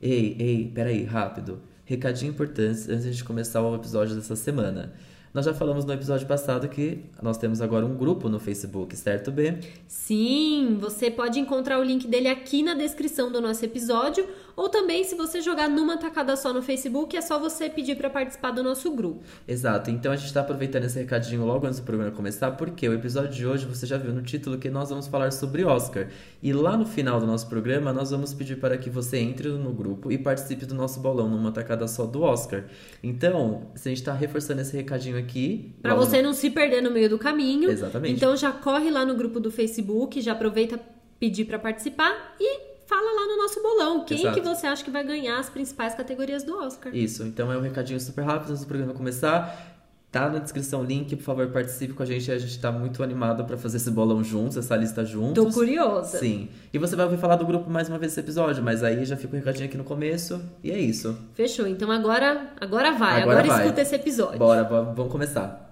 Ei, ei, peraí, rápido. Recadinho importante antes de começar o episódio dessa semana. Nós já falamos no episódio passado que nós temos agora um grupo no Facebook, certo, B? Sim, você pode encontrar o link dele aqui na descrição do nosso episódio, ou também se você jogar numa tacada só no Facebook, é só você pedir para participar do nosso grupo. Exato, então a gente está aproveitando esse recadinho logo antes do programa começar, porque o episódio de hoje você já viu no título que nós vamos falar sobre Oscar. E lá no final do nosso programa, nós vamos pedir para que você entre no grupo e participe do nosso bolão numa tacada só do Oscar. Então, a gente está reforçando esse recadinho aqui. Para você não se perder no meio do caminho. Exatamente. Então já corre lá no grupo do Facebook, já aproveita pedir para participar e fala lá no nosso bolão quem Exato. que você acha que vai ganhar as principais categorias do Oscar. Isso, então é um recadinho super rápido antes do programa começar. Tá na descrição o link, por favor, participe com a gente. A gente tá muito animado para fazer esse bolão juntos, essa lista juntos. Tô curiosa. Sim. E você vai ouvir falar do grupo mais uma vez nesse episódio, mas aí já fica um recadinho aqui no começo. E é isso. Fechou. Então agora, agora vai. Agora Agora, vai. escuta esse episódio. Bora, vamos começar.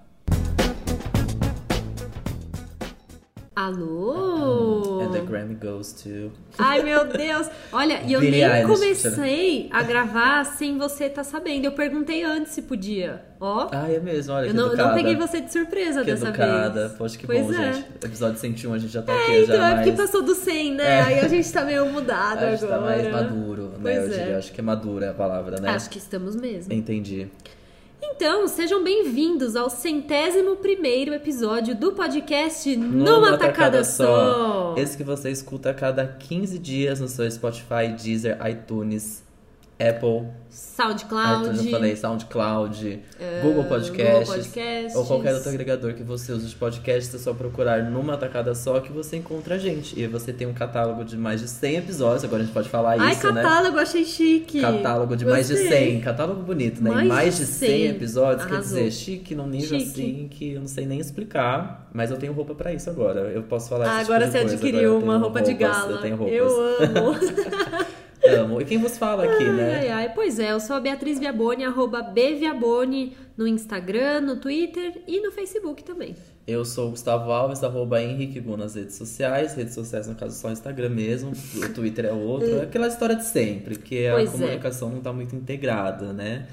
Alô? And the Grammy goes to. Ai, meu Deus. Olha, e eu Billie nem Eilish. comecei a gravar sem você estar sabendo. Eu perguntei antes se podia. Ó, Ah, é mesmo, olha eu não, educada. não peguei você de surpresa Que dessa educada. vez. Poxa, que pois bom, é. gente. Episódio 101 a gente já tá aqui, É, então, já é porque passou do 100, né? É. Aí a gente tá meio mudado A gente tá agora. mais maduro, né? Pois eu é. diria. Acho que é madura é a palavra, né? Acho que estamos mesmo. Entendi. Então, sejam bem-vindos ao centésimo primeiro episódio do podcast Numa, Numa Tacada, Só. Esse que você escuta a cada 15 dias no seu Spotify, Deezer, iTunes, Apple, SoundCloud. iTunes, eu falei, SoundCloud, Google Podcasts, Google Podcasts. ou qualquer outro agregador que você usa de podcast, é só procurar numa tacada só que você encontra a gente. E você tem um catálogo de mais de 100 episódios, agora a gente pode falar Ai, isso, né? catálogo, achei chique. Catálogo de mais de Gostei. 100, catálogo bonito, né? Mais Mais, de de 100, 100 episódios, quer Arrasou. dizer, chique num nível Chique. assim que eu não sei nem explicar, mas eu tenho roupa pra isso agora. Eu posso falar Ah, tipo agora de você coisa, adquiriu agora uma roupa de roupas, gala. Eu. Eu amo. Amo. E quem vos fala aqui, Ai, né? ai, ai. Pois é, eu sou a Beatriz Viaboni, arroba bviaboni no Instagram, no Twitter e no Facebook também. Eu sou o Gustavo Alves, arroba Henrique Gu nas redes sociais. Redes sociais, no caso, só o Instagram mesmo. O Twitter é outro. É aquela história de sempre, que a Pois é. comunicação não tá muito integrada, né?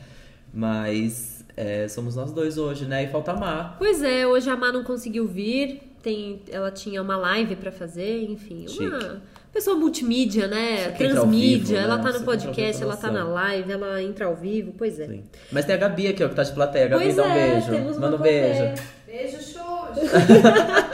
Mas é, somos nós dois hoje, né? E falta a Mar. Pois é, hoje a Má não conseguiu vir, tem, ela tinha uma live pra fazer, enfim, Chique. uma pessoa multimídia, né? Transmídia, vivo, né? ela tá Você no que entra ao podcast, ela tá na live, ela entra ao vivo, pois é. Sim. Mas tem a Gabi aqui, ó, que tá de plateia. Gabi, Pois dá um é, beijo. Manda um beijo. Beijo, Xoxo.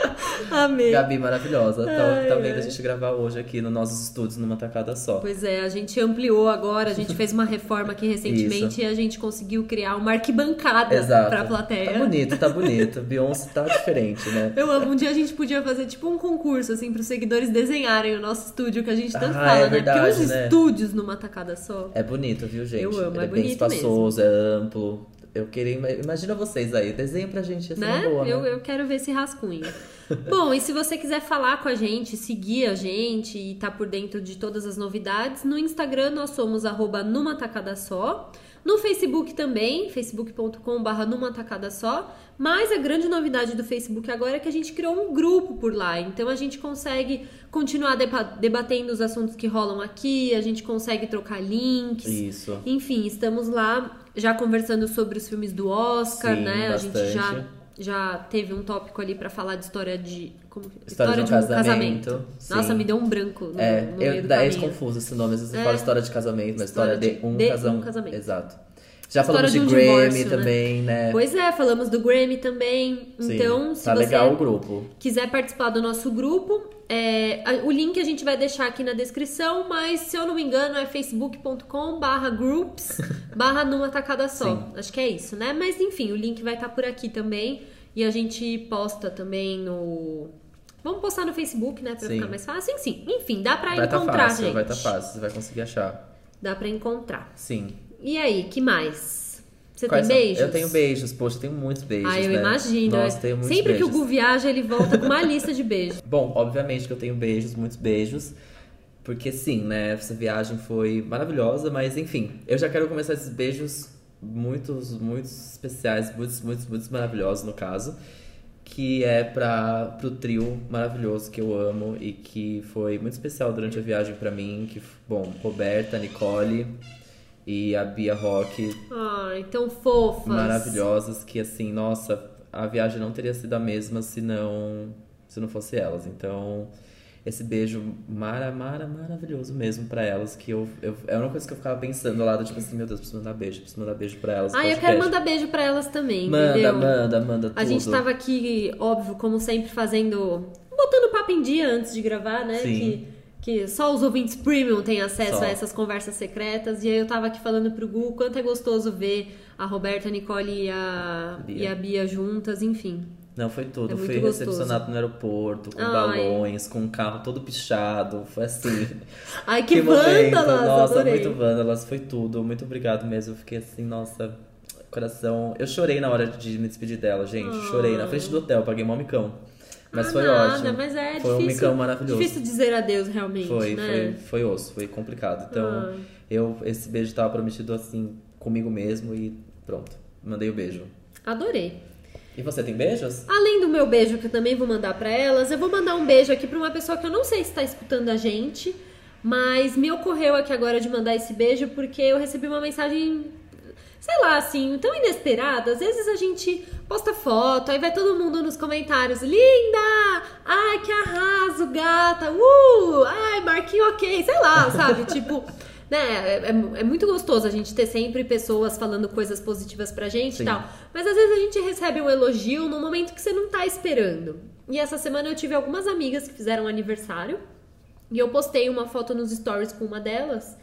Amei. Gabi maravilhosa. Ai, tá, tá vendo ai. a gente gravar hoje aqui nos nossos estúdios numa tacada só. Pois é, a gente ampliou agora, a gente fez uma reforma aqui recentemente Isso. e a gente conseguiu criar uma arquibancada Exato. pra plateia. Tá bonito, tá bonito. Beyoncé tá diferente, né? Eu amo. Um dia a gente podia fazer tipo um concurso, assim, pros seguidores desenharem o nosso estúdio, que a gente tanto Ah, fala, é né? verdade, Porque os né? estúdios numa tacada só. É bonito, viu, gente? Eu amo, Ele é é bem bonito espaçoso, é amplo. Eu queria. Imagina vocês aí, desenha pra gente essa né? boa, eu, né? eu quero ver esse rascunho. Bom, e se você quiser falar com a gente, seguir a gente e tá por dentro de todas as novidades, no Instagram nós somos arroba numa tacada só. No Facebook também, facebook.com.br numa tacada só. Mas a grande novidade do Facebook agora é que a gente criou um grupo por lá. Então a gente consegue continuar deba- debatendo os assuntos que rolam aqui, a gente consegue trocar links. Isso. Enfim, estamos lá já conversando sobre os filmes do Oscar, Sim, né? A gente bastante. já, já teve um tópico ali pra falar de história de. Como, História de um casamento, sim. Nossa, me deu um branco no, É, no eu, daí é confuso esse nome. Às vezes você É. fala história de casamento, mas história, História de, de- um, de casam... um casamento. Exato. Já História falamos de, de um Grammy divórcio, né? também, né? Pois é, falamos do Grammy também. Sim, Então, se tá você legal o grupo. quiser participar do nosso grupo, é, o link a gente vai deixar aqui na descrição, mas se eu não me engano é facebook.com barra groups barra numa tacada só. Sim. Acho que é isso, né? Mas enfim, o link vai estar por aqui também. E a gente posta também no. Vamos postar no Facebook, né? Pra Sim. ficar mais fácil. Enfim, enfim dá pra Vai tá encontrar, fácil, gente. vai tá fácil, você vai conseguir achar. Dá pra encontrar. Sim. E aí, que mais? Você Quais tem são? beijos? Eu tenho beijos, poxa, eu tenho muitos beijos. Ah, eu né? imagino. Nossa, é. tenho muitos Sempre beijos. que o Gu viaja, ele volta com uma lista de beijos. Bom, obviamente que eu tenho beijos, muitos beijos. Porque sim, né? Essa viagem foi maravilhosa, mas enfim, eu já quero começar esses beijos muitos, muitos especiais, muitos, muitos, muitos maravilhosos no caso. que é para pro trio maravilhoso que eu amo e que foi muito especial durante a viagem para mim, que bom, Roberta, Nicole e a Bia Rock. Ai, tão fofas. Maravilhosas que assim, nossa, a viagem não teria sido a mesma se não se não fosse elas. Então, esse beijo mara, mara, maravilhoso mesmo pra elas, que eu, eu é uma coisa que eu ficava pensando lá, tipo assim, meu Deus, preciso mandar beijo, preciso mandar beijo pra elas. Ah, eu quero mandar beijo pra elas também, Manda, entendeu? manda, manda tudo. A gente tava aqui, óbvio, como sempre, fazendo. botando papo em dia antes de gravar, né? Sim. Que, que só os ouvintes premium têm acesso Só. a essas conversas secretas. E aí eu tava aqui falando pro Gu o quanto é gostoso ver a Roberta, a Nicole e a, Bia. e a Bia juntas, enfim. Não, foi tudo. É Fui gostoso. recepcionado no aeroporto, com Ai. balões, com um carro todo pichado. Foi assim. Ai, que, vândalas! Nossa, adorei. muito vândalas. Foi tudo. Muito obrigado mesmo. Eu fiquei assim, nossa, coração. Eu chorei na hora de me despedir dela, gente. Chorei na frente do hotel, paguei mó micão. Mas Ah, foi nada, ótimo. Mas é foi um difícil, micão maravilhoso. difícil dizer adeus, realmente, Foi, né? foi, foi osso, foi complicado. Então, Ah. eu esse beijo tava prometido assim comigo mesmo e pronto. Mandei o beijo. Adorei. E você tem beijos? Além do meu beijo que eu também vou mandar pra elas, eu vou mandar um beijo aqui pra uma pessoa que eu não sei se tá escutando a gente, mas me ocorreu aqui agora de mandar esse beijo porque eu recebi uma mensagem, sei lá, assim, tão inesperada. Às vezes a gente posta foto, aí vai todo mundo nos comentários, linda! Ai, que arraso, gata! Uh! Ai, marquinho ok, sei lá, sabe? tipo, né? É, é- é muito gostoso a gente ter sempre pessoas falando coisas positivas pra gente Sim. e tal. Mas às vezes a gente recebe um elogio num momento que você não tá esperando. E essa semana eu tive algumas amigas que fizeram aniversário. E eu postei uma foto nos stories com uma delas.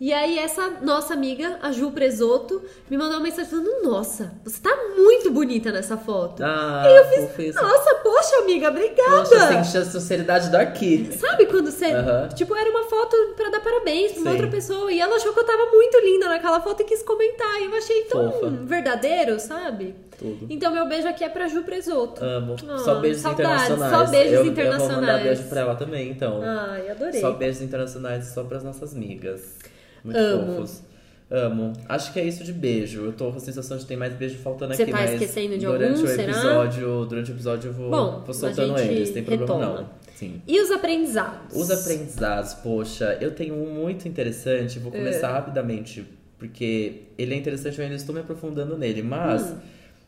E aí essa nossa amiga, a Ju Presoto, me mandou uma mensagem falando: Nossa, você tá muito bonita nessa foto. Ah, e eu fiz, nossa, poxa, amiga, obrigada. Poxa, sente a sinceridade daqui. Sabe quando você. Aham. Tipo, era uma foto pra dar parabéns pra uma outra pessoa. E ela achou que eu tava muito linda naquela foto e quis comentar. E eu achei tão Fofa. verdadeiro, sabe? Tudo. Então, meu beijo aqui é pra Ju Presoto. Amo. Ah, só beijos saudades, internacionais. só beijos eu, Eu vou internacionais. mandar beijo pra ela também, então. Ai, adorei. Só beijos internacionais só pras nossas amigas. Muito Amo. fofos. Amo. Acho que é isso de beijo. Eu tô com a sensação de ter mais beijo faltando Você aqui, tá mas esquecendo de durante algum, o será? episódio, durante o episódio eu vou, Bom, vou soltando a gente eles, tem problema retoma. não. Sim. E os aprendizados? Os aprendizados, poxa, eu tenho um muito interessante, vou começar É. rapidamente, porque ele é interessante, eu ainda estou me aprofundando nele, mas Hum.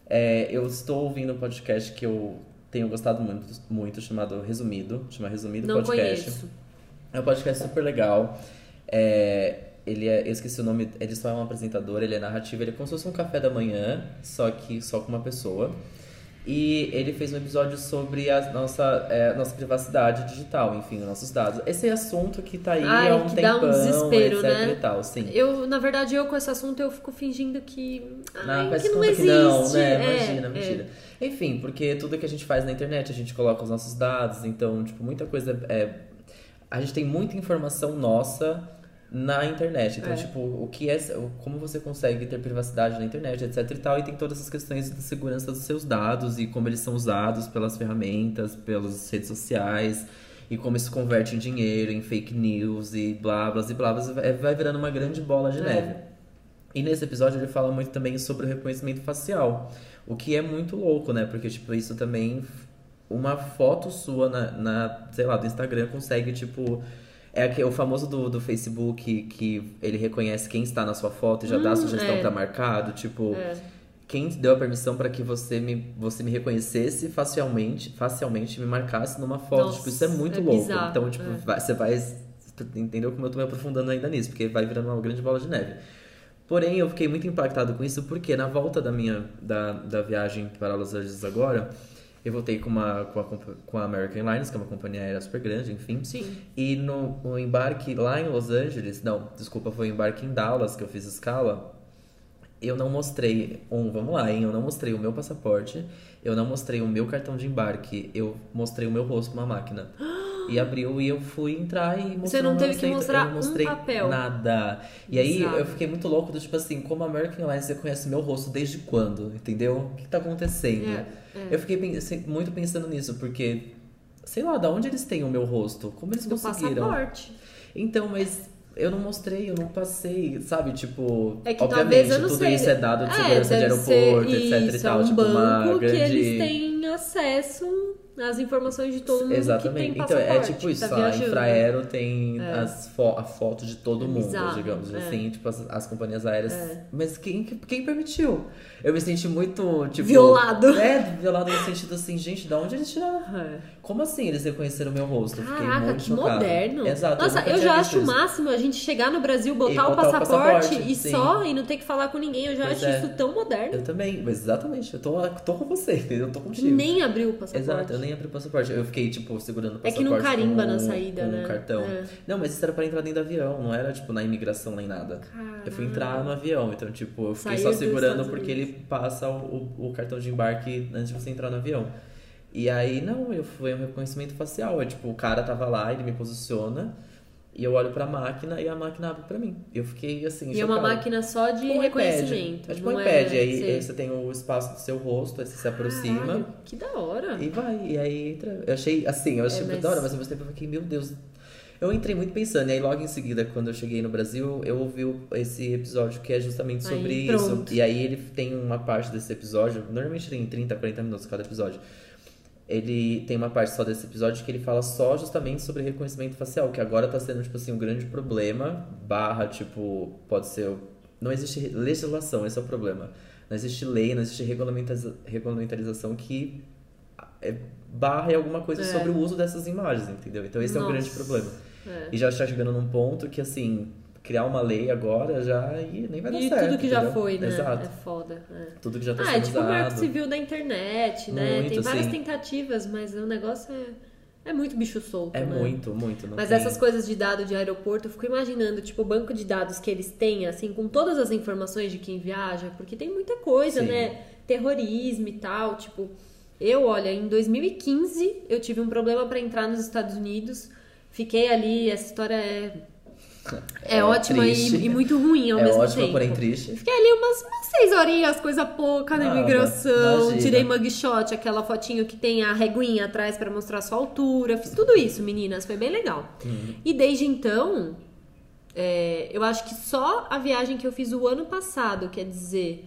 é, eu estou ouvindo um podcast que eu tenho gostado muito, muito chamado Resumido, chama Resumido Não Podcast. conheço. É um podcast super legal. É, ele é, eu esqueci o nome, ele só é um apresentador, ele é narrativo, ele é como se fosse um café da manhã, só que só com uma pessoa. E ele fez um episódio sobre a nossa, é, nossa privacidade digital, enfim, os nossos dados. Esse assunto que tá aí Ai, há um que dá um tempão, desespero, etc né? e tal, sim. Eu, na verdade, eu com esse assunto eu fico fingindo que. Ai, Não, que não existe. que não, né? É, Imagina, é. mentira. Enfim, porque tudo que a gente faz na internet, a gente coloca os nossos dados, então, tipo, muita coisa é. A gente tem muita informação nossa na internet. Então, É. tipo, o que é. Como você consegue ter privacidade na internet, etc e tal. E tem todas essas questões de segurança dos seus dados e como eles são usados pelas ferramentas, pelas redes sociais. E como isso converte em dinheiro, em fake news e blá blá e blá blá. Vai vai virando uma grande bola de É. neve. E nesse episódio ele fala muito também sobre o reconhecimento facial. O que é muito louco, né? Porque, tipo, isso também. Uma foto sua na, na sei lá, do Instagram consegue, tipo. É o famoso do, do Facebook que ele reconhece quem está na sua foto e já dá a Hum, sugestão é. pra marcado. Tipo, É. quem te deu a permissão para que você me, você me reconhecesse facialmente, facialmente me marcasse numa foto. Nossa, tipo, isso é muito é louco. bizarro, então, tipo, é. vai- você vai. Entendeu como eu tô me aprofundando ainda nisso? Porque vai virando uma grande bola de neve. Porém, eu fiquei muito impactado com isso porque na volta da minha da, da viagem para Los Angeles agora, eu voltei com, uma, com, a, com a American Airlines, que é uma companhia aérea super grande, enfim. Sim. E no, no embarque lá em Los Angeles, não, desculpa, foi o embarque em Dallas que eu fiz escala. Eu não mostrei, um, vamos lá, hein? Eu não mostrei o meu passaporte, eu não mostrei o meu cartão de embarque, eu mostrei o meu rosto numa máquina. E abriu e eu fui entrar e mostrou. não teve que mostrar eu não mostrei um papel. Nada. E aí Bizarro. eu fiquei muito louco do tipo assim, como a American Airlines reconhece meu rosto desde quando? Entendeu? O que tá acontecendo? É, é. Eu fiquei pens- muito pensando nisso, porque. Sei lá, da onde eles têm o meu rosto? Como eles Do conseguiram? passaporte. Então, mas eu não mostrei, eu não passei, sabe? Tipo, É que obviamente talvez eu não tudo sei. isso é dado de É, segurança de deve aeroporto, etc e isso, tal. é um tipo, uma banco grande. que eles têm acesso às informações de todo mundo Exatamente. que tem então, passaporte. é tipo isso, tá a viajando. Infraero tem É. as fo a foto de todo mundo, digamos é. assim, tipo, as, as companhias aéreas. É. Mas quem, quem permitiu? Eu me senti muito, tipo... Violado. É, violado no sentido assim, gente, da onde eles tiraram? É. Como assim eles reconheceram meu rosto? Eu Caraca, muito que chocado. moderno. Exato. Nossa, eu tinha já acho o máximo a gente chegar no Brasil, botar, E o, botar o passaporte, passaporte, e sim. só, e não ter que falar com ninguém. Eu já acho é. isso tão moderno. Eu também, mas exatamente, eu tô, tô com você, entendeu? Eu tô contigo. Nem abriu o passaporte. Exato, eu nem abri o passaporte. Eu fiquei, tipo, segurando o É que passaporte. não carimba com, na saída, com né? um cartão. É. Não, mas isso era pra entrar dentro do avião, não era, tipo, na imigração nem nada. Eu fui entrar no avião, então, tipo, eu fiquei Saiu só segurando porque ele passa o, o, o cartão de embarque antes de você entrar no avião. E aí, não, eu foi um reconhecimento facial. É tipo, o cara tava lá, ele me posiciona, e eu olho pra máquina e a máquina abre pra mim. Eu fiquei assim, E é uma chocado. máquina só de Um reconhecimento. É tipo um iPad, é... aí, aí você tem o espaço do seu rosto, aí você se aproxima. Caralho, que da hora. E vai, e aí entra. Eu achei, assim, eu achei É, muito mas- da hora, mas ao mesmo tempo eu fiquei, meu Deus. Eu entrei muito pensando, e aí logo em seguida, quando eu cheguei no Brasil, eu ouvi esse episódio que é justamente Aí, sobre isso. pronto. E aí ele tem uma parte desse episódio, normalmente tem 30, 40 minutos cada episódio. Ele tem uma parte só desse episódio que ele fala só justamente sobre reconhecimento facial, que agora tá sendo, tipo assim, um grande problema, barra, tipo, pode ser. Não existe legislação, esse é o problema. Não existe lei, não existe regulamentarização que é, barra em alguma coisa É. sobre o uso dessas imagens, entendeu? Então esse é um Nossa. grande problema. É. E já está chegando num ponto que, assim, criar uma lei agora já ih, nem vai dar E certo. tudo que já entendeu? foi, né? Exato. É foda. é. Tudo que já tá Ah, é sendo tipo o marco civil da internet, né? Muito, Tem várias sim. tentativas, mas o negócio é, é muito bicho solto, É né? muito, muito. Mas tem- essas coisas de dado de aeroporto, eu fico imaginando, tipo, o banco de dados que eles têm, assim, com todas as informações de quem viaja, porque tem muita coisa, Sim. né? Terrorismo e tal, tipo... Eu, olha, em 2015, eu tive um problema pra entrar nos Estados Unidos. Fiquei ali, essa história é... É, É ótima triste. e, e muito ruim ao É mesmo tempo. porém triste. Fiquei ali umas, umas seis horinhas, coisa pouca na Nada, imigração. imagina. Tirei mugshot, aquela fotinho que tem a reguinha atrás pra mostrar sua altura. Fiz tudo isso, meninas. Foi bem legal. Uhum. E desde então, é, eu acho que só a viagem que eu fiz o ano passado, quer dizer,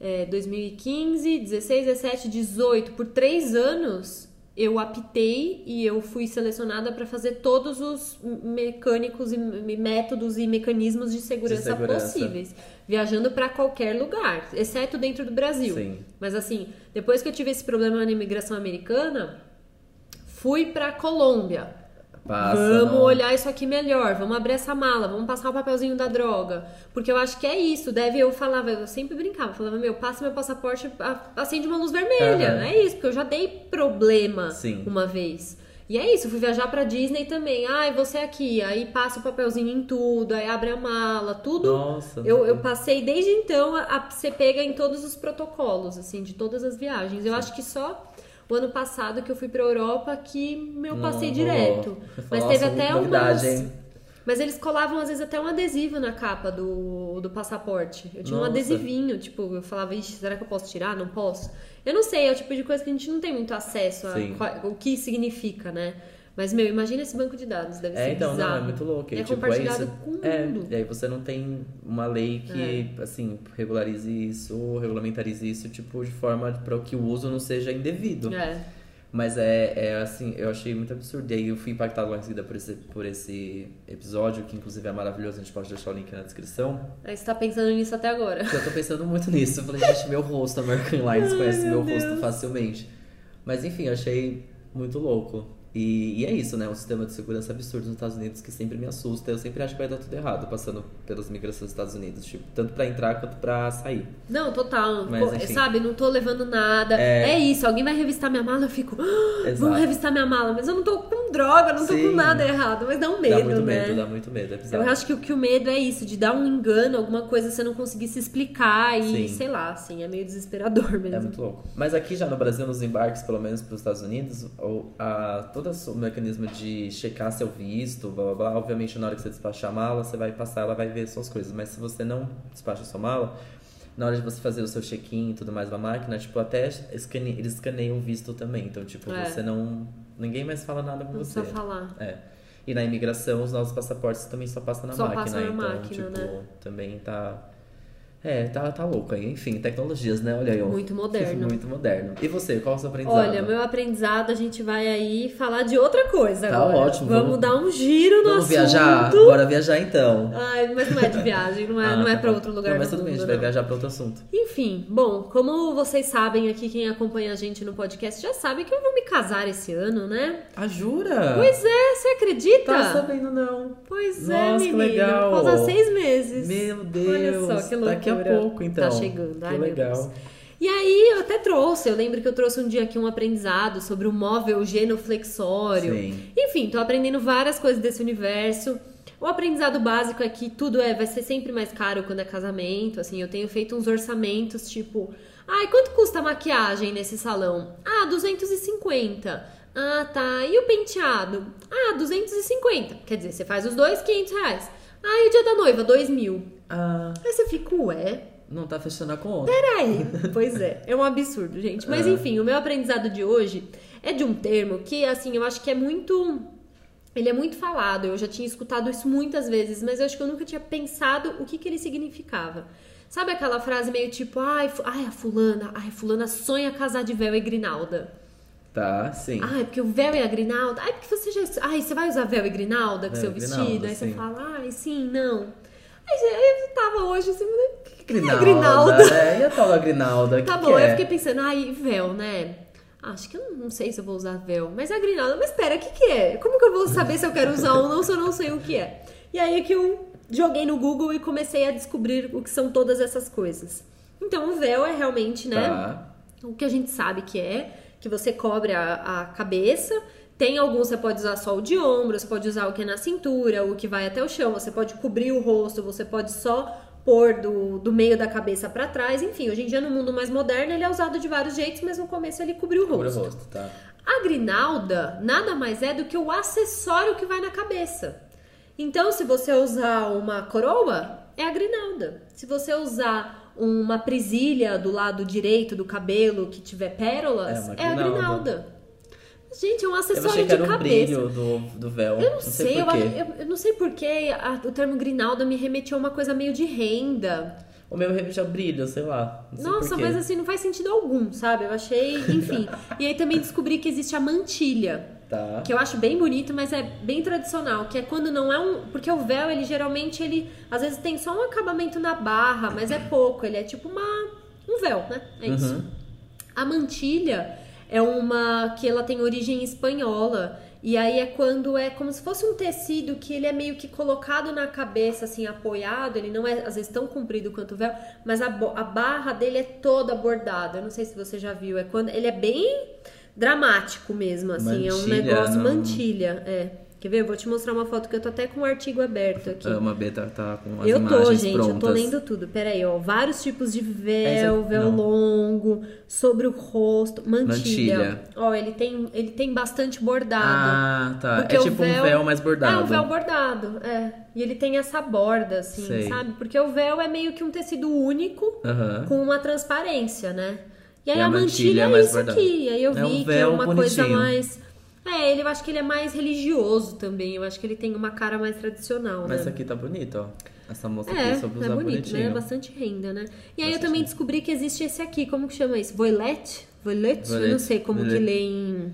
é, 2015, 16, 17, 18, por três anos, eu aptei e eu fui selecionada para fazer todos os mecânicos e métodos e mecanismos de segurança, segurança. possíveis, viajando para qualquer lugar, exceto dentro do Brasil. Sim. Mas assim, depois que eu tive esse problema na imigração americana, fui para Colômbia. Passa, vamos não. olhar isso aqui melhor, vamos abrir essa mala, vamos passar o papelzinho da droga. Porque eu acho que é isso. Deve, eu falava, eu sempre brincava, falava, meu, passa meu passaporte, acende uma luz vermelha. Aham. É isso, porque eu já dei problema Sim. uma vez. E é isso, fui viajar pra Disney também. Ai, você aqui, aí passa o papelzinho em tudo, aí abre a mala, tudo. Nossa. Eu, eu passei desde então a, a ser pega em todos os protocolos, assim, de todas as viagens. Eu acho que só o ano passado que eu fui pra Europa que eu Não passei rolou. direto. Mas Nossa, teve até novidade, umas. hein? Mas eles colavam, às vezes, até um adesivo na capa do, do passaporte. Eu tinha um Nossa. adesivinho, tipo, eu falava, ixi, será que eu posso tirar? Não posso. Eu não sei, é o tipo de coisa que a gente não tem muito acesso a qual- o que significa, né? Mas, meu, imagina esse banco de dados, deve É, ser então, bizarro. não, é muito louco. E, É tipo, compartilhado isso. com o é, mundo. E aí você não tem uma lei que, É. assim, regularize isso, regulamentarize isso, tipo, de forma para que o uso não seja indevido. É. Mas é, é assim, eu achei muito absurdo. E aí eu fui impactado logo em seguida por esse, por esse episódio, que inclusive é maravilhoso, a gente pode deixar o link na descrição. Aí você tá pensando nisso até agora. Eu tô pensando muito nisso. Eu falei, gente, meu rosto, a American Airlines conhece meu, rosto facilmente. Mas enfim, eu achei muito louco. E, e é isso, né? Um sistema de segurança absurdo nos Estados Unidos que sempre me assusta. Eu sempre acho que vai dar tudo errado passando pelas migrações dos Estados Unidos. Tipo, tanto pra entrar quanto pra sair. Não, total. Mas, Pô, sabe, não tô levando nada. É. É, isso, alguém vai revistar minha mala, eu fico. "Ah, revistar minha mala, mas eu não tô com droga, não tô Sim. com nada errado. Mas dá um medo, dá muito né? medo, dá muito medo. É Eu acho que o que o medo é isso, de dar um engano, alguma coisa você não conseguir se explicar e Sim. sei lá, assim, é meio desesperador mesmo. É muito louco. Mas aqui já no Brasil, nos embarques, pelo menos para os Estados Unidos, o, a, todo o mecanismo de checar seu visto, blá blá blá, obviamente na hora que você despachar a mala, você vai passar, ela vai ver suas coisas. Mas se você não despacha a sua mala, na hora de você fazer o seu check-in e tudo mais da máquina, tipo, até escane, eles escaneiam o visto também. Então, tipo, É. você não. Ninguém mais fala nada com Não você. precisa falar. É. E na imigração, os nossos passaportes também só passam na Só máquina. passam na então, máquina, tipo, né? também tá. É, tá, tá louco aí. Enfim, tecnologias, né? Olha aí, ó. Muito moderno. Muito moderno. E você, qual é o seu aprendizado? Olha, meu aprendizado, a gente vai aí falar de outra coisa Tá agora. ótimo, Vamos, vamos- dar um giro no Vamos assunto. viajar? Bora viajar então. Ai, mas não é de viagem, não é, Ah, não é tá pra outro lugar Não, mas do tudo bem, a gente vai viajar pra outro assunto. Enfim, bom, como vocês sabem aqui, quem acompanha a gente no podcast já sabe que eu vou me casar esse ano, né? Ah, jura? Pois é, você acredita? Tá sabendo não. Pois é, Nossa, que menino. legal. Falta seis meses. Meu Deus. Olha só, que loucura. Daqui a pouco, então. Tá chegando. Que Ai, meu legal. E aí, eu até trouxe, eu lembro que eu trouxe um dia aqui um aprendizado sobre o móvel genuflexório. Sim. Enfim, tô aprendendo várias coisas desse universo. O aprendizado básico é que tudo é, vai ser sempre mais caro quando é casamento. Assim, eu tenho feito uns orçamentos tipo, ai, quanto custa a maquiagem nesse salão? Ah, 250. Ah, tá. E o penteado? Ah, 250. Quer dizer, você faz os dois, 500 reais. Ah, e o dia da noiva? 2 mil. Ah, Aí você fica, ué, não tá fechando a conta. Peraí. Pois é, é um absurdo, gente. Mas É. enfim, o meu aprendizado de hoje é de um termo que, assim, eu acho que é muito. Ele é muito falado, eu já tinha escutado isso muitas vezes, mas eu acho que eu nunca tinha pensado o que, que ele significava. Sabe aquela frase meio tipo, ai, ai, a fulana, ai, fulana sonha casar de véu e grinalda. Tá, sim. Ai, porque o véu e a grinalda. Ai, porque você já. Ai, você vai usar véu e grinalda com Véu seu vestido? grinalda, Aí você sim. fala, ai, sim, não. Aí eu tava hoje assim, o que que é Grinalda. grinalda? É, e a tal da Grinalda? Tá que bom, que é? eu fiquei pensando, ai, véu, né? Acho que eu não sei se eu vou usar véu, mas a grinalda, mas pera, o que que é? Como que eu vou saber se eu quero usar ou não se eu não sei o que é? E aí é que eu joguei no Google e comecei a descobrir o que são todas essas coisas. Então, o véu é realmente, né? Tá. O que a gente sabe que é, que você cobre a, a cabeça. Tem alguns você pode usar só o de ombro, você pode usar o que é na cintura, o que vai até o chão, você pode cobrir o rosto, você pode só pôr do, do meio da cabeça pra trás. Enfim, hoje em dia no mundo mais moderno ele é usado de vários jeitos, mas no começo ele cobriu o Cobre o rosto. rosto, tá. A grinalda nada mais é do que o acessório que vai na cabeça. Então, se você usar uma coroa, é a grinalda. Se você usar uma presilha do lado direito do cabelo que tiver pérolas, É é, a grinalda. Gente, é um Eu acessório achei que de era o cabeça. brilho do, do véu. Eu não, sei, eu, por quê. acho- eu, eu não sei porquê o termo grinalda me remeteu a uma coisa meio de renda. O meu remete ao brilho, sei lá. Não sei Nossa, mas assim, não faz sentido algum, sabe? Eu achei, enfim. e aí também descobri que existe a mantilha. Tá. Que eu acho bem bonito, mas é bem tradicional, que é quando não é um, porque o véu, ele geralmente ele às vezes tem só um acabamento na barra, mas é pouco, ele é tipo uma um véu, né? É isso. Uhum. A mantilha é uma que ela tem origem espanhola. E aí é quando é como se fosse um tecido que ele é meio que colocado na cabeça, assim, apoiado. Ele não é, às vezes, tão comprido quanto o véu, mas a, a barra dele é toda bordada. Eu não sei se você já viu. É quando ele é bem dramático mesmo, assim. é um Mantilha, negócio não- mantilha. É. Quer ver? Eu vou te mostrar uma foto que eu tô até com o artigo aberto aqui. Uma beta tá com as Eu tô, imagens gente, prontas. eu tô lendo tudo. Pera aí, ó. Vários tipos de Essa- véu, véu não. longo, sobre o rosto, mantilha. Mantilha. Ó, ele tem, ele tem bastante bordado. Ah, tá. É tipo um véu mais bordado. É, um véu bordado, é. E ele tem essa borda, assim, Sei. sabe? Porque o véu é meio que um tecido único com uma transparência, né? E aí E a mantilha mantilha é é isso bordada. aqui. Aí eu É um vi que é véu uma coisa bonitinho. mais. É, ele, eu acho que ele é mais religioso também. Eu acho que ele tem uma cara mais tradicional, Mas né? essa aqui tá bonita, ó. Essa moça É, aqui soube é usar bonito, bonitinho. né? É bastante renda, né? E aí eu também renda. descobri que existe esse aqui, como que chama isso? Voilette? Voilette? Eu não sei como que Voilette. lê em,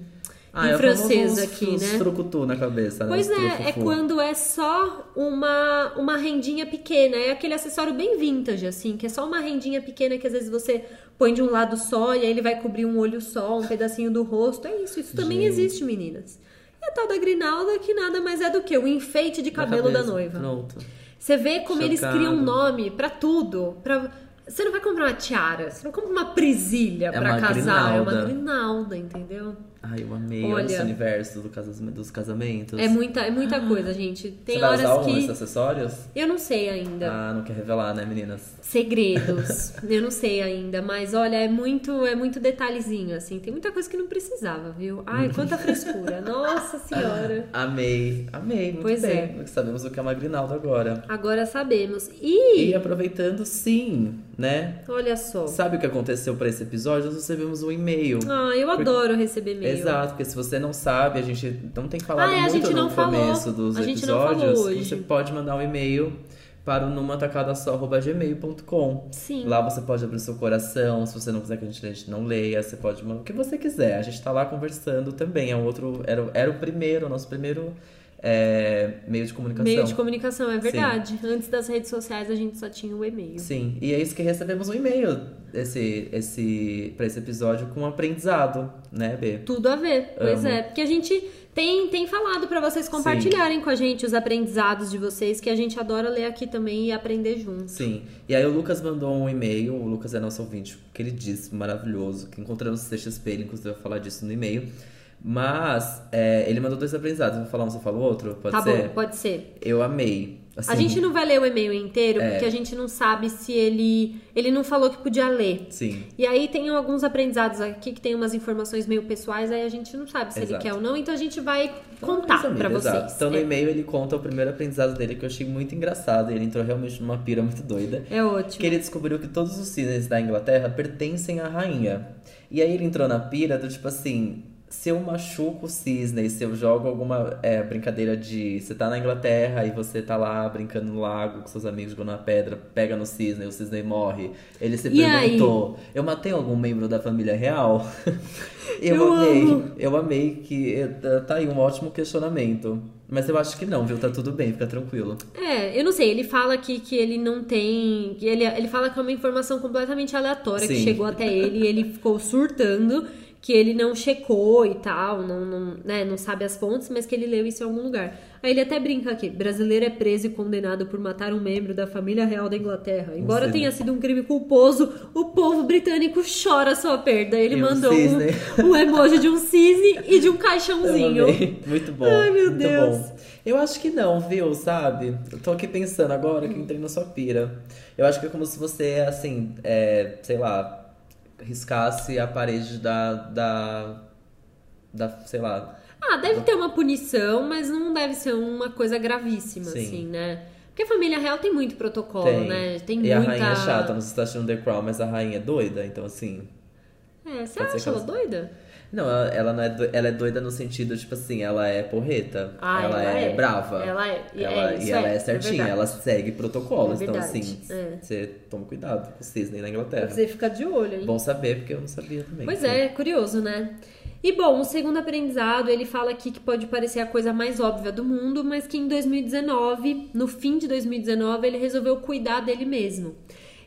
Ah, em é francês aqui, uns né? trucutu na cabeça, né? Pois é, é quando é só uma, uma rendinha pequena. É aquele acessório bem vintage, assim, que é só uma rendinha pequena que às vezes você põe de um lado só e aí ele vai cobrir um olho só, um pedacinho do rosto. É isso, isso também Gente. existe, meninas. E a tal da grinalda que nada mais é do que o enfeite de cabelo da cabeça. noiva. Pronto. Você vê como eles Chocado. criam um nome pra tudo. Pra... Você não vai comprar uma tiara, você não compra uma presilha É pra uma casar, é uma grinalda. grinalda, entendeu? Ai, eu amei Olha. esse universo do casas- dos casamentos. É muita, é muita coisa, gente. Tem Você vai horas usar um que desses acessórios? eu não sei ainda. Ah, não quer revelar, né, meninas? Segredos. eu não sei ainda, mas olha, é muito, é muito detalhezinho assim. Tem muita coisa que não precisava, viu? Ai, quanta frescura. Nossa senhora. Amei, amei, muito Pois bem. Sabemos o que é uma grinalda agora. Agora sabemos. E, E aproveitando, sim, né? olha só. Sabe o que aconteceu para esse episódio? Nós recebemos um e-mail. Ah, eu Porque- adoro receber e-mail. Exato, porque se você não sabe, a gente não tem falado Ah, é, muito no não falou. começo dos episódios. Você pode mandar um e-mail para o numatacadasó.gmail.com. Sim. Lá você pode abrir o seu coração, se você não quiser que a gente, a gente não leia, você pode mandar o que você quiser. A gente tá lá conversando também. É um outro. Era, era o primeiro, o nosso primeiro é, meio de comunicação. Meio de comunicação, é verdade. Antes das redes sociais a gente só tinha o e-mail. Sim, e é isso que recebemos um e-mail esse, esse, pra esse episódio com um aprendizado, né, B? Tudo a ver, pois Amo. é. Porque a gente tem, tem falado pra vocês compartilharem com a gente os aprendizados de vocês, que a gente adora ler aqui também e aprender junto. Sim. E aí o Lucas mandou um e-mail, o Lucas é nosso ouvinte, queridíssimo, maravilhoso, que encontramos no CXP, ele inclusive vai falar disso no e-mail. Mas é, ele mandou dois aprendizados. Vou falar um, você fala o outro? Pode tá ser? bom, pode ser. Eu amei. Assim, A gente não vai ler o e-mail inteiro, É. porque a gente não sabe se ele. Ele não falou que podia ler. Sim. E aí tem alguns aprendizados aqui que tem umas informações meio pessoais, aí a gente não sabe se ele Exato. quer ou não, então a gente vai contar Família, pra vocês. exato. Então no é, e-mail ele conta o primeiro aprendizado dele que eu achei muito engraçado. E ele entrou realmente numa pira muito doida. é ótimo. Que ele descobriu que todos os cisnes da Inglaterra pertencem à rainha. E aí ele entrou na pira do tipo assim. Se eu machuco o cisne, se eu jogo alguma é, brincadeira de. Você tá na Inglaterra e você tá lá brincando no lago com seus amigos jogando uma pedra, pega no cisne e o cisne morre. Ele se E perguntou: Eu matei algum membro da família real? eu, Eu amei. amo. Eu amei que. eh, Tá aí um ótimo questionamento. Mas eu acho que não, viu? Tá tudo bem, fica tranquilo. É, eu não sei, ele fala aqui que ele não tem. Que ele, ele fala que é uma informação completamente aleatória que Sim. chegou até ele e ele ficou surtando, que ele não checou e tal, não, não, né, não sabe as fontes, mas que ele leu isso em algum lugar. Aí ele até brinca aqui: brasileiro é preso e condenado por matar um membro da família real da Inglaterra. Embora tenha sido um crime culposo, o povo britânico chora a sua perda. Ele E um mandou um, cisne. um emoji de um cisne e de um caixãozinho. Muito bom. Ai, meu muito Deus. bom. Eu acho que não, viu? Sabe? Eu tô aqui pensando agora que eu entrei na sua pira. Eu acho que é como se você, assim, é, sei lá, riscasse a parede da. da. da sei lá. Ah, deve ter uma punição, mas não deve ser uma coisa gravíssima, Sim. assim, né? Porque a família real tem muito protocolo, Tem. né? Tem e muita. a rainha é chata, não sei se tá assistindo The Crown, mas a rainha é doida, então assim. É, você acha ela- doida? Não, ela, ela não é do- ela é doida no sentido, tipo assim, ela é porreta. Ah, ela, ela é, é. brava. Ela é. E Ela- é, e ela é, é, é certinha, ela segue protocolos. É então, assim, é. você toma cuidado com o cisne na Inglaterra. Você fica de olho, hein? Bom saber, porque eu não sabia também. Pois é, curioso, né? E bom, o segundo aprendizado, ele fala aqui que pode parecer a coisa mais óbvia do mundo, mas que em 2019, no fim de 2019, ele resolveu cuidar dele mesmo.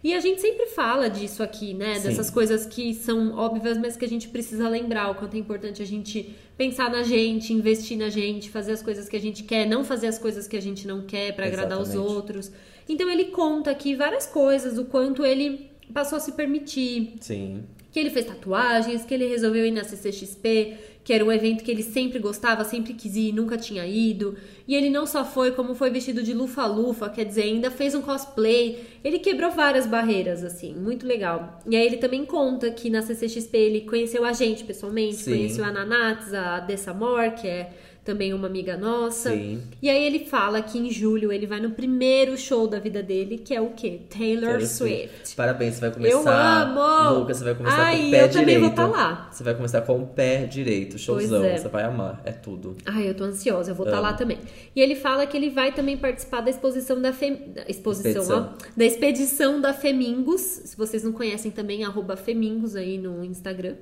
E a gente sempre fala disso aqui, né? Sim. Dessas coisas que são óbvias, mas que a gente precisa lembrar o quanto é importante a gente pensar na gente, investir na gente, fazer as coisas que a gente quer, não fazer as coisas que a gente não quer pra agradar os outros. Então ele conta aqui várias coisas, o quanto ele passou a se permitir, Sim. que ele fez tatuagens, que ele resolveu ir na CCXP, que era um evento que ele sempre gostava, sempre quis ir, nunca tinha ido. E ele não só foi, como foi vestido de lufa-lufa, quer dizer, ainda fez um cosplay. Ele quebrou várias barreiras, assim, muito legal. E aí ele também conta que na CCXP ele conheceu a gente pessoalmente, Sim. conheceu a Nanates, a Dessa Mor, que é também uma amiga nossa. Sim. E aí ele fala que em julho ele vai no primeiro show da vida dele, que é o quê? Taylor, Taylor Swift. Parabéns, você vai começar. Eu amo! Lucas, você vai começar com Ai, o pé eu também direito. vou tá lá. Você vai começar com o pé direito. Showzão. é. Você vai amar. É tudo. Ai, eu tô ansiosa, eu vou estar Amo. lá também. E ele fala que ele vai também participar da exposição da Fem... da exposição, Expedição. ó, da expedição da Femingos. Se vocês não conhecem também, arroba Femingos aí no Instagram.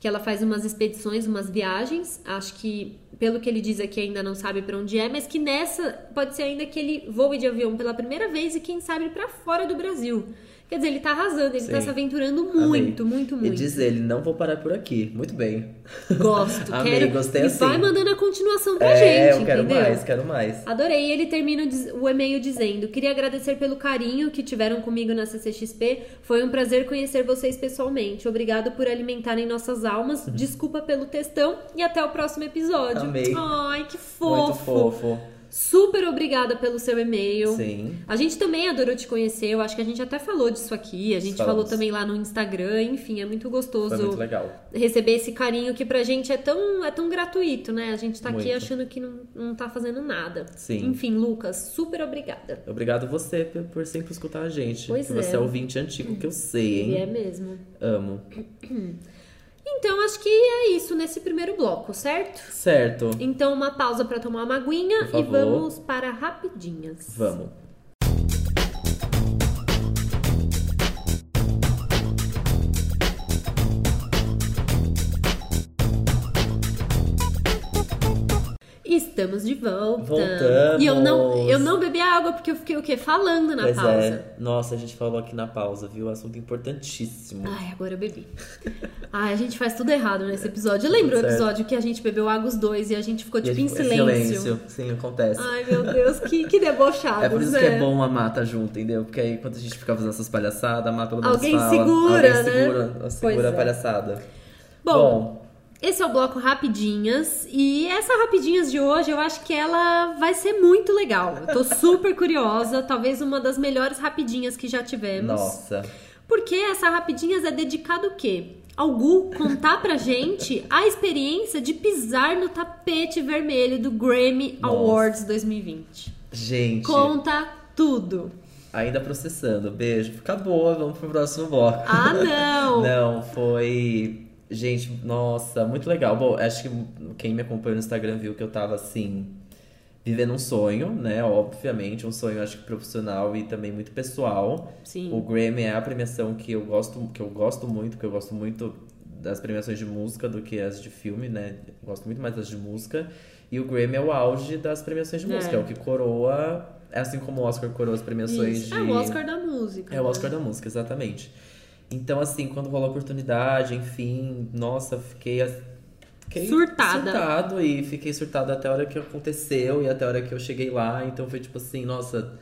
Que ela faz umas expedições, umas viagens. Acho que, pelo que ele diz aqui, ainda não sabe pra onde é, mas que nessa pode ser ainda que ele voe de avião pela primeira vez e quem sabe pra fora do Brasil. Quer dizer, ele tá arrasando, ele tá Sim. se aventurando Amei. muito, muito, E muito. diz ele, não vou parar por aqui. Muito bem. Gosto, Amei, quero. gostei e assim. vai mandando a continuação pra é, gente, eu quero entendeu? mais, quero mais. Adorei. E ele termina o e-mail dizendo: Queria agradecer pelo carinho que tiveram comigo na CCXP. Foi um prazer conhecer vocês pessoalmente. Obrigado por alimentarem nossas almas. Desculpa pelo textão e até o próximo episódio. Amei. Ai, que fofo. Muito fofo. Super obrigada pelo seu e-mail. Sim. A gente também adorou te conhecer. Eu acho que a gente até falou disso aqui. A gente Falamos. falou também lá no Instagram. Enfim, é muito gostoso Foi muito legal. receber esse carinho que pra gente é tão, é tão gratuito, né? A gente tá aqui Muito. achando que não, não tá fazendo nada. Sim. Enfim, Lucas, super obrigada. Obrigado você por, sempre escutar a gente. Pois é. você é ouvinte antigo, que eu sei, hein? E é mesmo. Amo. Então, acho que é isso nesse primeiro bloco, certo? Certo. Então, uma pausa pra tomar uma aguinha e vamos para rapidinhas. Vamos. Estamos de volta. Voltamos. E eu não, eu não bebi água porque eu fiquei o quê? Falando na Pois pausa. é. Nossa, a gente falou aqui na pausa, viu? Assunto importantíssimo. Ai, agora eu bebi. Ai, a gente faz tudo errado nesse episódio. Lembra o episódio que a gente bebeu água os dois e a gente ficou a tipo em gente- é silêncio? Sim, acontece. Ai, meu Deus, que, que debochados, É por isso né? que é bom amar tá junto, entendeu? Porque aí quando a gente fica fazendo essas palhaçadas, amar pelo menos Alguém fala. segura, alguém né? segura, segura Pois a é. palhaçada. Bom, esse é o bloco Rapidinhas. E essa Rapidinhas de hoje, eu acho que ela vai ser muito legal. Eu tô super curiosa. Talvez uma das melhores Rapidinhas que já tivemos. nossa. Porque essa Rapidinhas é dedicada o quê? Ao Gu contar pra gente a experiência de pisar no tapete vermelho do Grammy Nossa. Awards 2020. Gente, Conta tudo. ainda processando. Beijo. Acabou, vamos pro próximo bloco. Ah, não! Não, foi. Gente, nossa, muito legal. Bom, acho que quem me acompanha no Instagram viu que eu tava assim. Vivendo um sonho, né? Obviamente, um sonho acho que profissional e também muito pessoal. Sim. O Grammy é a premiação que eu gosto, que eu gosto muito, que eu gosto muito das premiações de música do que as de filme, né? Eu gosto muito mais das de música. E o Grammy é o auge das premiações de É. música, é o que coroa, é assim como o Oscar coroa as premiações Isso. de É o Oscar da música. é o né? Oscar da música, exatamente. Então, assim, quando rolou a oportunidade, enfim, nossa, fiquei. fiquei Surtada. Surtado e fiquei surtado até a hora que aconteceu e até a hora que eu cheguei lá. Então foi tipo assim, nossa,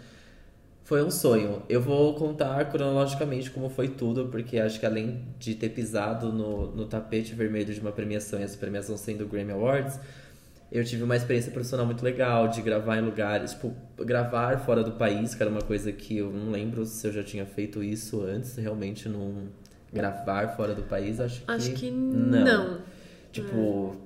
foi um sonho. Eu vou contar cronologicamente como foi tudo, porque acho que além de ter pisado no, no tapete vermelho de uma premiação, e essa premiação sendo o Grammy Awards, eu tive uma experiência profissional muito legal de gravar em lugares, tipo, gravar fora do país, que era uma coisa que eu não lembro se eu já tinha feito isso antes, realmente não gravar fora do país, acho que Acho que não. não. Tipo,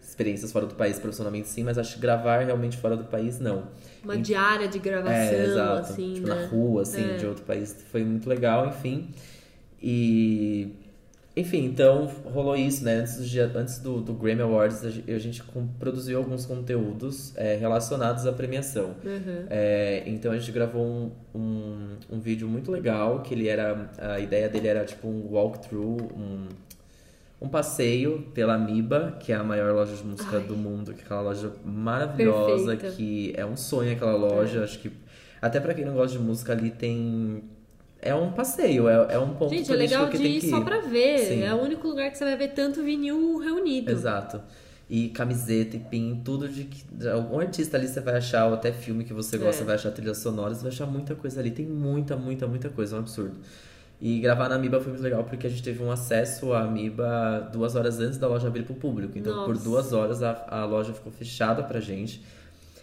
experiências fora do país profissionalmente sim, mas acho que gravar realmente fora do país não. Uma diária de gravação, É, exato. assim, tipo, né? na rua, assim, É. de outro país. Foi muito legal, enfim. E. Enfim, então rolou isso, né? Antes do, antes do, do Grammy Awards, a gente, a gente produziu alguns conteúdos é, relacionados à premiação. Uhum. É, então a gente gravou um, um, um vídeo muito legal, que ele era. A ideia dele era tipo um walkthrough, um, um passeio pela Amiba, que é a maior loja de música Ai. do mundo, que é aquela loja maravilhosa, Perfeita. que é um sonho aquela loja. Acho que até pra quem não gosta de música ali tem. É um passeio, é, é um ponto Gente, é legal que de ir que só ir. pra ver. Sim. É o único lugar que você vai ver tanto vinil reunido. Exato. E camiseta e pin, tudo de que. de Algum artista ali você vai achar, ou até filme que você gosta, É. vai achar trilhas sonoras, vai achar muita coisa ali. Tem muita, muita, muita coisa, é um absurdo. E gravar na Amiba foi muito legal porque a gente teve um acesso à Amiba duas horas antes da loja abrir pro público. Então, por Nossa. duas horas a, a loja ficou fechada pra gente.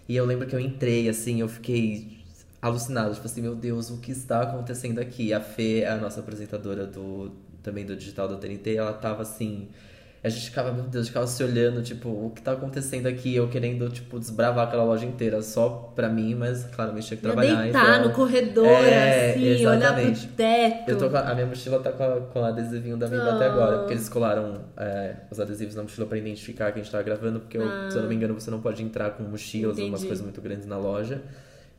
E eu lembro que eu entrei, assim, eu fiquei alucinado. Tipo assim, meu Deus, o que está acontecendo aqui? A Fê, a nossa apresentadora do também do Digital da TNT, ela tava assim... A gente ficava, meu Deus, ficava se olhando, tipo, o que tá acontecendo aqui? Eu querendo, tipo, desbravar aquela loja inteira só pra mim, mas claramente tinha que trabalhar. deitar então... no corredor, É, assim, olhar pro exatamente. teto. Eu tô com a, a minha mochila tá com, a, com o adesivinho da Amiba até agora, porque eles colaram é, os adesivos na mochila pra identificar que a gente tava gravando, porque eu, se eu não me engano você não pode entrar com mochilas ou umas coisas muito grandes na loja.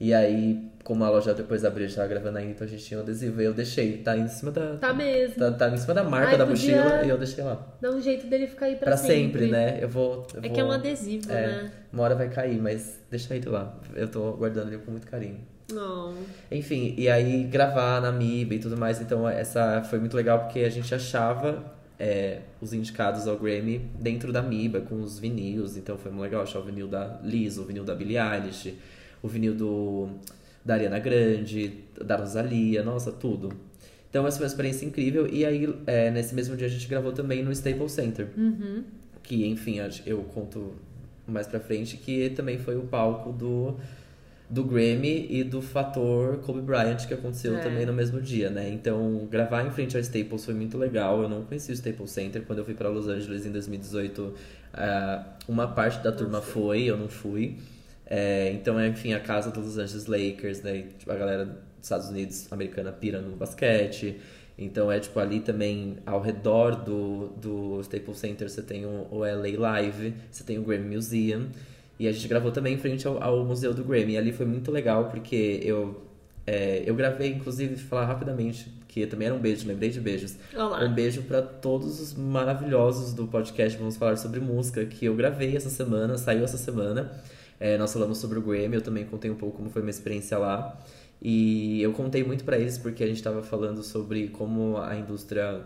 E aí, como a loja depois abriu, a gente tava gravando ainda, então a gente tinha um adesivo e eu deixei, tá em cima da. Tá mesmo. Tá, tá em cima da marca Ai, da mochila e eu deixei lá. Dá um jeito dele ficar aí pra, Pra sempre, né? Eu vou. eu É vou- que é um adesivo, é, né? Uma hora vai cair, mas deixa ele lá. Eu tô guardando ele com muito carinho. Não. Enfim, e aí gravar na MIB e tudo mais, então essa foi muito legal porque a gente achava é, os indicados ao Grammy dentro da MIBA, com os vinis, então foi muito legal achar o vinil da Liz, o vinil da Billie Eilish, o vinil do, da Ariana Grande, da Rosalia, nossa, tudo. Então essa foi uma experiência incrível, e aí é, nesse mesmo dia a gente gravou também no Staples Center, Uhum. que enfim, eu conto mais pra frente, que também foi o palco do do Grammy e do fator Kobe Bryant que aconteceu É. também no mesmo dia, né? Então, gravar em frente ao Staples foi muito legal. Eu não conheci o Staples Center quando eu fui para Los Angeles em 2018. ah, uma parte da turma foi, eu não fui. É, então, é, enfim, a casa dos Los Angeles Lakers, né? Tipo, a galera dos Estados Unidos americana pira no basquete. Então é tipo ali também ao redor do, do Staples Center você tem o, o LA Live, você tem o Grammy Museum. E a gente gravou também em frente ao, ao Museu do Grammy. E ali foi muito legal porque eu É, eu gravei, inclusive, falar rapidamente, que também era um beijo, lembrei de beijos. Olá. Um beijo pra todos os maravilhosos do podcast Vamos Falar Sobre Música, que eu gravei essa semana, saiu essa semana. É, nós falamos sobre o Grammy, eu também contei um pouco como foi minha experiência lá. E eu contei muito pra eles porque a gente tava falando sobre como a indústria.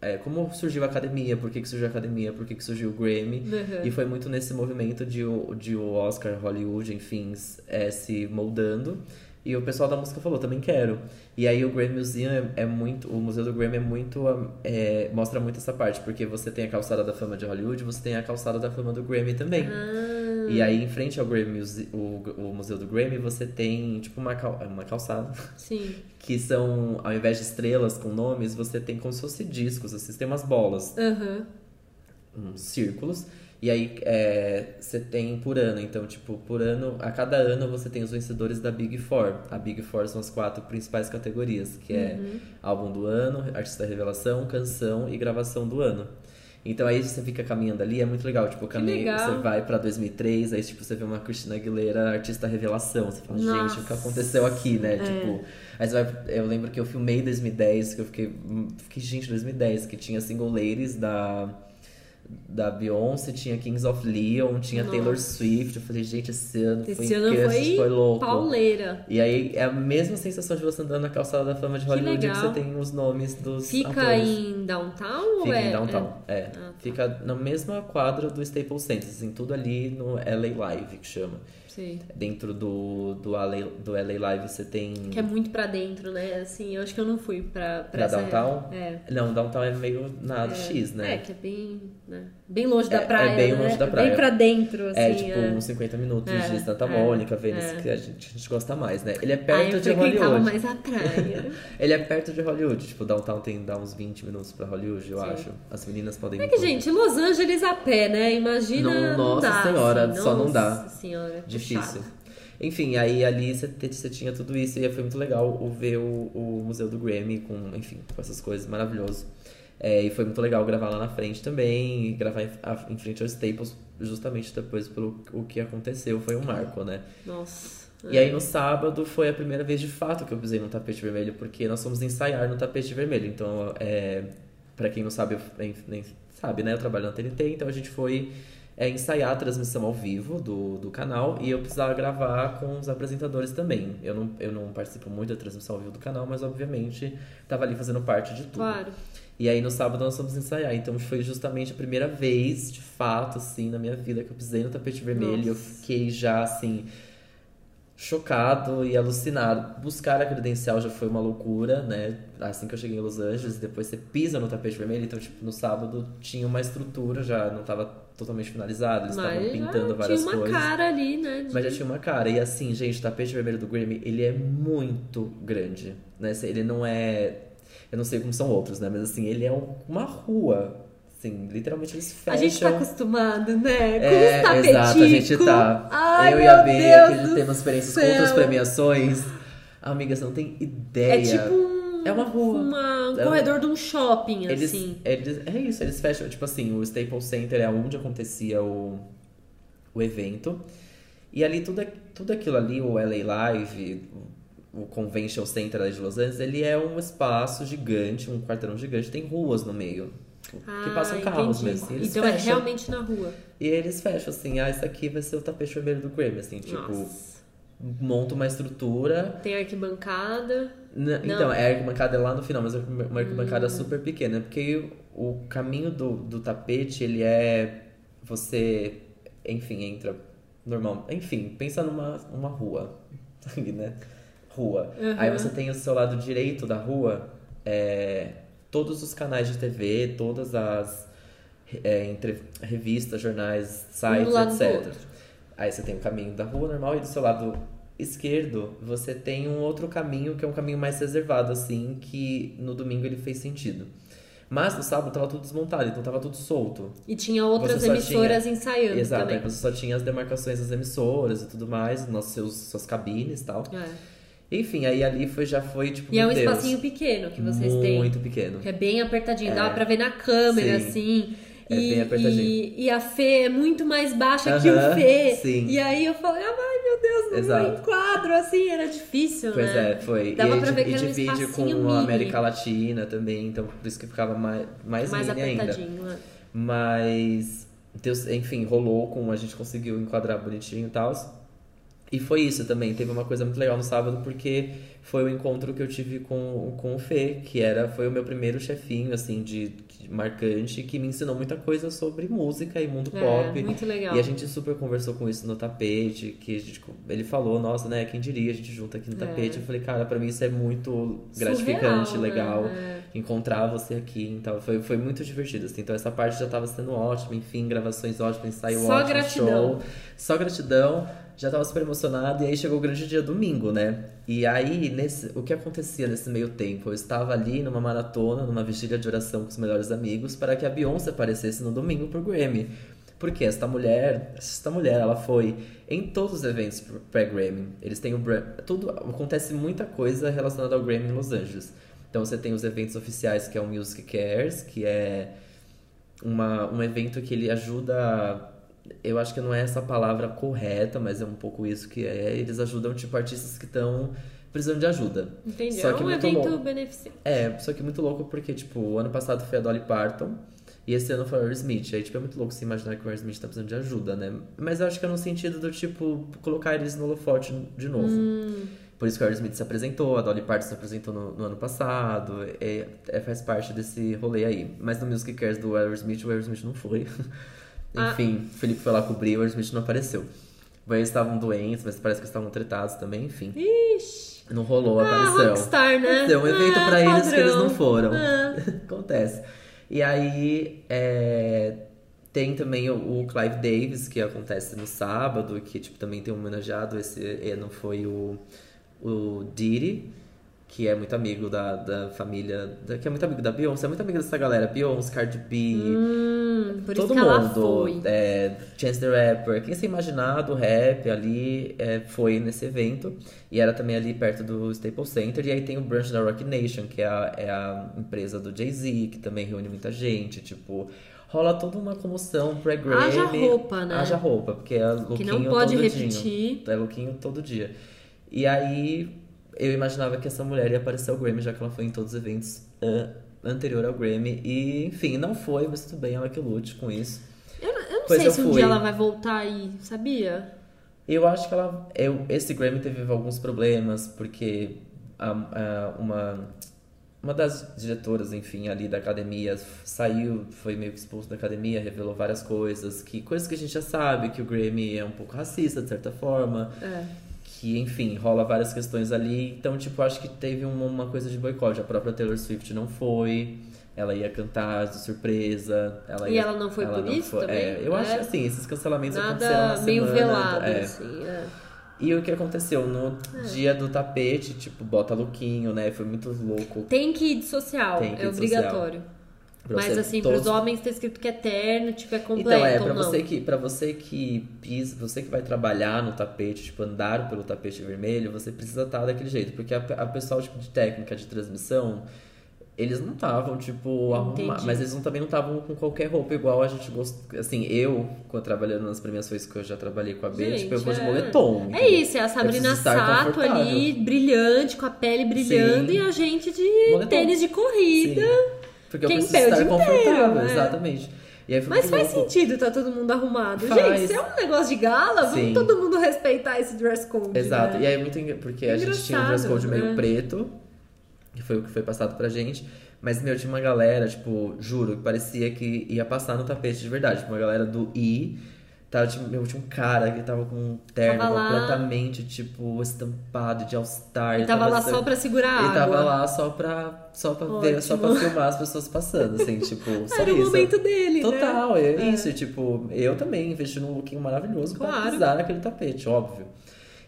é, como surgiu a academia, por que, que surgiu a academia, por que, que surgiu o Grammy. Uhum. E foi muito nesse movimento de, o- de o Oscar, Hollywood, enfim, é, se moldando. E o pessoal da música falou, também quero. E aí o Grammy Museum é, é muito. O Museu do Grammy é muito. é, mostra muito essa parte, porque você tem a calçada da fama de Hollywood, você tem a calçada da fama do Grammy também. E aí, em frente ao Grammy, o, o Museu do Grammy, você tem tipo uma, cal- uma calçada sim. que são, ao invés de estrelas com nomes, você tem como se fosse discos, assim, você tem umas bolas Aham. uns círculos. E aí é, você tem por ano, então, tipo, por ano, a cada ano você tem os vencedores da Big Four. A Big Four são as quatro principais categorias, que é Uhum. álbum do ano, artista revelação, canção e gravação do ano. Então aí você fica caminhando ali, é muito legal. Tipo, caminho, você vai pra 2003, aí tipo, você vê uma Cristina Aguilera, artista revelação. Você fala, gente, o que Nossa. aconteceu aqui, né? É. Tipo, aí você vai. Eu lembro que eu filmei em 2010, que eu fiquei. Fiquei, gente, 2010, que tinha single ladies da. Da Beyoncé, tinha Kings of Leon, tinha Nossa. Taylor Swift. Eu falei, gente, esse ano foi Esse ano incrível, foi, foi louco. pauleira. E aí é a mesma sensação de você andando na calçada da fama de Que Hollywood que, legal. você tem os nomes dos Fica atores. em downtown ou Fica é? em downtown, é. Ah, tá. Fica na mesma quadra do Staples Center, assim, tudo ali no LA Live, que chama. É, sei. Dentro do, do, LA, do LA Live você tem... Que é muito pra dentro, né? Assim, eu acho que eu não fui pra, pra, Pra downtown? É. Não, downtown é meio nada X, né? É, que é bem, né? bem longe da É- é praia, bem né? longe da É praia. Bem pra dentro, assim. É, tipo, é. uns 50 minutos É, de Santa é, Mônica, Vênus, é. que a gente, a gente gosta mais, né? Ele é perto de Hollywood. mais a praia. Ele é perto de Hollywood, tipo, downtown tem dá uns 20 minutos pra Hollywood, eu Sim. acho. As meninas podem É que, gente, Los Angeles a pé, né? Imagina. Não, não nossa dá, senhora, assim, só não nossa dá. senhora. Difícil. Enfim, aí ali você, tinha tudo isso e foi muito legal ver o, o Museu do Grammy com, enfim, com essas coisas maravilhoso. É, e foi muito legal gravar lá na frente também, gravar em, a- em frente aos Staples, justamente depois pelo o que aconteceu, foi um marco, né? Nossa. E aí no sábado foi a primeira vez de fato que eu pisei no tapete vermelho, porque nós fomos ensaiar no tapete vermelho. Então, é, para quem não sabe, eu- nem, nem sabe, né? Eu trabalho na TNT, então a gente foi é, ensaiar a transmissão ao vivo do, do canal e eu precisava gravar com os apresentadores também. Eu não, eu não participo muito da transmissão ao vivo do canal, mas obviamente tava ali fazendo parte de tudo. Claro. E aí no sábado nós fomos ensaiar. Então foi justamente a primeira vez, de fato, assim, na minha vida que eu pisei no tapete vermelho. Eu Nossa. fiquei já assim chocado e alucinado. Buscar a credencial já foi uma loucura, né? Assim que eu cheguei em Los Angeles, depois você pisa no tapete vermelho, então tipo, no sábado tinha uma estrutura, já não estava totalmente finalizada, eles estavam Mas pintando já várias tinha uma coisas. cara ali, né? de- Mas já tinha uma cara. E assim, gente, o tapete vermelho do Grammy, ele é muito grande. Né? Ele não é. Eu não sei como são outros, né? Mas assim, ele é um- uma rua. Assim, literalmente eles fecham. A gente tá acostumado, né? Com É, os tapeticos. exato, a gente tá. Ai, eu e a Bê, Deus que do temos experiências com céu. outras premiações. Amiga, você não tem ideia. É tipo um, É uma rua. uma- um É um- corredor de um shopping, Eles, assim. eles, é isso, eles fecham. Tipo assim, o Staples Center é onde acontecia o, o evento. E ali, tudo, tudo aquilo ali, o LA Live, o, Convention Center de Los Angeles, ele é um espaço gigante, um quarteirão gigante, tem ruas no meio. Que Ah, passam carros entendi. mesmo. eles Então é fecham. realmente na rua. E eles fecham assim, ah, isso aqui vai ser o tapete vermelho do Grammy, assim, tipo, Nossa. monta uma estrutura. Tem arquibancada. Não. Então, é a arquibancada é lá no final, mas é uma arquibancada Hum. super pequena, porque o caminho do, do tapete, ele é. Você, enfim, entra normal. Enfim, pensa numa uma rua, né? Rua. Uhum. Aí você tem o seu lado direito da rua, é, todos os canais de TV, todas as é, entre, revistas, jornais, sites, Um etc. Aí você tem o caminho da rua normal e do seu lado esquerdo você tem um outro caminho que é um caminho mais reservado, assim, que no domingo ele fez sentido. Mas no sábado tava tudo desmontado, então tava tudo solto. E tinha outras emissoras ensaiando Exato, também. aí você só tinha as demarcações das emissoras e tudo mais, nos seus, suas cabines e tal. É. Enfim, aí ali foi, já foi tipo. E é um Deus, espacinho pequeno que vocês têm. Muito pequeno. Que é bem apertadinho, É. dá pra ver na câmera, Sim. assim. É e, bem apertadinho. E, e a Fê é muito mais baixa que o Fê. sim. E aí eu falei, ah, ai meu Deus, no Exato. enquadro, assim, era difícil, Pois né? é, foi. Dava e pra ver que e era um divide com espacinho a mini. América Latina também, então por isso que ficava mais, mais, Mais mini ainda. apertadinho, né? Mas, Deus, enfim, rolou com a gente conseguiu enquadrar bonitinho e tal. E foi isso também. Teve uma coisa muito legal no sábado, porque foi o encontro que eu tive com, com o Fê, que era, foi o meu primeiro chefinho, assim, de, de marcante, que me ensinou muita coisa sobre música e mundo É, pop. muito legal. E a gente super conversou com isso no tapete, que gente- ele falou, nossa, né, quem diria a gente junta aqui no É. tapete. Eu falei, cara, pra mim isso é muito gratificante, Surreal, né? legal É. encontrar você aqui. Então, foi, foi muito divertido, assim. Então, essa parte já tava sendo ótima. Enfim, gravações ótimas, ensaio Só ótimo, gratidão. show. Só gratidão. Já tava super emocionado. E aí, chegou o grande dia domingo, né? E aí, nesse, o que acontecia nesse meio tempo? Eu estava ali numa maratona, numa vigília de oração com os melhores amigos, para que a Beyoncé aparecesse no domingo pro Grammy. Porque esta mulher, esta mulher, ela foi em todos os eventos pré-Grammy. Eles têm o tudo acontece muita coisa relacionada ao Grammy em Los Angeles. Então você tem os eventos oficiais que é o Music Cares, que é uma, um evento que ele ajuda. Eu acho que não é essa palavra correta, mas é um pouco isso que é. Eles ajudam, tipo, artistas que estão precisando de ajuda. Entendi. Só é que um muito evento louco. beneficente. É, só que muito louco porque, tipo, o ano passado foi a Dolly Parton e esse ano foi o Aerosmith. Aí, tipo, é muito louco se imaginar que o Aerosmith tá precisando de ajuda, né? Mas eu acho que é no sentido do, tipo, colocar eles no holofote de novo. Hum. Por isso que o Aerosmith se apresentou, a Dolly Parton se apresentou no, no ano passado, é, é- faz parte desse rolê aí. Mas no Music Cares do Aerosmith, o Aerosmith não foi. Ah. enfim, o Felipe foi lá cobrir, o Aerosmith não apareceu. Eles estavam doentes, mas parece que estavam tratados também, enfim. Ixi. Não rolou a Ah, aparição. rockstar, né? É um evento Ah, pra eles que eles padrão. não foram. Ah. Acontece. E aí, é, tem também o, o Clive Davis, que acontece no sábado, que tipo, também tem um homenageado. Esse ano foi o, o Diddy, que é muito amigo da, da família, da- que é muito amigo da Beyoncé, é muito amigo dessa galera. Beyoncé, Cardi B, Hum, por isso todo que ela mundo. foi. É, Chance the Rapper, quem se imaginar do rap ali é, foi nesse evento. E era também ali perto do Staples Center. E aí tem o brunch da Rock Nation, que é a, é a empresa do Jay-Z, que também reúne muita gente. Tipo, rola toda uma comoção pré-Grammy. Haja roupa, né? Haja roupa, porque é lookinho Que não pode todo repetir. Dia. É lookinho todo dia. E aí eu imaginava que essa mulher ia aparecer ao Grammy, já que ela foi em todos os eventos ah, anterior ao Grammy. E, enfim, não foi, mas tudo bem, ela que lute com isso. Eu, não- eu não Pois sei eu se um fui. dia ela vai voltar aí, sabia? Eu acho que ela. Eu, esse Grammy teve alguns problemas, porque a, a- uma, uma das diretoras, enfim, ali da academia saiu, foi meio que expulso da academia, revelou várias coisas, que coisas que a gente já sabe, que o Grammy é um pouco racista, de certa forma. É. Que, enfim, rola várias questões ali. Então, tipo, acho que teve uma, uma coisa de boicote. A própria Taylor Swift não foi. Ela ia cantar de surpresa. Ela E ia- ela não foi por isso também? É, eu acho É. que assim, esses cancelamentos aconteceram Nada na meio semana. velado, é. assim. É. E o que aconteceu? No É. dia do tapete, tipo, bota lookinho, né? Foi muito louco. Tem que ir de social, Tem que ir é obrigatório. Pra Mas assim, todos- pros homens tá escrito que é terno, tipo, é completo Então, é, pra não. você que para você que pisa, você que vai trabalhar no tapete, tipo, andar pelo tapete vermelho, você precisa estar daquele jeito. Porque a, a pessoal, tipo, de técnica de transmissão, eles não estavam, tipo, arrumados. Mas eles não, também não estavam com qualquer roupa igual a gente gosta. Assim, eu, quando trabalhando nas premiações que eu já trabalhei com a B, tipo, eu vou de é. moletom. É isso, é a Sabrina Sato ali, brilhante, com a pele brilhando, Sim. e a gente de Moletom. tênis de corrida. Sim. Porque eu Quem preciso pé o estar confortável, inteiro, é. exatamente. Mas faz louco. sentido, tá todo mundo arrumado. Faz. Gente, se é um negócio de gala, vamos Sim. todo mundo respeitar esse dress code. Exato. né? E aí é muito engra- porque a gente tinha um dress code meio né? preto, que foi o que foi passado pra gente. Mas, meu, tinha uma galera, tipo, juro, que parecia que ia passar no tapete de verdade. Tipo, uma galera do I. Tava, tipo, meu, tinha um cara que tava com um terno Tava lá. completamente, tipo, estampado de All-Star. Ele tava lá só pra segurar Ele água. tava lá só pra, só pra ver, só pra filmar as pessoas passando, assim, tipo, só Era o isso. momento dele, Total, né? é isso. e, Tipo, eu também investi num lookinho maravilhoso pra Claro. pisar naquele tapete, óbvio.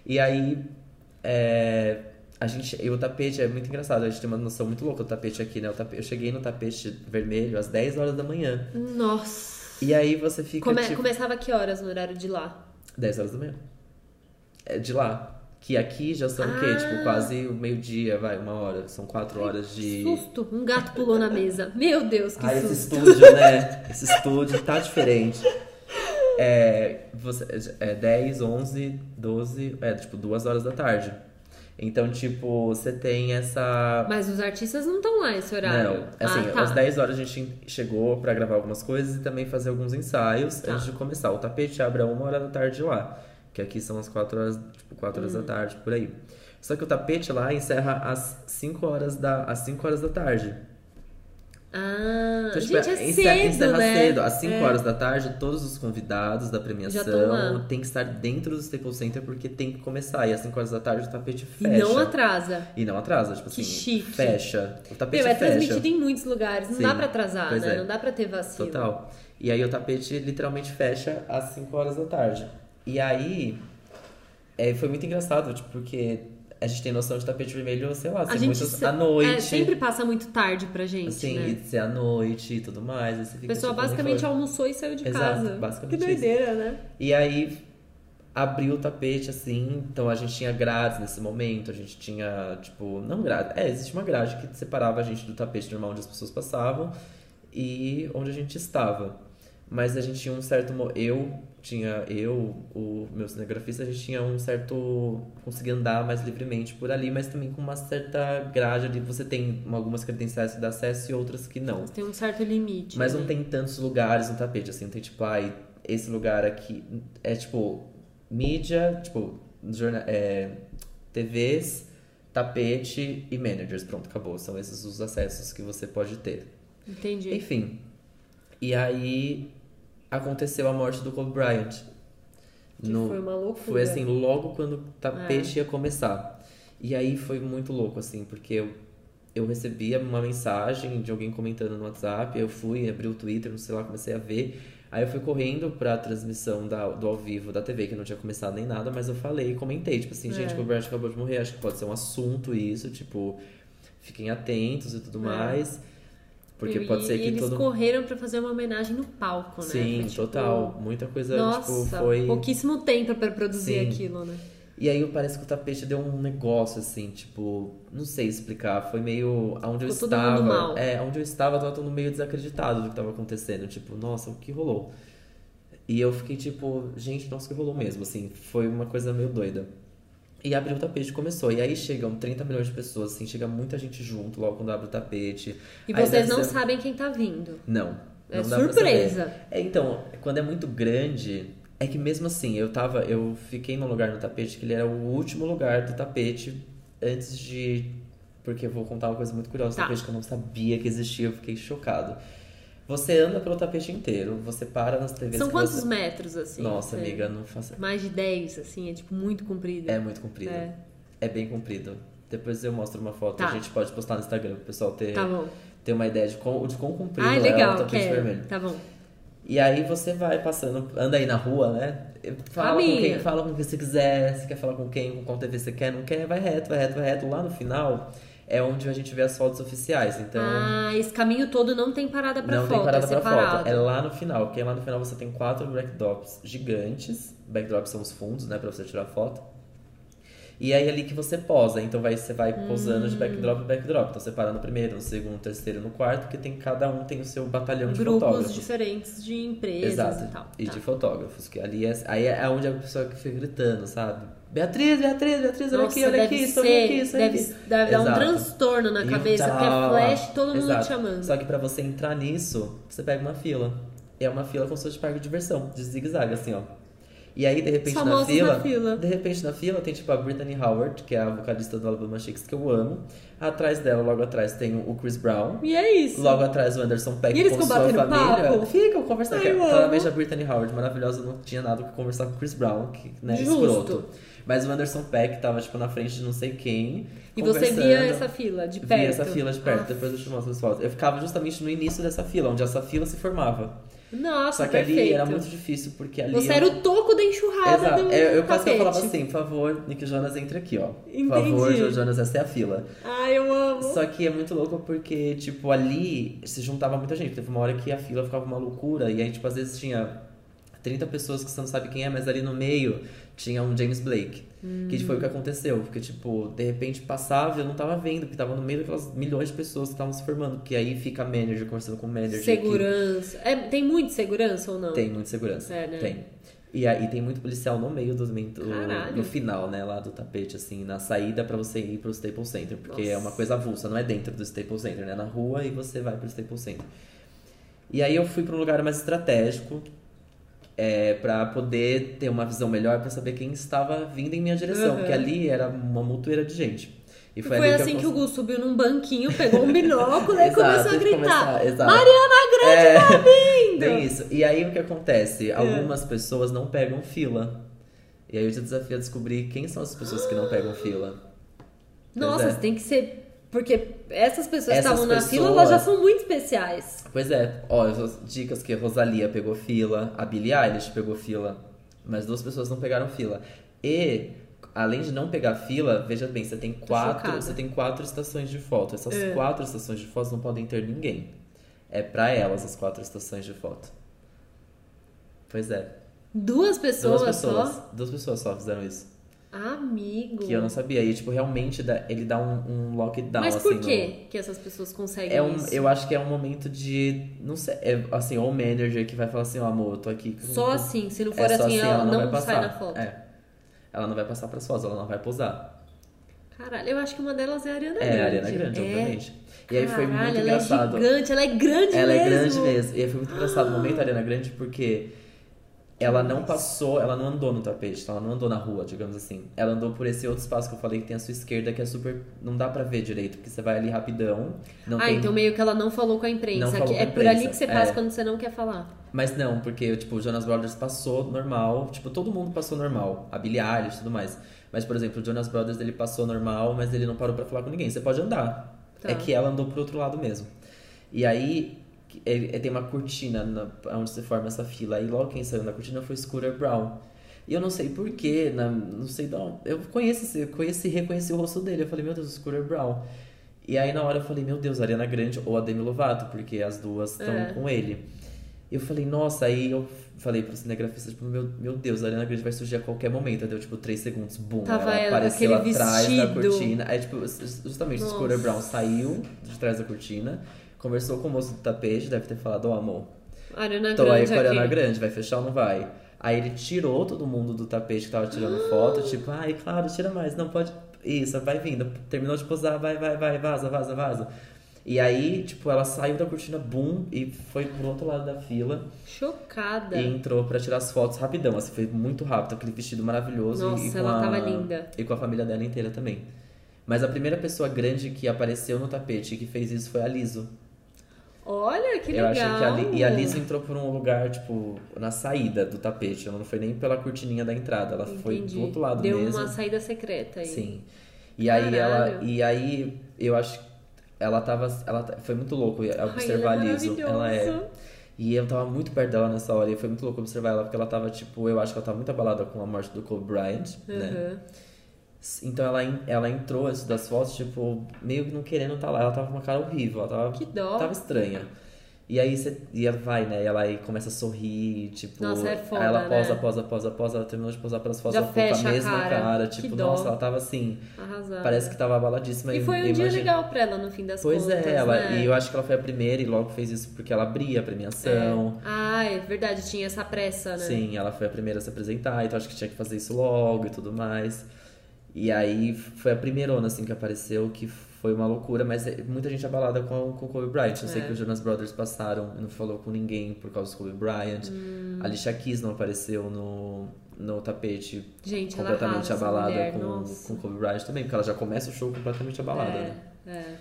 E aí, é, a gente, e o tapete é muito engraçado, a gente tem uma noção muito louca do tapete aqui, né? O tapete, eu cheguei no tapete vermelho às 10 horas da manhã. Nossa. E aí você fica, Come- tipo, Começava que horas no horário de lá? 10 horas da manhã. É de lá. Que aqui já são o quê? Ah. Tipo, quase o meio-dia, vai, uma hora. São quatro horas de. Susto, um gato pulou na mesa. Meu Deus, que esse susto. estúdio, né? Esse estúdio tá diferente. é, você, é 10, 11, 12, é tipo duas horas da tarde. Então, tipo, você tem essa. Mas os artistas não estão lá esse horário. Não, assim, ah, tá. às 10 horas a gente chegou pra gravar algumas coisas e também fazer alguns ensaios Tá. antes de começar. O tapete abre a uma hora da tarde lá, que aqui são as 4 horas, tipo, 4 horas da Hum. tarde, por aí. Só que o tapete lá encerra às 5 horas da, às 5 horas da tarde. Ah, Então, tipo, gente, é encerra, cedo, encerra né? cedo. Às 5 É. horas da tarde, todos os convidados da premiação têm que estar dentro do Staples Center porque tem que começar. E às 5 horas da tarde o tapete E fecha. não atrasa. E não atrasa, tipo Que assim, chique. fecha. O tapete Meu, é fecha. transmitido em muitos lugares. Não Sim, dá pra atrasar, né? é. Não dá pra ter vacilo. Total. E aí o tapete literalmente fecha às 5 horas da tarde. E aí é, foi muito engraçado, tipo, porque a gente tem noção de tapete vermelho, sei lá, A ser muitos se- à noite. É, sempre passa muito tarde pra gente, assim, né? e ser à noite e tudo mais. você A fica, pessoa tipo, basicamente almoçou e saiu de Exato, casa. basicamente que doideira, né? E aí abriu o tapete assim, então a gente tinha grades nesse momento, a gente tinha, tipo, não grade, é, existe uma grade que separava a gente do tapete normal onde as pessoas passavam e onde a gente estava. Mas a gente tinha um certo. Eu tinha. Eu, o meu cinegrafista, a gente tinha um certo. conseguia andar mais livremente por ali, mas também com uma certa grade ali. Você tem algumas credenciais que dá acesso e outras que não. Tem um certo limite. Mas né? não tem tantos lugares no tapete, assim, não tem tipo, ai, esse lugar aqui. É tipo, mídia, tipo, jorna é, TVs, tapete e managers. Pronto, acabou. São esses os acessos que você pode ter. Entendi. Enfim. E aí aconteceu a morte do Kobe Bryant. Que foi uma loucura. Foi assim, logo quando o tapete ia começar. E aí foi muito louco, assim, porque eu, eu recebia uma mensagem de alguém comentando no WhatsApp, eu fui, abri o Twitter, não sei lá, comecei a ver. Aí eu fui correndo pra transmissão da, do ao vivo da TV, que não tinha começado nem nada, mas eu falei e comentei, tipo assim, gente, É. o Kobe Bryant acabou de morrer, acho que pode ser um assunto isso, tipo, fiquem atentos e tudo É. mais. Porque E- pode ser que eles todo correram pra fazer uma homenagem no palco, né? Sim, tipo, total. Muita coisa, Nossa, tipo, foi. pouquíssimo tempo pra produzir Sim. aquilo, né? E aí parece que o tapete deu um negócio, assim, tipo, não sei explicar. Foi meio. Onde eu todo mundo estava. mal. É, onde eu estava, eu tava todo meio desacreditado do que tava acontecendo. Tipo, nossa, o que rolou? E eu fiquei tipo, gente, nossa, o que rolou mesmo? Assim, foi uma coisa meio doida. E abriu o tapete começou. E aí chegam 30 milhões de pessoas, assim, chega muita gente junto logo quando abre o tapete. E Aí vocês não ser- sabem quem tá vindo. Não. É não surpresa. É, então, quando é muito grande, é que mesmo assim, eu tava. Eu fiquei num lugar no tapete que ele era o último lugar do tapete antes de. Porque eu vou contar uma coisa muito curiosa Tá. tapete que eu não sabia que existia, eu fiquei chocado. Você anda pelo tapete inteiro, você para nas TVs São quantos você... metros, assim? Nossa, amiga, não faça. Mais de 10, assim, é tipo muito comprido. É muito comprido. É. É. bem comprido. Depois eu mostro uma foto, Tá. a gente pode postar no Instagram pro pessoal ter, Tá bom. ter uma ideia de quão, de quão comprido Ah, é o legal, tapete quero. vermelho. Tá bom. E aí você vai passando, anda aí na rua, né? Fala com Amiga. quem, fala com quem você quiser, se quer falar com quem, com qual TV você quer, não quer, vai reto, vai reto, vai reto. Lá no final é onde a gente vê as fotos oficiais. Então Ah, esse caminho todo não tem parada pra não foto, tem parada é pra separado. foto. É lá no final, porque lá no final você tem quatro backdrops gigantes. Backdrops são os fundos, né, pra você tirar foto. E aí é ali que você posa, então vai, você vai posando Hum. de backdrop em backdrop. Então você para no primeiro, no segundo, no terceiro, no quarto, porque tem cada um tem o seu batalhão de Grupos fotógrafos. diferentes de empresas Exato. e tal. E Tá. de fotógrafos. Que ali é, aí é onde a pessoa que fica gritando, sabe? Beatriz, Beatriz, Beatriz, olha Nossa, aqui, olha aqui, estou aqui, estou deve, aqui. deve dar um transtorno na cabeça, tá porque lá, é flash, todo mundo Exato. te chamando. Só que pra você entrar nisso, você pega uma fila. É uma fila se fosse de parque de diversão, de zigue-zague, assim, ó. E aí, de repente, na fila, na fila. De repente, na fila, tem tipo a Brittany Howard, que é a vocalista do Alabama Shakes, que eu amo. Atrás dela, logo atrás, tem o Chris Brown. E é isso. Logo atrás o Anderson Peck E eles com sua família. papo? Ficam conversando. Ai, Claramente a Brittany Howard, maravilhosa, não tinha nada que conversar com o Chris Brown, que né, Justo. escroto. Mas o Anderson Peck tava, tipo, na frente de não sei quem. E você via essa fila de perto. Via essa fila de perto, Ah, depois eu te mostro as fotos. Eu ficava justamente no início dessa fila, onde essa fila se formava. Nossa, Só que perfeito. ali era muito difícil, porque ali. Você eu- era o toco da enxurrada Exato. do Eu, eu quase que eu falava assim, por favor, Nick Jonas, entre aqui, ó. Entendi. Por favor, Jonas, essa é a fila. Ai, eu amo. Só que é muito louco porque, tipo, ali se juntava muita gente. Teve uma hora que a fila ficava uma loucura e aí, tipo, às vezes tinha 30 pessoas que você não sabe quem é, mas ali no meio tinha um James Blake. Que foi o que aconteceu. Porque, tipo, de repente passava e eu não tava vendo, porque tava no meio daquelas milhões de pessoas que estavam se formando. Porque aí fica manager conversando com manager. Segurança. É, tem muito segurança ou não? Tem muita segurança. É, né? Tem. E aí tem muito policial no meio do, do no final, né, lá do tapete, assim, na saída pra você ir pro Staples Center, porque Nossa. é uma coisa avulsa, não é dentro do Staples Center, né, na rua e você vai pro Staples Center. E aí eu fui pra um lugar mais estratégico, é, para poder ter uma visão melhor, pra saber quem estava vindo em minha direção, Uhum. porque ali era uma mutueira de gente. E E foi, foi, ali assim eu que o consegui- Gu subiu num banquinho, pegou um binóculo e começou a gritar. começar. Mariana Grande É. tá vindo! Tem isso. E aí o que É. acontece? Algumas pessoas não pegam fila. E aí eu te desafio a descobrir quem são as pessoas que não pegam fila. Nossa, é. você tem que ser. Porque essas pessoas que Essas estavam na pessoas- fila, elas já são muito especiais. Pois é, ó, as dicas que a Rosalia pegou fila, a Billie Eilish pegou fila, mas duas pessoas não pegaram fila. E além de não pegar fila, veja bem, você tem quatro, você tem quatro estações de foto. Essas É. quatro estações de foto não podem ter ninguém. É pra elas as quatro estações de foto. Pois é. Duas pessoas, Duas pessoas, só. duas pessoas só fizeram isso. Amigo. Que eu não sabia. E, tipo, realmente dá- ele dá um, um lockdown, Mas assim. por no- quê que essas pessoas conseguem É um, isso? eu acho que é um momento de. Não sei. É, assim, ou o manager que vai falar assim: ó, amor, eu tô aqui. Só assim, se não for É só assim, ela, não, vai passar. sai na foto. É. Ela não vai passar pras fotos, ela não vai posar. Caralho, eu acho que uma delas é a Ariana É, Grande. a Ariana Grande, É. obviamente. E aí foi muito ela engraçado. é gigante, ela é grande Ela mesmo. é grande mesmo. E aí foi muito engraçado o momento da Ariana Grande, porque ela não passou, ela não andou no tapete, ela não andou na rua, digamos assim. Ela andou por esse outro espaço que eu falei que tem à sua esquerda, que é super. Não dá pra ver direito, porque você vai ali rapidão. Não ah, tem... então meio que ela não falou com a imprensa. Não falou que com a é por ali imprensa, que você passa é. quando você não quer falar. Mas não, porque, tipo, o Jonas Brothers passou normal. Tipo, todo mundo passou normal. A Billie Eilish e tudo mais. Mas, por exemplo, o Jonas Brothers, ele passou normal, mas ele não parou pra falar com ninguém. Você pode andar. Tá. É que ela andou pro outro lado mesmo. E aí, ele, ele tem uma cortina na, onde se forma essa fila. E logo quem saiu da cortina foi Scooter Brown. E eu não sei porquê, não sei de onde. Eu eu conheci, reconheci o rosto dele. Eu falei, meu Deus, Scooter Brown. E aí na hora eu falei, meu Deus, Ariana Grande ou a Demi Lovato, porque as duas estão É. com ele. Eu falei, nossa, aí eu falei pro cinegrafista, tipo, meu, meu Deus, a Ariana Grande vai surgir a qualquer momento. Deu, tipo, três segundos, bum, Tava ela ela, apareceu atrás da vestido. cortina. Aí, tipo, justamente, o Scooter. Brown saiu de trás da cortina, conversou com o moço do tapete, deve ter falado, ó, amor, Ariana tô aí Grande com a Ariana aqui. Grande, vai fechar ou não vai? Aí ele tirou todo mundo do tapete que tava tirando foto, tipo, ai, claro, tira mais, não pode. Isso, vai vindo. Terminou de posar, vai, vai, vai, vaza, vaza, vaza. E aí, tipo, ela saiu da cortina, boom, e foi pro outro lado da fila Chocada. e entrou pra tirar as fotos rapidão. Assim, foi muito rápido, aquele vestido maravilhoso. e, e Nossa, com ela a- tava linda. E com a família dela inteira também. Mas a primeira pessoa grande que apareceu no tapete e que fez isso foi a Liso. Olha, que Eu legal. achei que a, e a Liso entrou por um lugar, tipo, na saída do tapete. Ela não foi nem pela cortininha da entrada, ela foi Entendi. do outro lado Deu mesmo. uma saída secreta aí. Sim. E aí ela. Caralho. E aí eu acho que ela tava. Ela foi muito louco observar ela é a Liso. Ela é. E eu tava muito perto dela nessa hora. E foi muito louco observar ela, porque ela tava, tipo, eu acho que ela tava muito abalada com a morte do Kobe Bryant, né? Então ela, ela entrou isso das fotos, tipo, meio que não querendo estar lá. Ela tava com uma cara horrível, ela tava, Que dó. tava estranha. E aí você, e ela vai, né? E ela aí começa a sorrir, tipo. Nossa, é foda, aí ela posa, né? posa, posa, posa. Ela terminou de posar pelas fotos, Já ela ficou com a mesma cara. cara. Tipo, nossa, ela tava assim. Arrasada. Parece que tava abaladíssima. E foi um eu dia legal pra ela, no fim das Pois contas, é, ela, né? e eu acho que ela foi a primeira e logo fez isso porque ela abria a premiação. Ah, é verdade, tinha essa pressa, né? Sim, ela foi a primeira a se apresentar, então acho que tinha que fazer isso logo e tudo mais. E aí foi a primeirona, assim, que apareceu, que foi uma loucura, mas é- muita gente abalada com, com o Kobe Bryant. Eu sei É. que os Jonas Brothers passaram e não falou com ninguém por causa do Kobe Bryant. Hum. A Alicia Keys não apareceu no, no tapete Gente, completamente abalada mulher, com, nossa. com o Kobe Bryant também, porque ela já começa o show completamente abalada, é, né? é.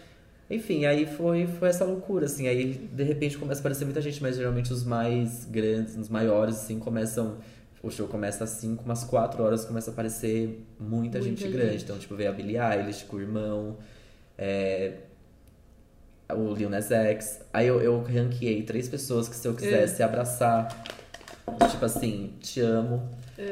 Enfim, aí foi, foi essa loucura, assim. Aí, de repente, começa a aparecer muita gente, mas geralmente os mais grandes, os maiores, assim, começam... O show começa às 5, umas 4 horas começa a aparecer muita, Muita gente, gente. grande. Então, tipo, veio a Billie Eilish com o irmão, é, o Lil Nas X. Aí eu, eu ranqueei três pessoas que se eu quisesse abraçar, tipo assim, te amo,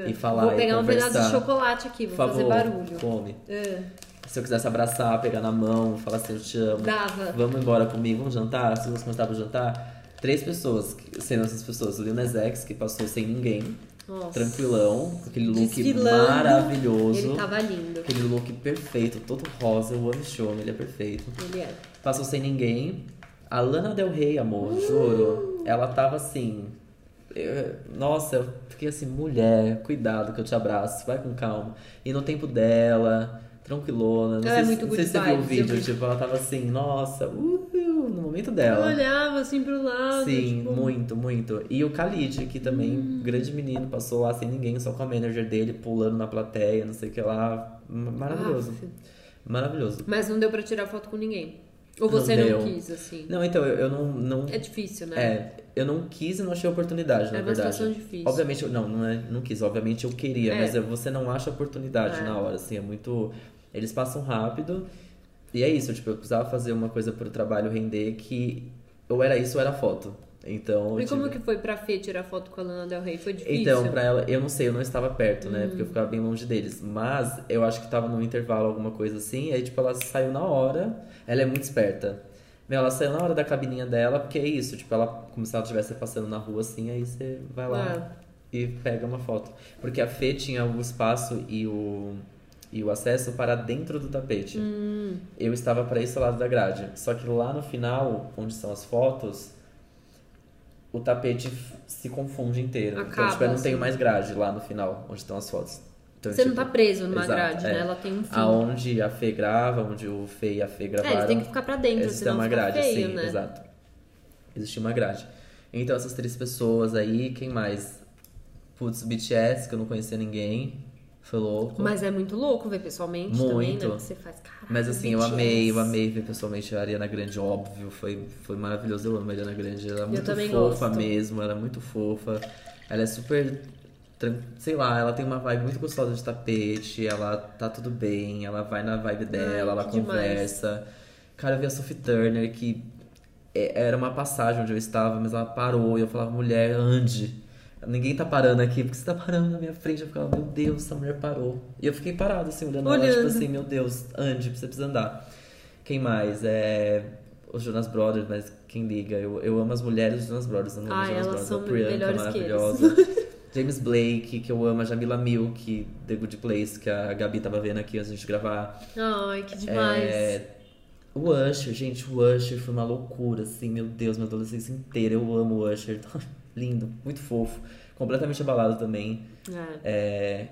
e falar Vou pegar um pedaço de chocolate aqui, vou Por fazer favor, barulho. come. É, Se eu quisesse abraçar, pegar na mão, falar assim, eu te amo. Dava. Vamos embora comigo, vamos jantar? Se você contar pro jantar? Três pessoas, sendo essas pessoas, o Lil Nas X, que passou sem ninguém, Nossa. tranquilão, aquele look Desfilando. maravilhoso. Ele tava lindo. Aquele look perfeito, todo rosa, eu amo homem, ele é perfeito. Ele é. Passou sem ninguém. A Lana Del Rey, amor, juro. Ela tava assim. eu- nossa, eu fiquei assim, mulher, cuidado que eu te abraço, vai com calma. E no tempo dela, tranquilona. Não Ela sei, é se- muito não sei good se você viu o vídeo, tipo, ela tava assim, nossa, uhul, momento Eu dela. olhava assim pro lado. Sim, tipo, muito, muito. E o Khalid, que também, grande menino, passou lá sem ninguém, só com a manager dele, pulando na plateia, não sei o que lá. Maravilhoso. Aff. Maravilhoso. Mas não deu pra tirar foto com ninguém. Ou Não você não, deu. quis, assim. Não, então, eu, eu não, não. É difícil, né? É, eu não quis e não achei oportunidade, na É uma verdade. situação difícil. Obviamente, eu, não, não, é, não quis. Obviamente eu queria, É. mas é- você não acha oportunidade É. na hora, assim, é muito... Eles passam rápido e é isso, tipo, eu precisava fazer uma coisa pro trabalho render que ou era isso ou era foto. Então, E como tive- que foi pra Fê tirar foto com a Lana Del Rey? Foi difícil? Então, pra ela, eu não sei, eu não estava perto, né? Hum. Porque eu ficava bem longe deles. Mas eu acho que tava num intervalo, alguma coisa assim. Aí, tipo, ela saiu na hora. Ela é muito esperta. Meu, ela saiu na hora da cabininha dela, porque é isso, tipo, ela, como se ela estivesse passando na rua assim, aí você vai lá e pega uma foto. Porque a Fê tinha o espaço e o, e o acesso para dentro do tapete. Hum, Eu estava para esse lado da grade. Só que lá no final, onde são as fotos, o tapete se confunde inteiro. então, Acaba, tipo, eu não assim. tenho mais grade lá no final, onde estão as fotos. Então, você não tipo, tá preso numa exato, grade, é. né? Ela tem um fim. Aonde a Fê grava, onde o Fê e a Fê É, gravaram. eles têm que ficar pra dentro, Existe senão uma grade, feio, sim, né? exato. Existe uma grade. Então, essas três pessoas aí, quem mais? Putz, BTS, que eu não conhecia ninguém. Foi louco. Mas é muito louco ver pessoalmente também, né? Muito. Você faz, caralho, Mas assim, eu amei, eu amei ver pessoalmente a Ariana Grande, óbvio, foi, foi maravilhoso. Eu amo a Ariana Grande, ela é muito fofa gosto. mesmo, ela é muito fofa. Ela é super, sei lá, ela tem uma vibe muito gostosa de tapete, ela tá tudo bem, ela vai na vibe dela, Ai, ela que demais. conversa. Cara, eu vi a Sophie Turner, que é- era uma passagem onde eu estava, mas ela parou e eu falava, mulher, ande. Ninguém tá parando aqui, porque você tá parando na minha frente. Eu ficava, meu Deus, essa mulher parou. E eu fiquei parado, assim, olhando ela, tipo Olhando. assim, meu Deus, ande, você precisa andar. Quem mais? É. Os Jonas Brothers, mas quem liga? Eu, eu amo as mulheres dos Jonas Brothers, eu amo os Jonas elas Brothers. são a Priyanka, eles. maravilhosa. James Blake, que eu amo, a Jamila Milk, The Good Place, que a Gabi tava vendo aqui antes de a gente gravar. Ai, que demais. É, O Usher, gente, o Usher foi uma loucura, assim, meu Deus, minha adolescência inteira. Eu amo o Usher. Lindo, muito fofo. Completamente abalado também. É. É,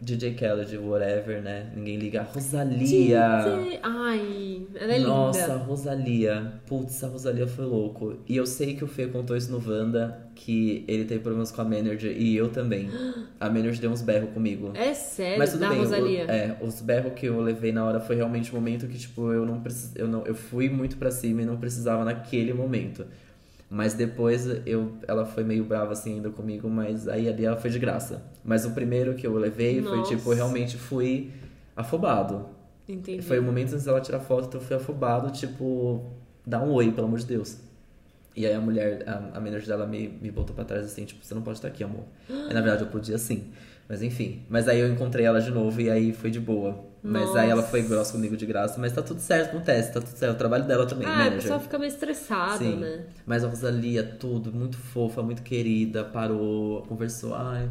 DJ Khaled, whatever, né? Ninguém liga. Rosalia! DJ Ai, ela é Nossa, linda. Rosalia. Putz, a Rosalia foi louco. E eu sei que o Fê contou isso no Wanda, que ele teve problemas com a manager e eu também. A manager deu uns berros comigo. É sério, Mas tudo da bem, o- Rosalia. é, os berros que eu levei na hora foi realmente um momento que, tipo, eu não precis, eu não Eu fui muito pra cima e não precisava naquele momento. Mas depois eu, ela foi meio brava assim ainda comigo, mas aí ali ela foi de graça. Mas o primeiro que eu levei foi Nossa. tipo, eu realmente fui afobado. Entendi. Foi o momento antes dela tirar foto, então eu fui afobado, tipo, dá um oi, pelo amor de Deus. E aí a mulher, a, a manager dela me, me botou pra trás assim, tipo, você não pode estar aqui, amor. Aí, na verdade eu podia sim. Mas enfim. Mas aí eu encontrei ela de novo e aí foi de boa. Mas aí ela foi grossa comigo de graça, mas tá tudo certo teste, tá tudo certo. O trabalho dela também, Ah, o manager. pessoal fica meio estressado, Sim. né? Mas a Rosalia, tudo, muito fofa, muito querida, parou, conversou, ai,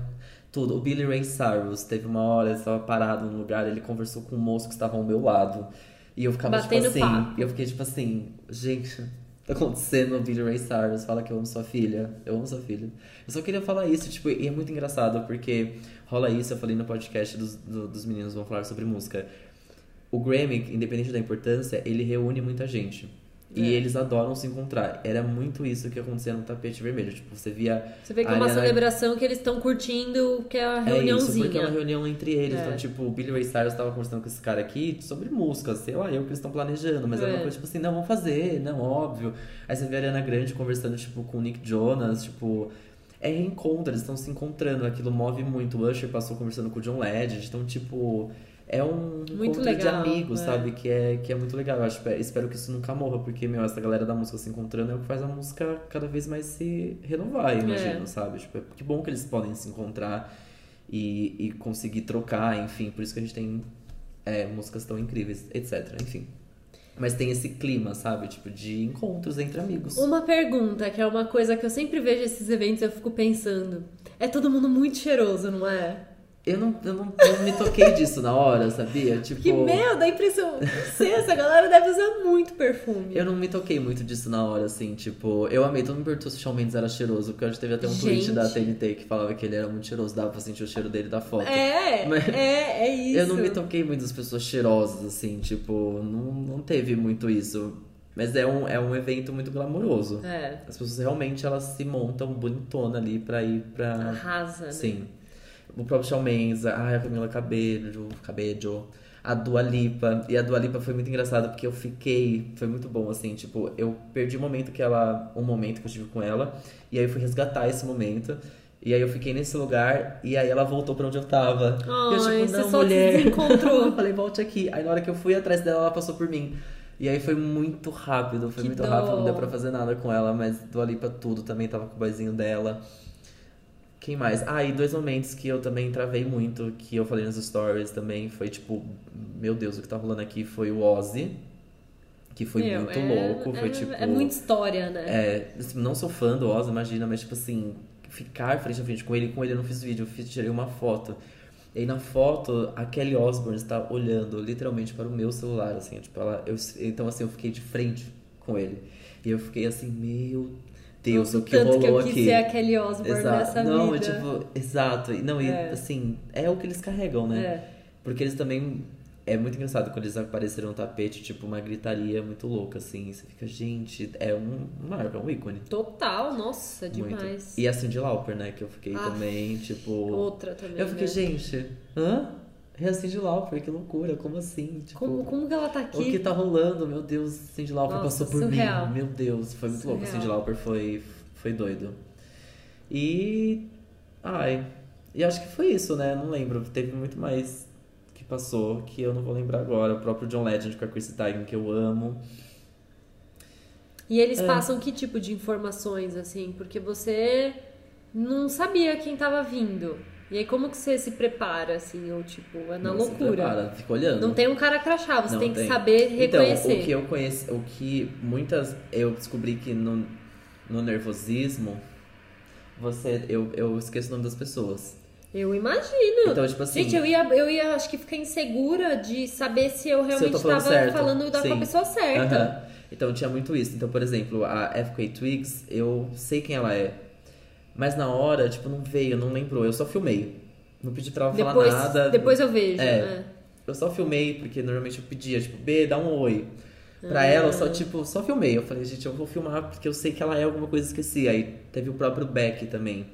tudo. O Billy Ray Cyrus, teve uma hora, ele estava parado num lugar, ele conversou com um moço que estava ao meu lado. E eu ficava Batendo tipo assim, e eu fiquei tipo assim, gente, tá acontecendo, Billy Ray Cyrus, fala que eu amo sua filha, eu amo sua filha. Eu só queria falar isso, tipo, e é muito engraçado, porque rola isso, eu falei no podcast dos, do- dos meninos vão falar sobre música. O Grammy, independente da importância, ele reúne muita gente. E É. eles adoram se encontrar. Era muito isso que acontecia no tapete vermelho. Tipo, você via. Você vê que é uma Ariana- celebração que eles estão curtindo, que é a É isso, reuniãozinha. porque é uma reunião entre eles. É. Então, tipo, o Billy Ray Cyrus tava conversando com esse cara aqui sobre música, sei lá, eu que eles estão planejando, mas é. É. uma coisa tipo assim, não, vamos fazer, não, óbvio. Aí você vê a Ariana Grande conversando, tipo, com o Nick Jonas, tipo. É reencontro, eles estão se encontrando, aquilo move muito. O Usher passou conversando com o John Legend, então, tipo. É um Muito encontro legal, de amigos, é. sabe? Que é, que é muito legal. Eu acho, espero que isso nunca morra, porque, meu, essa galera da música se encontrando é o que faz a música cada vez mais se renovar, eu imagino, É. sabe? Tipo, é que bom que eles podem se encontrar e, e conseguir trocar, enfim. Por isso que a gente tem é, músicas tão incríveis, etc. Enfim. Mas tem esse clima, sabe? Tipo, de encontros entre amigos. Uma pergunta, que é uma coisa que eu sempre vejo esses eventos e eu fico pensando. É todo mundo muito cheiroso, não é? Eu não, eu não, eu me toquei disso na hora, sabia? Tipo. Que meu, dá a impressão. Não sei, essa galera deve usar muito perfume. Eu não me toquei muito disso na hora, assim, tipo, eu amei, todo mundo perguntou se o Shawn Mendes era cheiroso, porque hoje teve até um tweet Gente. da TNT que falava que ele era muito cheiroso, dava pra sentir o cheiro dele da foto. É, Mas- é, é isso. Eu não me toquei muito das pessoas cheirosas, assim, tipo, não, não teve muito isso. Mas é um, é um evento muito glamouroso. É, As pessoas realmente elas se montam bonitona ali pra ir pra. arrasa, né? Sim. O próprio Shawn Mendes, ai, a Camila Cabello, Cabello, a Dua Lipa. E a Dua Lipa foi muito engraçado porque eu fiquei, foi muito bom assim, tipo, eu perdi o momento que ela, um momento que eu tive com ela, e aí eu fui resgatar esse momento. E aí eu fiquei nesse lugar e aí ela voltou pra onde eu tava. e eu Ai, tipo, você não, só se mulher. desencontrou. eu falei, volte aqui. Aí na hora que eu fui atrás dela, ela passou por mim. E aí foi muito rápido, foi Que muito dó. rápido, não deu pra fazer nada com ela, mas Dua Lipa tudo também tava com o boyzinho dela. Quem mais? Ah, e dois momentos que eu também travei muito, que eu falei nos stories também, foi tipo, meu Deus, o que tá rolando aqui foi o Ozzy, que foi Meu, muito é- louco, foi é, tipo... É muita história, né? É, assim, não sou fã do Ozzy, imagina, mas tipo assim, ficar frente a frente com ele, com ele eu não fiz vídeo, eu fiz, tirei uma foto. E aí na foto, a Kelly Osbourne está olhando literalmente para o meu celular, assim, tipo, ela, eu, então assim, eu fiquei de frente com ele. E eu fiquei assim, meu Deus, Nossa, o que tanto rolou que eu quis aqui. ser a Kelly Osbourne nessa não, vida. tipo, exato. Não, e É. assim, é o que eles carregam, né? É. Porque eles também. É muito engraçado quando eles apareceram no tapete, tipo, uma gritaria muito louca, assim. Você fica, gente, é um marca, é um ícone. Total, nossa, Muito. demais. E a Cindy Lauper, né? Que eu fiquei Ah, também, tipo. Outra também. eu fiquei, né? gente, hã? É a Cindy Lauper, que loucura, como assim? Tipo, Como, como que ela tá aqui? o que tá rolando? Meu Deus, Cindy Lauper Nossa, passou por surreal. mim. Meu Deus, foi muito louco. Surreal. Cindy Lauper foi, foi doido. E. Ai. E acho que foi isso, né? Não lembro. Teve muito mais que passou que eu não vou lembrar agora. O próprio John Legend com a Chrissy Teigen, que eu amo. E eles É. passam que tipo de informações, assim? Porque você não sabia quem tava vindo. E aí, como que você se prepara, assim? Ou tipo, é na Não se loucura. prepara, fica olhando. Não tem um cara crachá, você Não tem que saber reconhecer. Então, o que eu conheci, o que muitas eu descobri que no, no nervosismo você eu, eu esqueço o nome das pessoas. Eu imagino. Então, tipo assim, Gente, eu ia, eu ia, acho que ficar insegura de saber se eu realmente tô falando falando da, com a pessoa certa. Então tinha muito isso. Então, por exemplo, a FK Twigs, eu sei quem ela é. Mas na hora, tipo, não veio, não lembrou. Eu só filmei. Não pedi pra ela Depois, falar nada. depois eu vejo. É. né? Eu só filmei, porque normalmente eu pedia, tipo, B, dá um oi. Pra Ah. ela, eu só, tipo, só filmei. Eu falei, gente, eu vou filmar porque eu sei que ela é alguma coisa esqueci. Aí teve o próprio Beck também.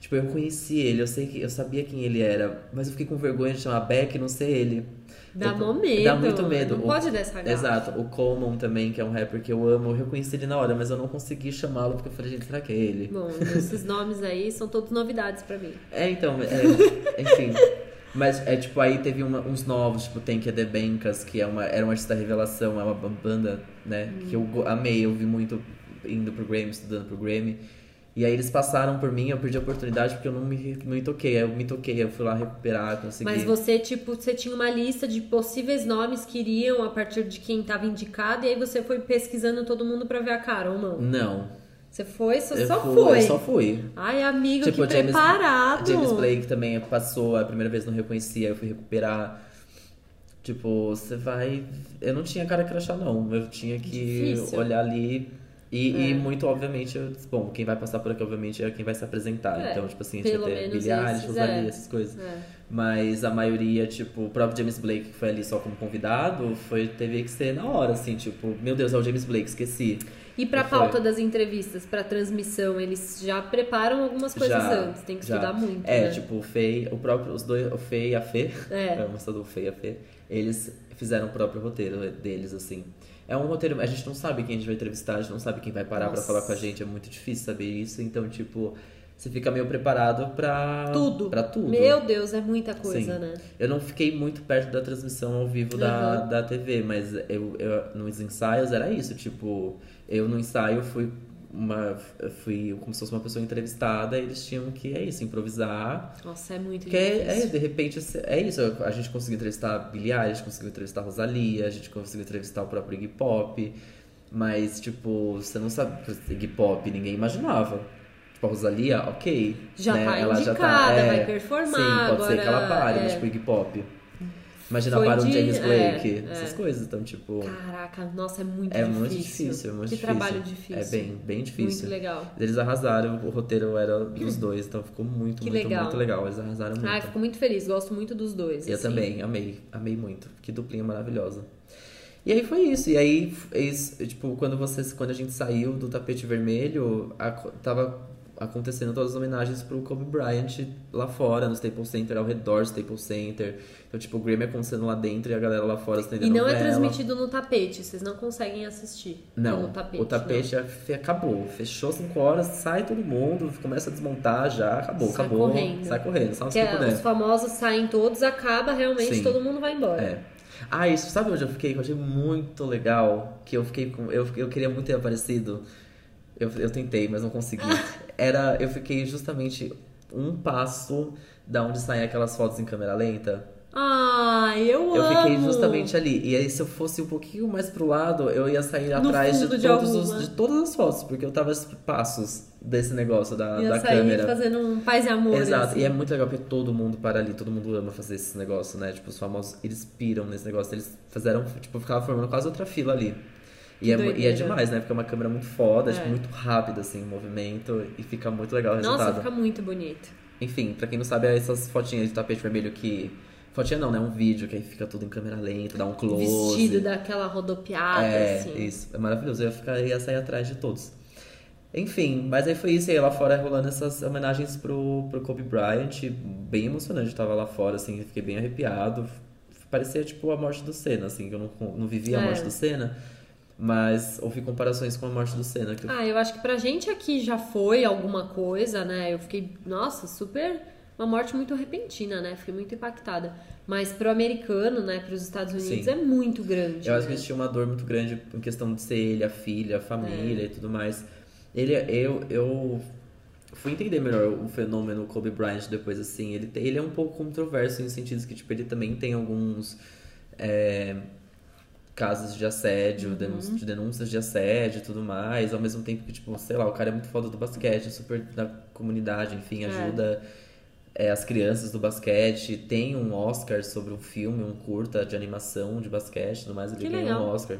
Tipo, eu conheci ele, eu sei que eu sabia quem ele era, mas eu fiquei com vergonha de chamar Beck e não ser ele. Dá mó medo. Dá muito medo. Não O- pode dar essa. Exato. O Common também, que é um rapper que eu amo, eu reconheci ele na hora, mas eu não consegui chamá-lo porque eu falei, gente, será que é ele? Bom, esses nomes aí são todos novidades pra mim. É, então, é, enfim. Mas é tipo, aí teve uma- uns novos, tipo, tem que é The Bancas, que é uma, era uma artista revelação, é uma banda, né? Que eu amei, eu vi muito indo pro Grammy, estudando pro Grammy. E aí eles passaram por mim, eu perdi a oportunidade porque eu não me, não me toquei. Aí Eu me toquei, eu fui lá recuperar, consegui. Mas você, tipo, você tinha uma lista de possíveis nomes que iriam a partir de quem tava indicado, e aí você foi pesquisando todo mundo pra ver a cara, ou não? Não. Você foi, você Eu só fui, foi. Eu só fui. Ai, amigo, Tipo, que James- preparado. James Blake também passou, a primeira vez não reconhecia, eu fui recuperar. Tipo, você vai. Eu não tinha cara crachá, não. Eu tinha que Difícil. olhar ali. E, É. e muito, obviamente, eu disse, bom, quem vai passar por aqui, obviamente, é quem vai se apresentar. É, então, tipo assim, a gente vai ter esses, Rosalia, é. essas coisas. É. Mas a maioria, tipo, o próprio James Blake, que foi ali só como convidado, foi, teve que ser na hora, assim, tipo, meu Deus, é o James Blake, esqueci. E pra E foi. pauta das entrevistas, pra transmissão, eles já preparam algumas coisas Já, antes. Tem que já. estudar muito, É, né? tipo, o Fei, o próprio, os dois, o Fei e a Fê, É. a moça do Fei e a Fê, eles fizeram o próprio roteiro deles, assim. É um roteiro, a gente não sabe quem a gente vai entrevistar, a gente não sabe quem vai parar pra Nossa. falar com a gente, é muito difícil saber isso, então, tipo, você fica meio preparado pra... Tudo. Pra tudo. Meu Deus, é muita coisa, Sim. né? Eu não fiquei muito perto da transmissão ao vivo da, Uhum. da TV, mas eu, eu, nos ensaios era isso, tipo, eu no ensaio fui uma. Fui como se fosse uma pessoa entrevistada, eles tinham que, é isso, improvisar. Nossa, é muito Que é, é, de repente, é isso. A gente conseguiu entrevistar a Billie Eilish, a gente conseguiu entrevistar a Rosalia, a gente conseguiu entrevistar o próprio Iggy Pop. Mas, tipo, você não sabe. Iggy Pop, ninguém imaginava. Tipo, a Rosalia, ok. Já né? tá Ela já indicada, tá, é, vai performar, Sim, pode ser que ela agora, pare, é. mas tipo, Iggy Pop. Imagina Foi para um de- James é, Blake, é. essas coisas. Então, tipo. Caraca, nossa, é muito É difícil. muito difícil, é muito que difícil. trabalho difícil. É bem, bem difícil. Muito legal. Eles arrasaram, o roteiro era dos dois, então ficou muito, Que muito, legal. muito legal. Eles arrasaram muito. Ai, fico muito feliz, gosto muito dos dois. Eu assim. também, amei, amei muito. Que duplinha maravilhosa. E aí foi isso. E aí, eles, tipo, quando vocês, quando a gente saiu do tapete vermelho, a, tava acontecendo todas as homenagens pro Kobe Bryant lá fora, no Staples Center, ao redor do Staples Center. Então, tipo, o Grammy acontecendo lá dentro e a galera lá fora estendendo E não é transmitido no tapete, vocês não conseguem assistir. Não, no tapete, o tapete já fe- acabou. Fechou 5 horas, sai todo mundo, começa a desmontar já, acabou, Sai acabou. correndo. Sai correndo, não. Que é, puder. os famosos saem todos, acaba, realmente Sim. todo mundo vai embora. É. Ah, isso, sabe onde eu fiquei? Que eu achei muito legal. Que eu fiquei com. Eu, eu queria muito ter aparecido. Eu, eu tentei, mas não consegui. Era. Eu fiquei justamente um passo da onde saem aquelas fotos em câmera lenta. Ai, eu, Eu amo! fiquei justamente ali. E aí, se eu fosse um pouquinho mais pro lado, eu ia sair No atrás de, de todos os, de todas as fotos, porque eu tava passos desse negócio da, Ia da sair câmera. fazendo um paz e amor. Exato, assim. e é muito legal porque todo mundo para ali, todo mundo ama fazer esse negócio, né? Tipo, os famosos, eles piram nesse negócio, eles fizeram, tipo, ficava formando quase outra fila ali. E é, e é demais, né? Porque é uma câmera muito foda, É. tipo, muito rápida, assim, o movimento, e fica muito legal o Nossa, resultado. fica muito bonito. Enfim, pra quem não sabe, é essas fotinhas de tapete vermelho que. Fotinha não, né? Um vídeo que aí fica tudo em câmera lenta, dá um close. Vestido daquela rodopiada, É, assim. isso. É maravilhoso. Eu ia, ficar, ia sair atrás de todos. Enfim, mas aí foi isso. E aí lá fora rolando essas homenagens pro, pro Kobe Bryant. Bem emocionante. Eu tava lá fora, assim, fiquei bem arrepiado. Parecia, tipo, a morte do Senna, assim, que eu não, não vivi a É. morte do Senna. Mas ouvi comparações com a morte do Senna. Que Ah, eu acho que pra gente aqui já foi alguma coisa, né? Eu fiquei, nossa, super. Uma morte muito repentina, né? Fiquei muito impactada. Mas pro americano, né? Pros Estados Unidos Sim. é muito grande. Eu acho né? que eles tinham uma dor muito grande em questão de ser ele, a filha, a É. família e tudo mais. Ele, eu, eu fui entender melhor o fenômeno Kobe Bryant depois, assim. Ele, ele é um pouco controverso em sentidos que, tipo, ele também tem alguns é, casos de assédio, Uhum. de denúncias de assédio e tudo mais. Ao mesmo tempo que, tipo, sei lá, o cara é muito foda do basquete, super da comunidade, enfim, É. ajuda é, as crianças do basquete. Tem um Oscar sobre um filme, um curta de animação de basquete e tudo mais. Ele Que ganhou legal. um Oscar.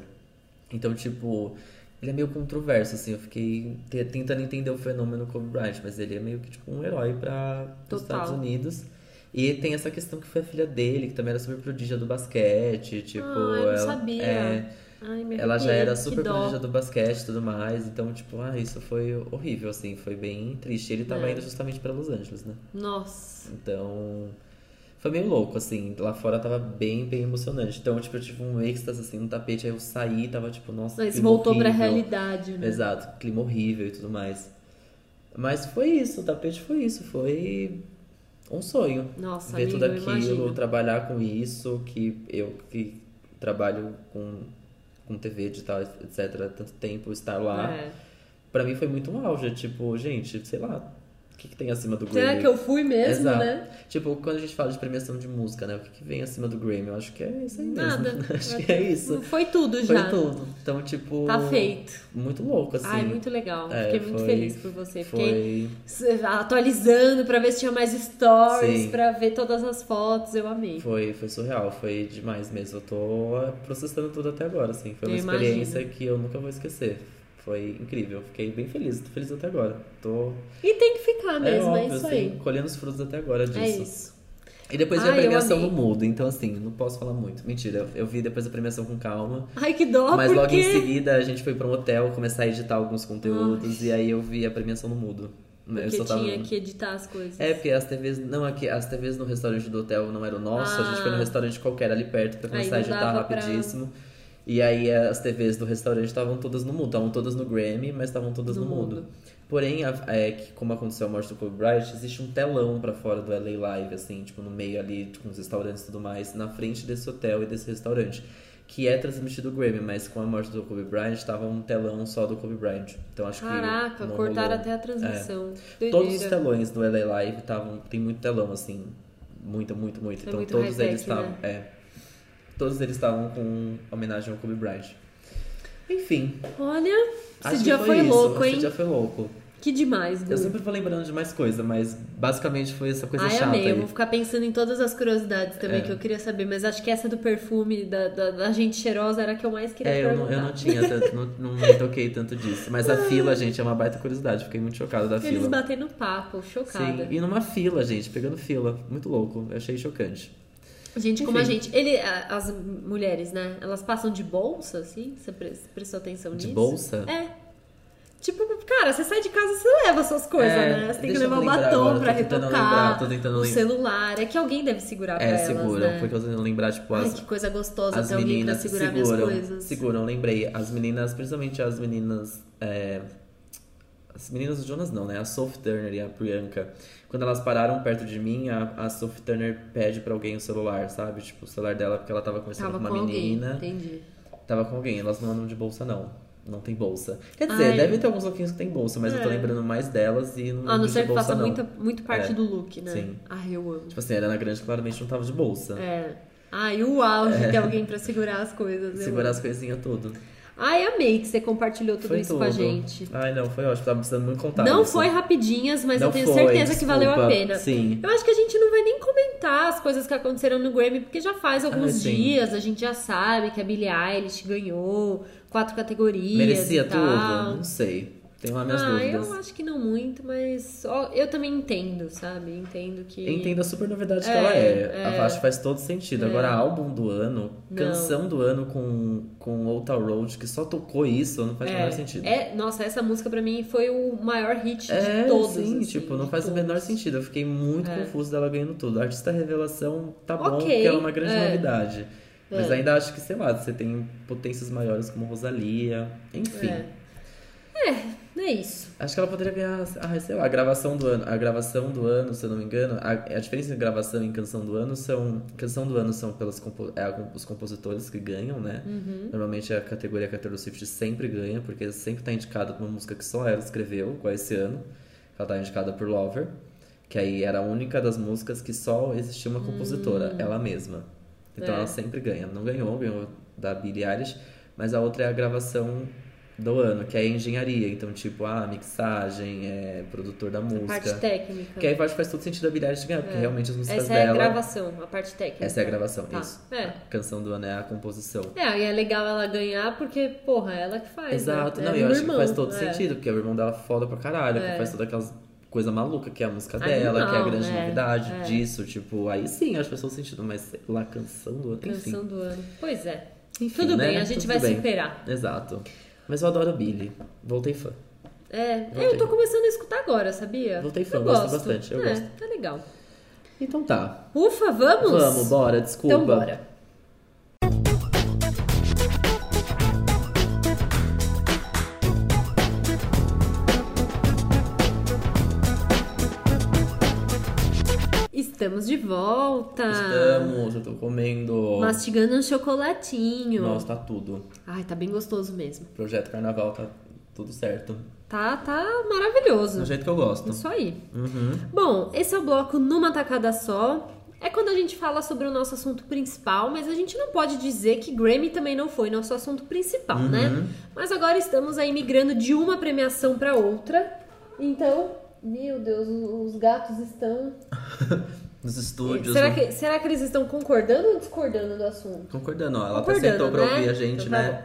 Então, tipo, ele é meio controverso, assim. Eu fiquei te- tentando entender o fenômeno Kobe Bryant, mas ele é meio que, tipo, um herói para os. Estados Unidos. E tem essa questão que foi a filha dele, que também era super prodígia do basquete. Tipo, Ah, eu não ela, sabia. é, Ai, ela já era super prodígia do basquete e tudo mais. Então, tipo, ah, isso foi horrível, assim. Foi bem triste. Ele tava É. indo justamente pra Los Angeles, né? Nossa. Então, foi meio louco, assim. Lá fora tava bem, bem emocionante. Então, tipo, eu tive um êxtase, assim, no tapete. Aí eu saí, tava tipo, nossa, Mas voltou pra horrível. realidade, né? Exato, clima horrível e tudo mais. Mas foi isso, o tapete foi isso. Foi um sonho. Nossa, Ver amigo, tudo aquilo, trabalhar com isso, que eu que trabalho com, com TV, digital, etc., tanto tempo, estar lá. É. Pra mim foi muito um auge. Tipo, gente, sei lá, que, que tem acima do Será Grammy? que eu fui mesmo, Exato. né? Tipo, quando a gente fala de premiação de música, né? O que, que vem acima do Grammy? Eu acho que é isso aí mesmo. Nada. acho que é isso. Foi tudo Foi já. tudo. Então, tipo. Tá feito. Muito louco, assim. Ai, muito legal. É, Fiquei muito foi- feliz por você. Fiquei Foi, s- atualizando pra ver se tinha mais stories, Sim. pra ver todas as fotos. Eu amei. foi, foi surreal, foi demais mesmo. Eu tô processando tudo até agora, assim. Foi uma Eu experiência que eu nunca vou esquecer. Foi incrível. Fiquei bem feliz, tô feliz até agora. Tô. E tem que ficar mesmo, é, óbvio, isso assim, aí. colhendo os frutos até agora disso. É isso. E depois veio a Ai, eu premiação no mudo, então assim, não posso falar muito. Mentira, eu, eu vi depois a premiação com calma. Ai, que dó, Mas logo em seguida a gente foi pra um hotel começar a editar alguns conteúdos e aí eu vi a premiação no mudo. Eu Porque só tava- tinha que editar as coisas. É, porque as TVs. Não, aqui, as TVs no restaurante do hotel não era o nosso, a gente foi no Ah. restaurante qualquer ali perto pra começar a editar pra- rapidíssimo. E aí as TVs do restaurante estavam todas no mudo, estavam todas no Grammy, mas estavam todas no, No mudo. mudo. Porém, a- é, que como aconteceu a morte do Kobe Bryant, existe um telão pra fora do LA Live, assim, tipo, no meio ali, com os restaurantes e tudo mais, na frente desse hotel e desse restaurante. que é transmitido o Grammy, mas com a morte do Kobe Bryant tava um telão só do Kobe Bryant. Então acho Caraca, que. não cortaram rolou. até a transmissão. É. Todos os telões do LA Live estavam. Tem muito telão, assim. Muito, muito, muito. É então muito todos eles estavam. né? É. Todos eles estavam com homenagem ao Kobe Bryant. Enfim. Olha, esse dia foi, isso. louco, Esse hein? dia foi louco. Que demais, Gu. Eu sempre vou lembrando de mais coisa, mas basicamente foi essa coisa Ai, chata. amei. Eu aí. vou ficar pensando em todas as curiosidades também É. que eu queria saber. Mas acho que essa do perfume, da, da, da gente cheirosa, era a que eu mais queria É, eu não, perguntar. eu não tinha tanto, não, não me toquei tanto disso. Mas a fila, gente, é uma baita curiosidade. Fiquei muito chocada da Eles fila. batendo papo, chocada. Sim, e numa fila, gente, pegando fila. Muito louco. Eu achei chocante. Gente, como a Enfim. gente. Ele, as mulheres, né? Elas passam de bolsa, assim? Você pre- prestou atenção De nisso? bolsa? É. Tipo, cara, você sai de casa, você leva suas coisas, É, né? Você tem que levar o batom agora, pra retocar. lembrar, tô tentando o celular. É que alguém deve segurar pra É, elas, seguram. né? Porque eu tô tentando lembrar, tipo, Ai, as, que coisa gostosa as ter alguém pra meninas segurar seguram. minhas coisas. Seguram, lembrei. As meninas, principalmente as meninas. é, as meninas do Jonas não, né? A Sophie Turner e a Priyanka. Quando elas pararam perto de mim, a, a Sophie Turner pede pra alguém o celular, sabe? Tipo, o celular dela, porque ela tava conversando Tava com com uma alguém, menina. entendi. Tava com alguém, elas não andam de bolsa, não. Não tem bolsa. Quer dizer, Ai. deve ter alguns loquinhos que tem bolsa, mas eu tô É. lembrando mais delas e não A não de que faça não. muita, muito parte É. do look, né? Sim. Ai, eu amo. Tipo assim, a Ariana Grande claramente não tava de bolsa. É. Ai, o auge ter alguém pra segurar as coisas. eu É. Segurar as coisinhas tudo. Ai, amei que você compartilhou tudo foi isso tudo. com a gente. Ai, não, foi ótimo. Tava precisando muito contar Não isso. foi rapidinhas, mas Não eu tenho foi, certeza que valeu a desculpa. pena. Sim. Eu acho que a gente não vai nem comentar as coisas que aconteceram no Grammy, porque já faz alguns sim. dias, a gente já sabe que a Billie Eilish ganhou quatro categorias Merecia tal. tudo? Não sei. Tenho lá minhas ah, dúvidas. eu acho que não muito, mas ó, eu também entendo, sabe? Entendo que. Entendo a super novidade que É, ela é. é. A faixa faz todo sentido. Agora, álbum do ano, Não. canção do ano com, com Old Road, que só tocou isso, não faz o menor sentido. É, nossa, essa música pra mim foi o maior hit É, de todos. sim, assim, tipo, não faz o menor todos. sentido. Eu fiquei muito É. confuso dela ganhando tudo. A artista revelação tá bom, Ok, porque ela é uma grande é. novidade. Mas É. ainda acho que, sei lá, você tem potências maiores como Rosalia. Enfim. É. É, é isso. Acho que ela poderia ganhar, ah, sei lá, a gravação do ano. A gravação do ano, se eu não me engano, a, a diferença entre gravação e canção do ano são. Canção do ano são pelos compo- é, os compositores que ganham, né? Uhum. Normalmente a categoria que a Taylor Swift sempre ganha, porque sempre tá indicada por uma música que só ela escreveu, igual esse ano. Ela tá indicada por Lover, que aí era a única das músicas que só existia uma compositora, ela mesma. Então. É. ela sempre ganha. Não ganhou, ganhou da Billie Eilish, mas a outra é a gravação do ano, que é a engenharia. Então, tipo, a mixagem, é produtor da música. Parte técnica. Que aí faz, faz todo sentido a Billie Eilish ganhar, porque realmente as músicas Essa é a dela... gravação, a parte técnica. Essa é a gravação, Tá. isso. É. A canção do ano é a composição. É, e é legal ela ganhar porque, porra, é ela que faz. Exato, né? não, É e eu acho que irmão, faz todo é. sentido, porque o irmão dela é foda pra caralho, É. que faz todas aquelas coisa maluca, que é a música Animal, dela, que é a grande é, novidade é. disso, tipo, aí sim, acho que faz todo sentido, mas lá, canção do ano, enfim. Canção do ano. Pois é. Enfim, Tudo né? bem, a gente Tudo vai bem. superar. Exato. Mas eu adoro Billy. Voltei fã. É, Voltei. eu tô começando a escutar agora, sabia? Voltei fã, eu gosto gosto bastante, eu é, gosto. Tá legal. Então tá. Ufa, vamos? Vamos, bora, desculpa. Então bora. Estamos de volta. Estamos, eu tô comendo. Mastigando um chocolatinho. Nossa, tá tudo. Ai, tá bem gostoso mesmo. Projeto Carnaval tá tudo certo. Tá, tá maravilhoso. Do jeito que eu gosto. Isso aí. Uhum. Bom, esse é o bloco numa tacada só. É quando a gente fala sobre o nosso assunto principal, mas a gente não pode dizer que Grammy também não foi nosso assunto principal, Uhum. né? Mas agora estamos aí migrando de uma premiação para outra. Então, meu Deus, os gatos estão. Nos estúdios. será, no- que, será que eles estão concordando ou discordando do assunto? Concordando, ó. Ela Concordando, sentou pra né? ouvir a gente, Então tá né?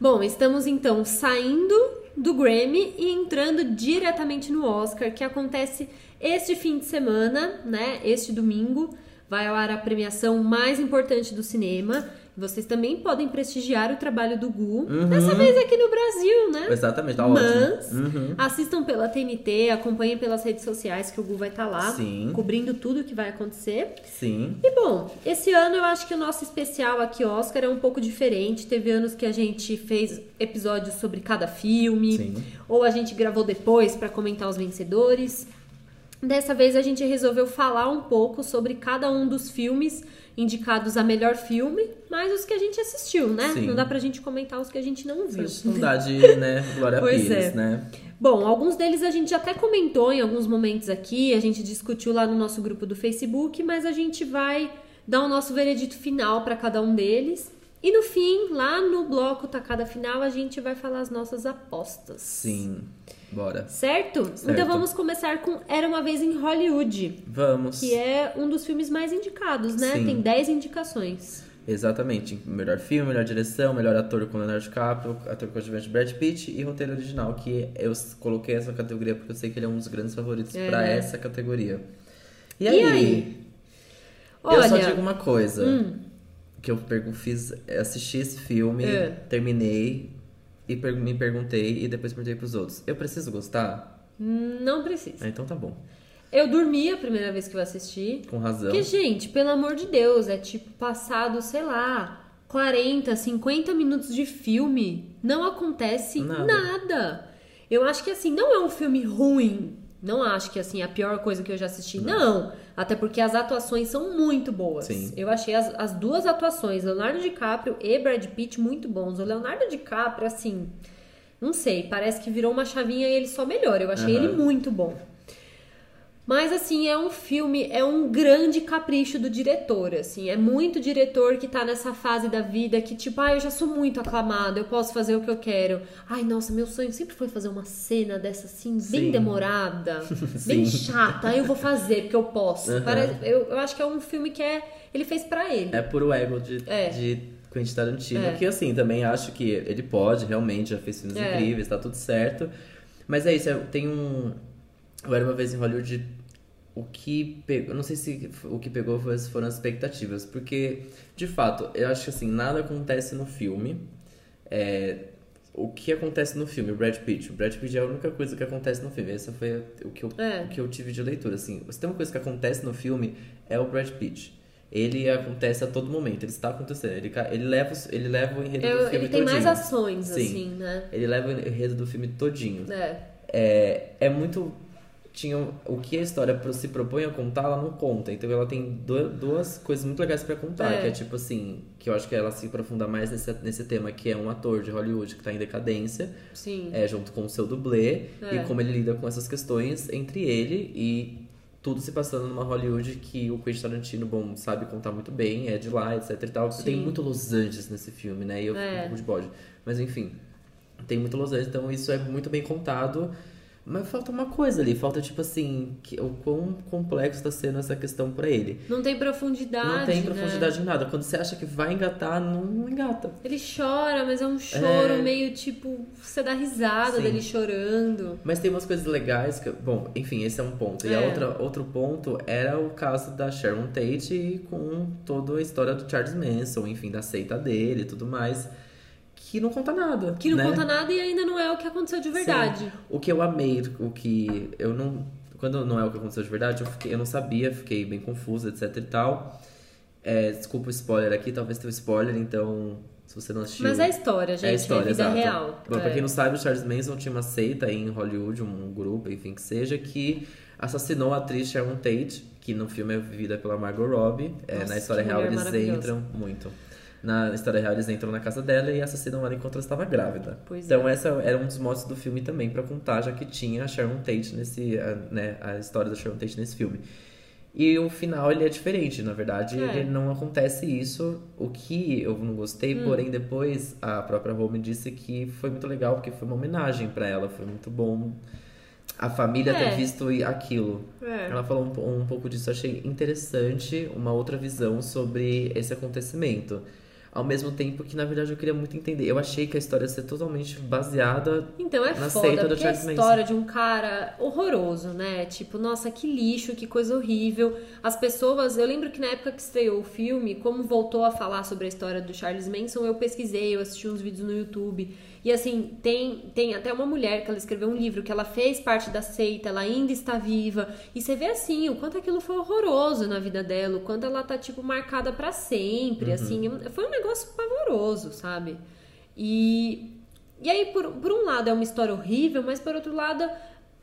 Bom, estamos então saindo do Grammy e entrando diretamente no Oscar, que acontece este fim de semana, né? Este domingo vai ao ar a premiação mais importante do cinema. Vocês também podem prestigiar o trabalho do Gu, Uhum. dessa vez aqui no Brasil, né? Exatamente, tá Mas ótimo. Uhum. assistam pela TNT, acompanhem pelas redes sociais que o Gu vai estar lá, Sim. cobrindo tudo que vai acontecer. Sim. E bom, esse ano eu acho que o nosso especial aqui, Oscar, é um pouco diferente. Teve anos que a gente fez episódios sobre cada filme, Sim. ou a gente gravou depois para comentar os vencedores. Dessa vez a gente resolveu falar um pouco sobre cada um dos filmes indicados a melhor filme, mas os que a gente assistiu, né? Sim. Não dá pra gente comentar os que a gente não viu. Não dá de, né, Glória Pois Pires, é. né? Bom, alguns deles a gente até comentou em alguns momentos aqui, a gente discutiu lá no nosso grupo do Facebook, mas a gente vai dar o nosso veredito final para cada um deles. E no fim, lá no bloco Tacada Final, a gente vai falar as nossas apostas. Sim. Bora. Certo? Certo. Então vamos começar com Era uma vez em Hollywood, Vamos. que é um dos filmes mais indicados, né? Sim. Tem 10 indicações. Exatamente. Melhor filme, melhor direção, melhor ator com Leonardo DiCaprio, ator coadjuvante Brad Pitt e roteiro original, que eu coloquei essa categoria porque eu sei que ele é um dos grandes favoritos É, pra né? essa categoria. E E aí? aí? Eu só Olha, digo uma coisa. hum. Que eu fiz, assisti esse filme, É. terminei e per- me perguntei e depois perguntei pros outros. Eu preciso gostar? não precisa. Ah, então tá bom. Eu dormi a primeira vez que eu assisti. Com razão. Porque, gente, pelo amor de Deus, é tipo passado, sei lá, 40, 50 minutos de filme. Não acontece Nada. nada. Eu acho que, assim, não é um filme ruim. Não acho que, assim, é a pior coisa que eu já assisti. Não. Até porque as atuações são muito boas. Sim. Eu achei as, as duas atuações, Leonardo DiCaprio e Brad Pitt, muito bons. O Leonardo DiCaprio, assim, não sei, parece que virou uma chavinha e ele só melhora. Eu achei Aham. ele muito bom. Mas assim, é um filme, é um grande capricho do diretor, assim, é muito diretor que tá nessa fase da vida que tipo, ah, eu já sou muito aclamado, eu posso fazer o que eu quero. Ai, nossa, meu sonho sempre foi fazer uma cena dessa assim, bem Sim. demorada, bem Sim. chata, aí eu vou fazer porque eu posso. Aham. Parece- eu, eu acho que é um filme que é, ele fez pra ele. É puro ego de, É. de Quentin Tarantino, É. que assim, também acho que ele pode, realmente, já fez filmes É. incríveis, tá tudo certo. Mas é isso, é- tem um. Eu era uma vez em Hollywood, o que pegou. Não sei se o que pegou foram as expectativas, porque, de fato, eu acho que assim, nada acontece no filme. É, o que acontece no filme, o Brad Pitt. O Brad Pitt é a única coisa que acontece no filme. Essa foi o que eu, É. o que eu tive de leitura. Assim, se tem uma coisa que acontece no filme, é o Brad Pitt. Ele acontece a todo momento, ele está acontecendo. Ele, ele, leva, ele leva o enredo do Eu- filme ele tem mais todinho. ações, Sim. assim, né? Ele leva o enredo do filme todinho. É. É, é muito. Tinha, o que a história se propõe a contar, ela não conta. Então ela tem du- duas coisas muito legais pra contar. É. Que é tipo assim, que eu acho que ela se aprofunda mais nesse, nesse tema, que é um ator de Hollywood que tá em decadência, Sim. é, junto com o seu dublê, É. e como ele lida com essas questões entre ele e tudo se passando numa Hollywood que o Quentin Tarantino, bom, sabe contar muito bem, é de lá, etc e tal. Sim. Tem muito Los Angeles nesse filme, né? E eu fico É. um pouco de bode. Mas enfim, tem muito Los Angeles, então isso é muito bem contado. Mas falta uma coisa ali, falta tipo assim, que, o quão complexo tá sendo essa questão pra ele. Não tem profundidade. Não tem né? profundidade em nada. Quando você acha que vai engatar, não, engata. Ele chora, mas é um choro É. meio tipo. Você dá risada Sim. dele chorando. Mas tem umas coisas legais que. Bom, enfim, esse é um ponto. E a É. outra, outro ponto era o caso da Sharon Tate com toda a história do Charles Manson, enfim, da seita dele e tudo mais. Que não conta nada. Que não né? conta nada e ainda não é o que aconteceu de verdade. Sim. O que eu amei, o que eu não. Quando não é o que aconteceu de verdade, eu, fiquei, eu não sabia, fiquei bem confusa, etc e tal. É, desculpa o spoiler aqui, talvez tenha um spoiler, então. Se você não assistiu. Mas é história, gente. É a história, vida exato. real. Bom, É. Pra quem não sabe, o Charles Manson tinha uma seita em Hollywood, um grupo, enfim, que seja, que assassinou a atriz Sharon Tate, que no filme é vivida pela Margot Robbie. É, Nossa, na história real eles entram muito. Na história real eles entram na casa dela e ela enquanto ela estava grávida. Pois então é. essa era um dos motos do filme também pra contar, já que tinha a Sharon Tate nesse, a, né, a história da Sharon Tate nesse filme. E o final ele é diferente, na verdade, É. ele não acontece isso. O que eu não gostei, Hum. porém depois a própria Home disse que foi muito legal porque foi uma homenagem pra ela, foi muito bom a família É. ter visto aquilo. É. Ela falou um, um pouco disso, achei interessante, uma outra visão sobre esse acontecimento. Ao mesmo tempo que, na verdade, eu queria muito entender. Eu achei que a história ia ser totalmente baseada Então é Na foda, seita do a Charles história de um cara horroroso, né? Tipo, nossa, que lixo, que coisa horrível. As pessoas, eu lembro que na época que estreou o filme, como voltou a falar sobre a história do Charles Manson, eu pesquisei, eu assisti uns vídeos no YouTube. E assim, tem, tem até uma mulher que ela escreveu um livro que ela fez parte da seita, ela ainda está viva. E você vê assim, o quanto aquilo foi horroroso na vida dela, o quanto ela tá, tipo, marcada pra sempre, assim. Foi um negócio pavoroso, sabe? E, e aí, por, por um lado, é uma história horrível, mas por outro lado,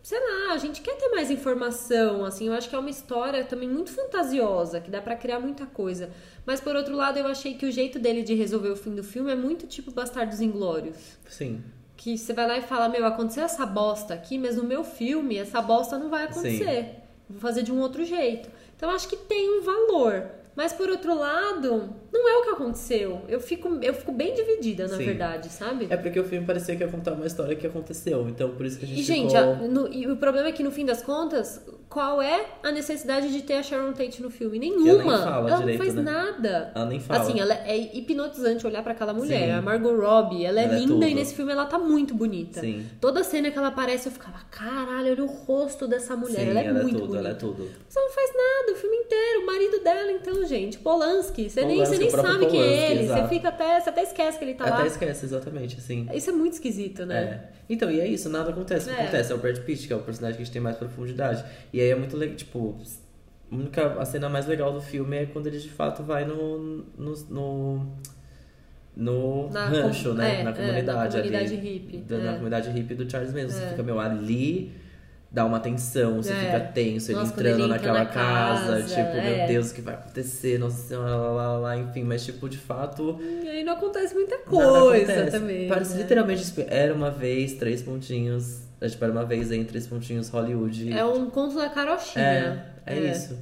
sei lá, a gente quer ter mais informação, assim, eu acho que é uma história também muito fantasiosa, que dá pra criar muita coisa. Mas por outro lado, eu achei que o jeito dele de resolver o fim do filme é muito tipo Bastardos Inglórios. Sim. Que você vai lá e fala, meu, aconteceu essa bosta aqui, mas no meu filme essa bosta não vai acontecer. Vou fazer de um outro jeito. Então eu acho que tem um valor. Mas por outro lado, não é o que aconteceu. Eu fico, eu fico bem dividida, na Sim. verdade, sabe? É porque o filme parecia que ia contar uma história que aconteceu. Então por isso que a gente E, gente, ficou... a- no- e o problema é que no fim das contas, qual é a necessidade de ter a Sharon Tate no filme? Nenhuma. ela nem fala ela direito, não faz né? nada. Ela nem fala. Assim, ela é hipnotizante olhar pra aquela mulher. Sim. A Margot Robbie, ela é Ela é linda tudo. e nesse filme ela tá muito bonita. Sim. Toda cena que ela aparece, eu ficava, caralho, olha o rosto dessa mulher. Sim, ela é muito tudo, bonita. ela é tudo. Mas ela não faz nada o filme inteiro. O marido dela, então, gente, Polanski. Você nem, você nem sabe quem é ele. Você fica até. Você até esquece que ele tá Até lá. esquece, exatamente, assim. Isso é muito esquisito, né? É. Então, e é isso, nada acontece. O que É. acontece é o Brad Pitt, que é o personagem que a gente tem mais profundidade. E aí é muito legal, tipo, a única a cena mais legal do filme é quando ele de fato vai no. no, no no rancho, com- né? é, na é, comunidade na comunidade ali. hippie, Da- é. Na comunidade hippie do Charles mesmo. Você É. fica, meu, ali dá uma tensão, você É. fica tenso, ele Nossa, entrando ele naquela na casa, casa, tipo, é. meu Deus, o que vai acontecer? Nossa senhora, lá, lá, lá, enfim, mas tipo, de fato. E aí não acontece muita coisa acontece. também. Parece né? literalmente, tipo, era uma vez, três pontinhos. é, Tipo, era uma vez em três pontinhos Hollywood. É um conto da carochinha. É, é isso.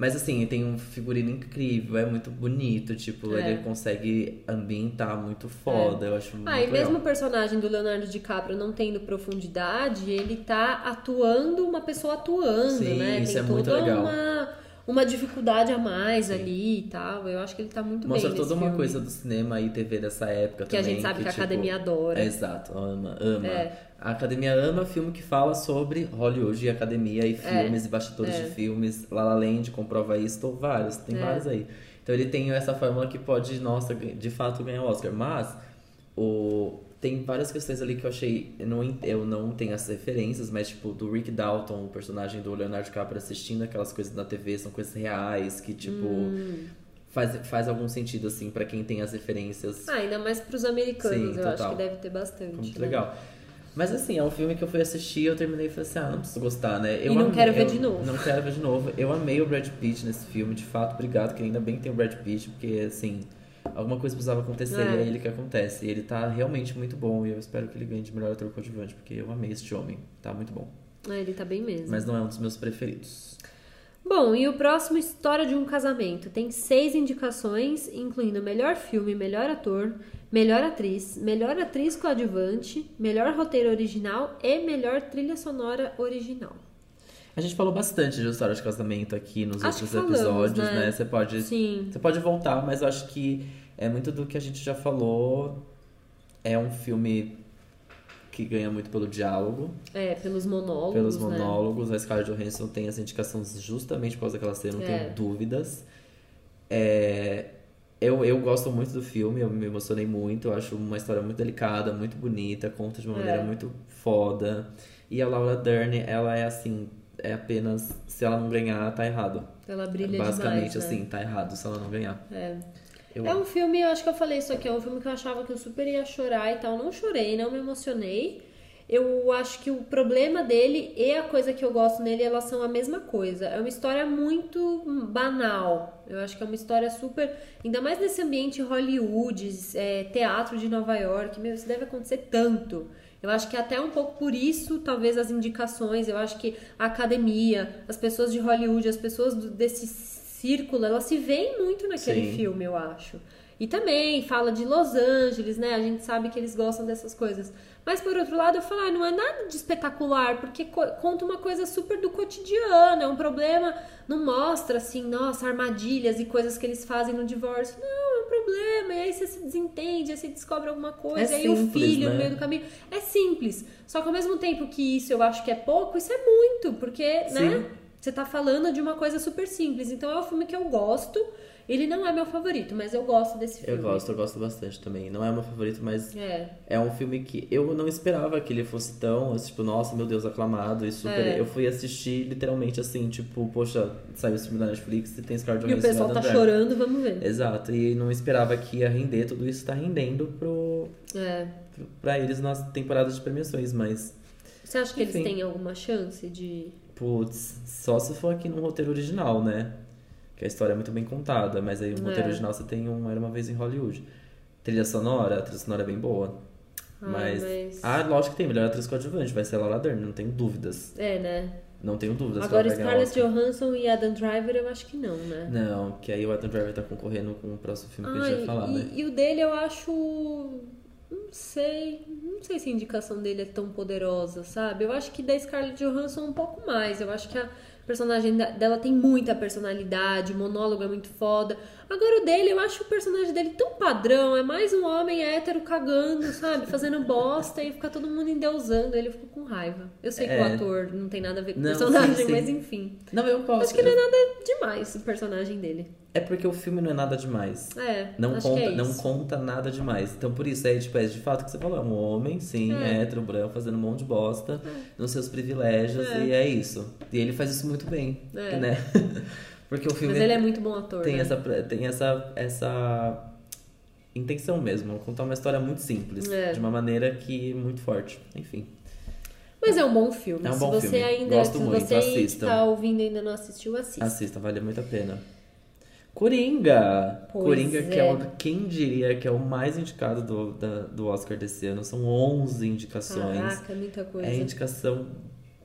Mas assim, tem um figurino incrível, é muito bonito, tipo, É. ele consegue ambientar muito foda, eu acho muito Ah, e legal. mesmo o personagem do Leonardo DiCaprio não tendo profundidade, ele tá atuando uma pessoa atuando, Sim, né? isso Tem é muito toda legal. uma, uma dificuldade a mais ali e tal. Eu acho que ele tá muito Mostra bem toda nesse uma filme. coisa do cinema e TV dessa época Que a também. gente sabe que a tipo, academia adora. É, exato, ama, ama. É. A academia ama filme que fala sobre Hollywood e academia e filmes e bastidores é. de filmes. La La Land comprova isso, tô vários, tem É. vários aí. Então ele tem essa fórmula que pode, nossa, de fato ganhar o Oscar. Mas o... tem várias questões ali que eu achei. Eu não, eu não tenho as referências, mas tipo, do Rick Dalton, o personagem do Leonardo DiCaprio assistindo aquelas coisas na TV, são coisas reais que, tipo. Hum. Faz, faz algum sentido, assim, pra quem tem as referências. Ah, ainda mais pros americanos, Sim, eu acho que deve ter bastante. Muito né? legal. Mas assim, é um filme que eu fui assistir eu terminei e falei assim, ah, não preciso gostar, né? Eu E não amei- quero ver de novo. Não quero ver de novo. Eu amei o Brad Pitt nesse filme, de fato, obrigado, que ainda bem que tem o Brad Pitt, porque assim, alguma coisa precisava acontecer É. e é ele que acontece. E ele tá realmente muito bom e eu espero que ele ganhe de melhor ator coadjuvante, porque eu amei este homem. Tá muito bom. Ah, ele tá bem mesmo. Mas não é um dos meus preferidos. Bom, e o próximo, História de um Casamento, tem seis indicações, incluindo melhor filme, melhor ator, melhor atriz, melhor atriz coadjuvante, melhor roteiro original e melhor trilha sonora original. A gente falou bastante de história de casamento aqui nos Acho outros falamos, episódios, né? né? Você pode Sim. Você pode voltar, mas eu acho que é muito do que a gente já falou. É um filme que ganha muito pelo diálogo, É, pelos monólogos, pelos né? monólogos. A Scarlett Johansson tem essa indicação justamente por causa daquela cena, não É. tenho dúvidas. É, eu, eu gosto muito do filme, eu me emocionei muito. Eu acho uma história muito delicada, muito bonita, conta de uma É. maneira muito foda. E a Laura Dern, ela é assim, é apenas. Se ela não ganhar, tá errado. Ela brilha Basicamente demais, né? assim, tá errado se ela não ganhar. É. Eu É um filme, eu acho que eu falei isso aqui, é um filme que eu achava que eu super ia chorar e tal. Não chorei, não me emocionei. Eu acho que o problema dele e a coisa que eu gosto nele, elas são a mesma coisa. É uma história muito banal. Eu acho que é uma história super. Ainda mais nesse ambiente Hollywood, é, teatro de Nova York. Meu, isso deve acontecer tanto. Eu acho que até um pouco por isso, talvez as indicações. Eu acho que a academia, as pessoas de Hollywood, as pessoas do- desse círculo, elas se veem muito naquele Sim. filme, eu acho. E também fala de Los Angeles, né? A gente sabe que eles gostam dessas coisas. Mas por outro lado, eu falo, ah, não é nada de espetacular, porque co- conta uma coisa super do cotidiano. É um problema, não mostra assim, nossa, armadilhas e coisas que eles fazem no divórcio. Não, é um problema. E aí você se desentende, aí você descobre alguma coisa, É e aí o simples, filho né? no meio do caminho. É simples. Só que ao mesmo tempo que isso eu acho que é pouco, isso é muito, porque, né? Você tá falando de uma coisa super simples. Então é um filme que eu gosto. Ele não é meu favorito, mas eu gosto desse Eu filme. gosto, eu gosto bastante também. Não é meu favorito, mas É. é um filme que eu não esperava que ele fosse tão, tipo, nossa, meu Deus, aclamado e super. É. Eu fui assistir literalmente assim, tipo, poxa, saiu esse filme da Netflix e tem Scarlett E o Johansson pessoal tá Driver. chorando, vamos ver. Exato, e não esperava que ia render, tudo isso tá rendendo pro, É. pra eles nas temporadas de premiações, mas Você acha que eles Enfim. têm alguma chance de. Putz, só se for aqui no roteiro original, né? Que a história é muito bem contada, mas aí no roteiro É. original você tem um Era Uma Vez em Hollywood. Trilha sonora, a trilha sonora é bem boa. Ai, mas... mas- Ah, lógico que tem, melhor atriz coadjuvante, vai ser a Laura Dern, não tenho dúvidas. É, né? Não tenho dúvidas Agora Scarlett. Johansson e Adam Driver eu acho que não, né? Não, que aí o Adam Driver tá concorrendo com o próximo filme que a gente vai falar, e, né? e o dele eu acho. Não sei. Não sei se a indicação dele é tão poderosa, sabe? Eu acho que da Scarlett Johansson um pouco mais. Eu acho que a personagem dela tem muita personalidade, o monólogo é muito foda. Agora o dele, eu acho o personagem dele tão padrão. É mais um homem hétero cagando, sabe? Fazendo bosta e fica todo mundo endeusando. Ele ficou com raiva. Eu sei que o É. ator não tem nada a ver com o Não, personagem, sim, sim. mas enfim. Não, eu gosto. Acho que não é nada demais o personagem dele. É porque o filme não é nada demais. É, Não conta, é não conta nada demais. Então, por isso, é, tipo, é de fato o que você falou. É um homem, sim, É. hétero, branco, fazendo um monte de bosta nos seus privilégios. É. E é isso. E ele faz isso muito bem, É. né? Porque o filme Mas ele é muito bom ator. tem, né? essa, tem essa, essa intenção mesmo. Contar uma história muito simples. É. De uma maneira que muito forte. Enfim. Mas é um bom filme. É um se bom você filme. ainda, Gosto se muito, você assistam. está ouvindo e ainda não assistiu, assista. Assista, vale muito a pena. Coringa! Pois Coringa, que é é. o, quem diria que é o mais indicado do, da- do Oscar desse ano. São 11 indicações. Caraca, muita coisa. É indicação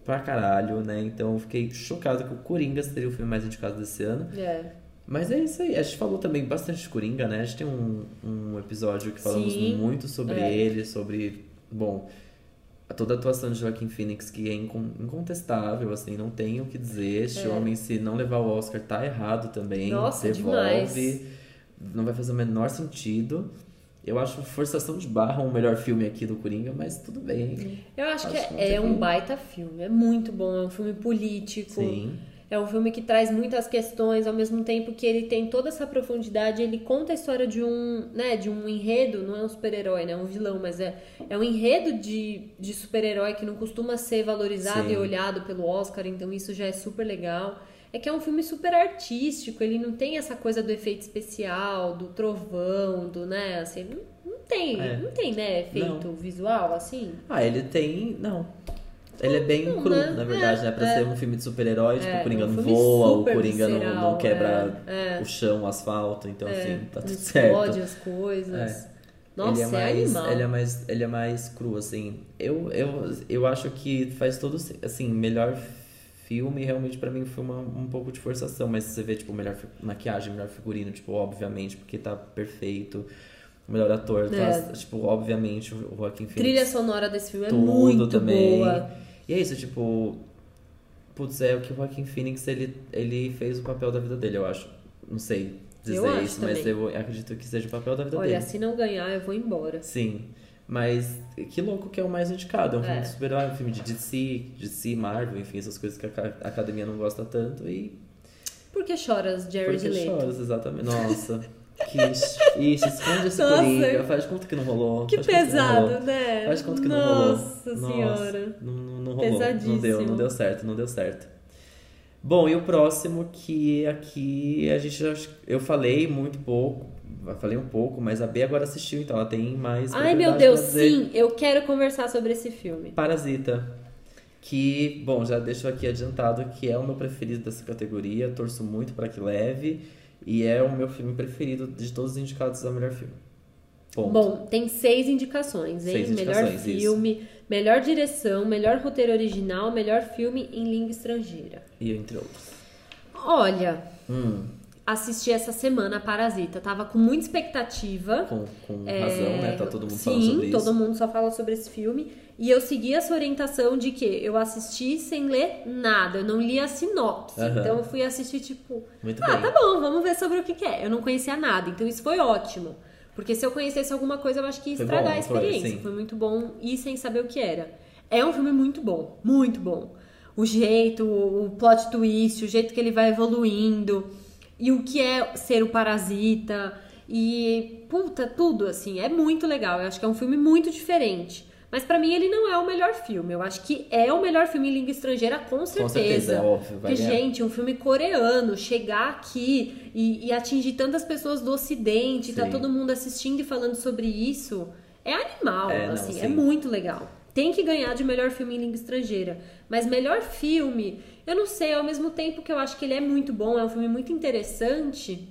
pra caralho, né? Então eu fiquei chocado que o Coringa seria o filme mais indicado desse ano. É. Mas é isso aí. A gente falou também bastante de Coringa, né? A gente tem um, um episódio que falamos Sim. muito sobre É. ele, sobre. Bom. Toda a atuação de Joaquim Phoenix, que é incon- incontestável, assim, não tem o que dizer. Este É. homem, se não levar o Oscar, tá errado também. Nossa, Devolve. demais. Não vai fazer o menor sentido. Eu acho Forçação de Barra o melhor filme aqui do Coringa, mas tudo bem. Eu acho que Acho que é, é um baita filme. É muito bom. É um filme político. Sim. É um filme que traz muitas questões, ao mesmo tempo que ele tem toda essa profundidade, ele conta a história de um, né, de um enredo, não é um super-herói, né, é um vilão, mas é, é um enredo de, de super-herói que não costuma ser valorizado Sim. e olhado pelo Oscar, então isso já é super legal. É que é um filme super artístico, ele não tem essa coisa do efeito especial, do trovão, do, né, assim, não, não tem, É. não tem, né, efeito visual, assim. Ah, ele tem. Não. Ele é bem Não, cru, né? na verdade, É, né? Pra é. ser um filme de super-herói, tipo, É, o Coringa é um não voa, o Coringa não, não visceral, quebra é, é. o chão, o asfalto, então assim, tá não tudo explode certo. as coisas. É. Nossa, ele é mais, animal. ele é mais, ele é mais cru, assim. Eu, eu, eu acho que faz todo, assim, melhor filme, realmente pra mim foi uma, um pouco de forçação, mas você vê, tipo, melhor maquiagem, melhor figurino, tipo, obviamente, porque tá perfeito. O melhor ator, É. tá, tipo, obviamente, o Joaquim Phoenix trilha sonora desse filme é tudo muito também. boa. E é isso, tipo. Putz, é o que o Joaquim Phoenix ele, ele fez o papel da vida dele, eu acho. Não sei dizer isso, mas eu acredito que seja o papel da vida Olha, dele. se não ganhar, eu vou embora. Sim. Mas que louco que é o mais indicado. É um filme É. de super-herói, um filme de DC, DC, Marvel, enfim, essas coisas que a ca- a academia não gosta tanto. E Por que choras, Jared porque Leto? choras, exatamente. Nossa. Que ixi, esconde esse Nossa. coringa. Faz de conta que não rolou. Que conta que rolou. pesado, né? Faz de conta que não rolou. Nossa senhora. Não, não, não rolou. Não deu, não deu certo, não deu certo. Bom, e o próximo que aqui a gente já, eu falei muito pouco, falei um pouco, mas a B agora assistiu, então ela tem mais Ai, meu Deus, sim, eu quero conversar sobre esse filme. Parasita. Que, bom, já deixo aqui adiantado que é o meu preferido dessa categoria, torço muito para que leve e é o meu filme preferido de todos os indicados a melhor filme. Ponto. Bom, tem seis indicações, hein? Seis melhor indicações, isso. filme, melhor direção, melhor roteiro original, melhor filme em língua estrangeira. E entre outros. Olha, Hum, assisti essa semana Parasita. Tava com muita expectativa. com, com É, razão, né? Tá todo mundo Sim, falando sobre todo isso. mundo só fala sobre esse filme. E eu segui essa orientação de que eu assisti sem ler nada, eu não li a sinopse. Aham. Então eu fui assistir, tipo, Muito ah, bem. tá bom, vamos ver sobre o que, que é. Eu não conhecia nada, então isso foi ótimo. Porque se eu conhecesse alguma coisa, eu acho que ia Foi estragar bom, a foi, experiência. sim. Foi, muito bom ir sem saber o que era. É um filme muito bom, muito bom. O jeito, o plot twist, o jeito que ele vai evoluindo, e o que é ser o parasita, e puta, tudo assim, é muito legal. Eu acho que é um filme muito diferente. Mas pra mim ele não é o melhor filme. Eu acho que é o melhor filme em língua estrangeira, com certeza. Com certeza, é óbvio. Porque, ganhar. gente, um filme coreano, chegar aqui e, e atingir tantas pessoas do ocidente, tá Sim. todo mundo assistindo e falando sobre isso, é animal, É, não, assim, sim. é muito legal. tem que ganhar de melhor filme em língua estrangeira. Mas melhor filme, eu não sei, ao mesmo tempo que eu acho que ele é muito bom, é um filme muito interessante.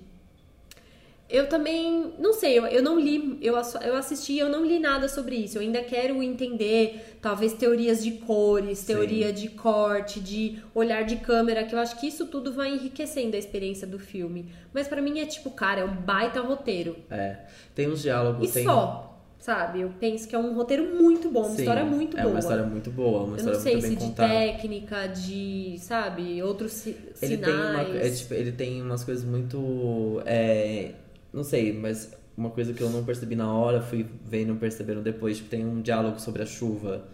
Eu também, não sei, eu, eu não li, eu, eu assisti eu não li nada sobre isso. Eu ainda quero entender, talvez, teorias de cores, Sim. teoria de corte, de olhar de câmera, que eu acho que isso tudo vai enriquecendo a experiência do filme. Mas pra mim é tipo, cara, é um baita roteiro. É. Tem uns diálogos. E tem... só, sabe? Eu penso que é um roteiro muito bom, uma Sim, história muito é boa. uma história muito boa, uma eu história não sei muito se bem de contada. técnica, de, sabe, outros si- Ele tem, uma, sinais. é, tipo, ele tem umas coisas muito. é, não sei, mas uma coisa que eu não percebi na hora, fui vendo percebendo depois. Tipo, tem um diálogo sobre a chuva.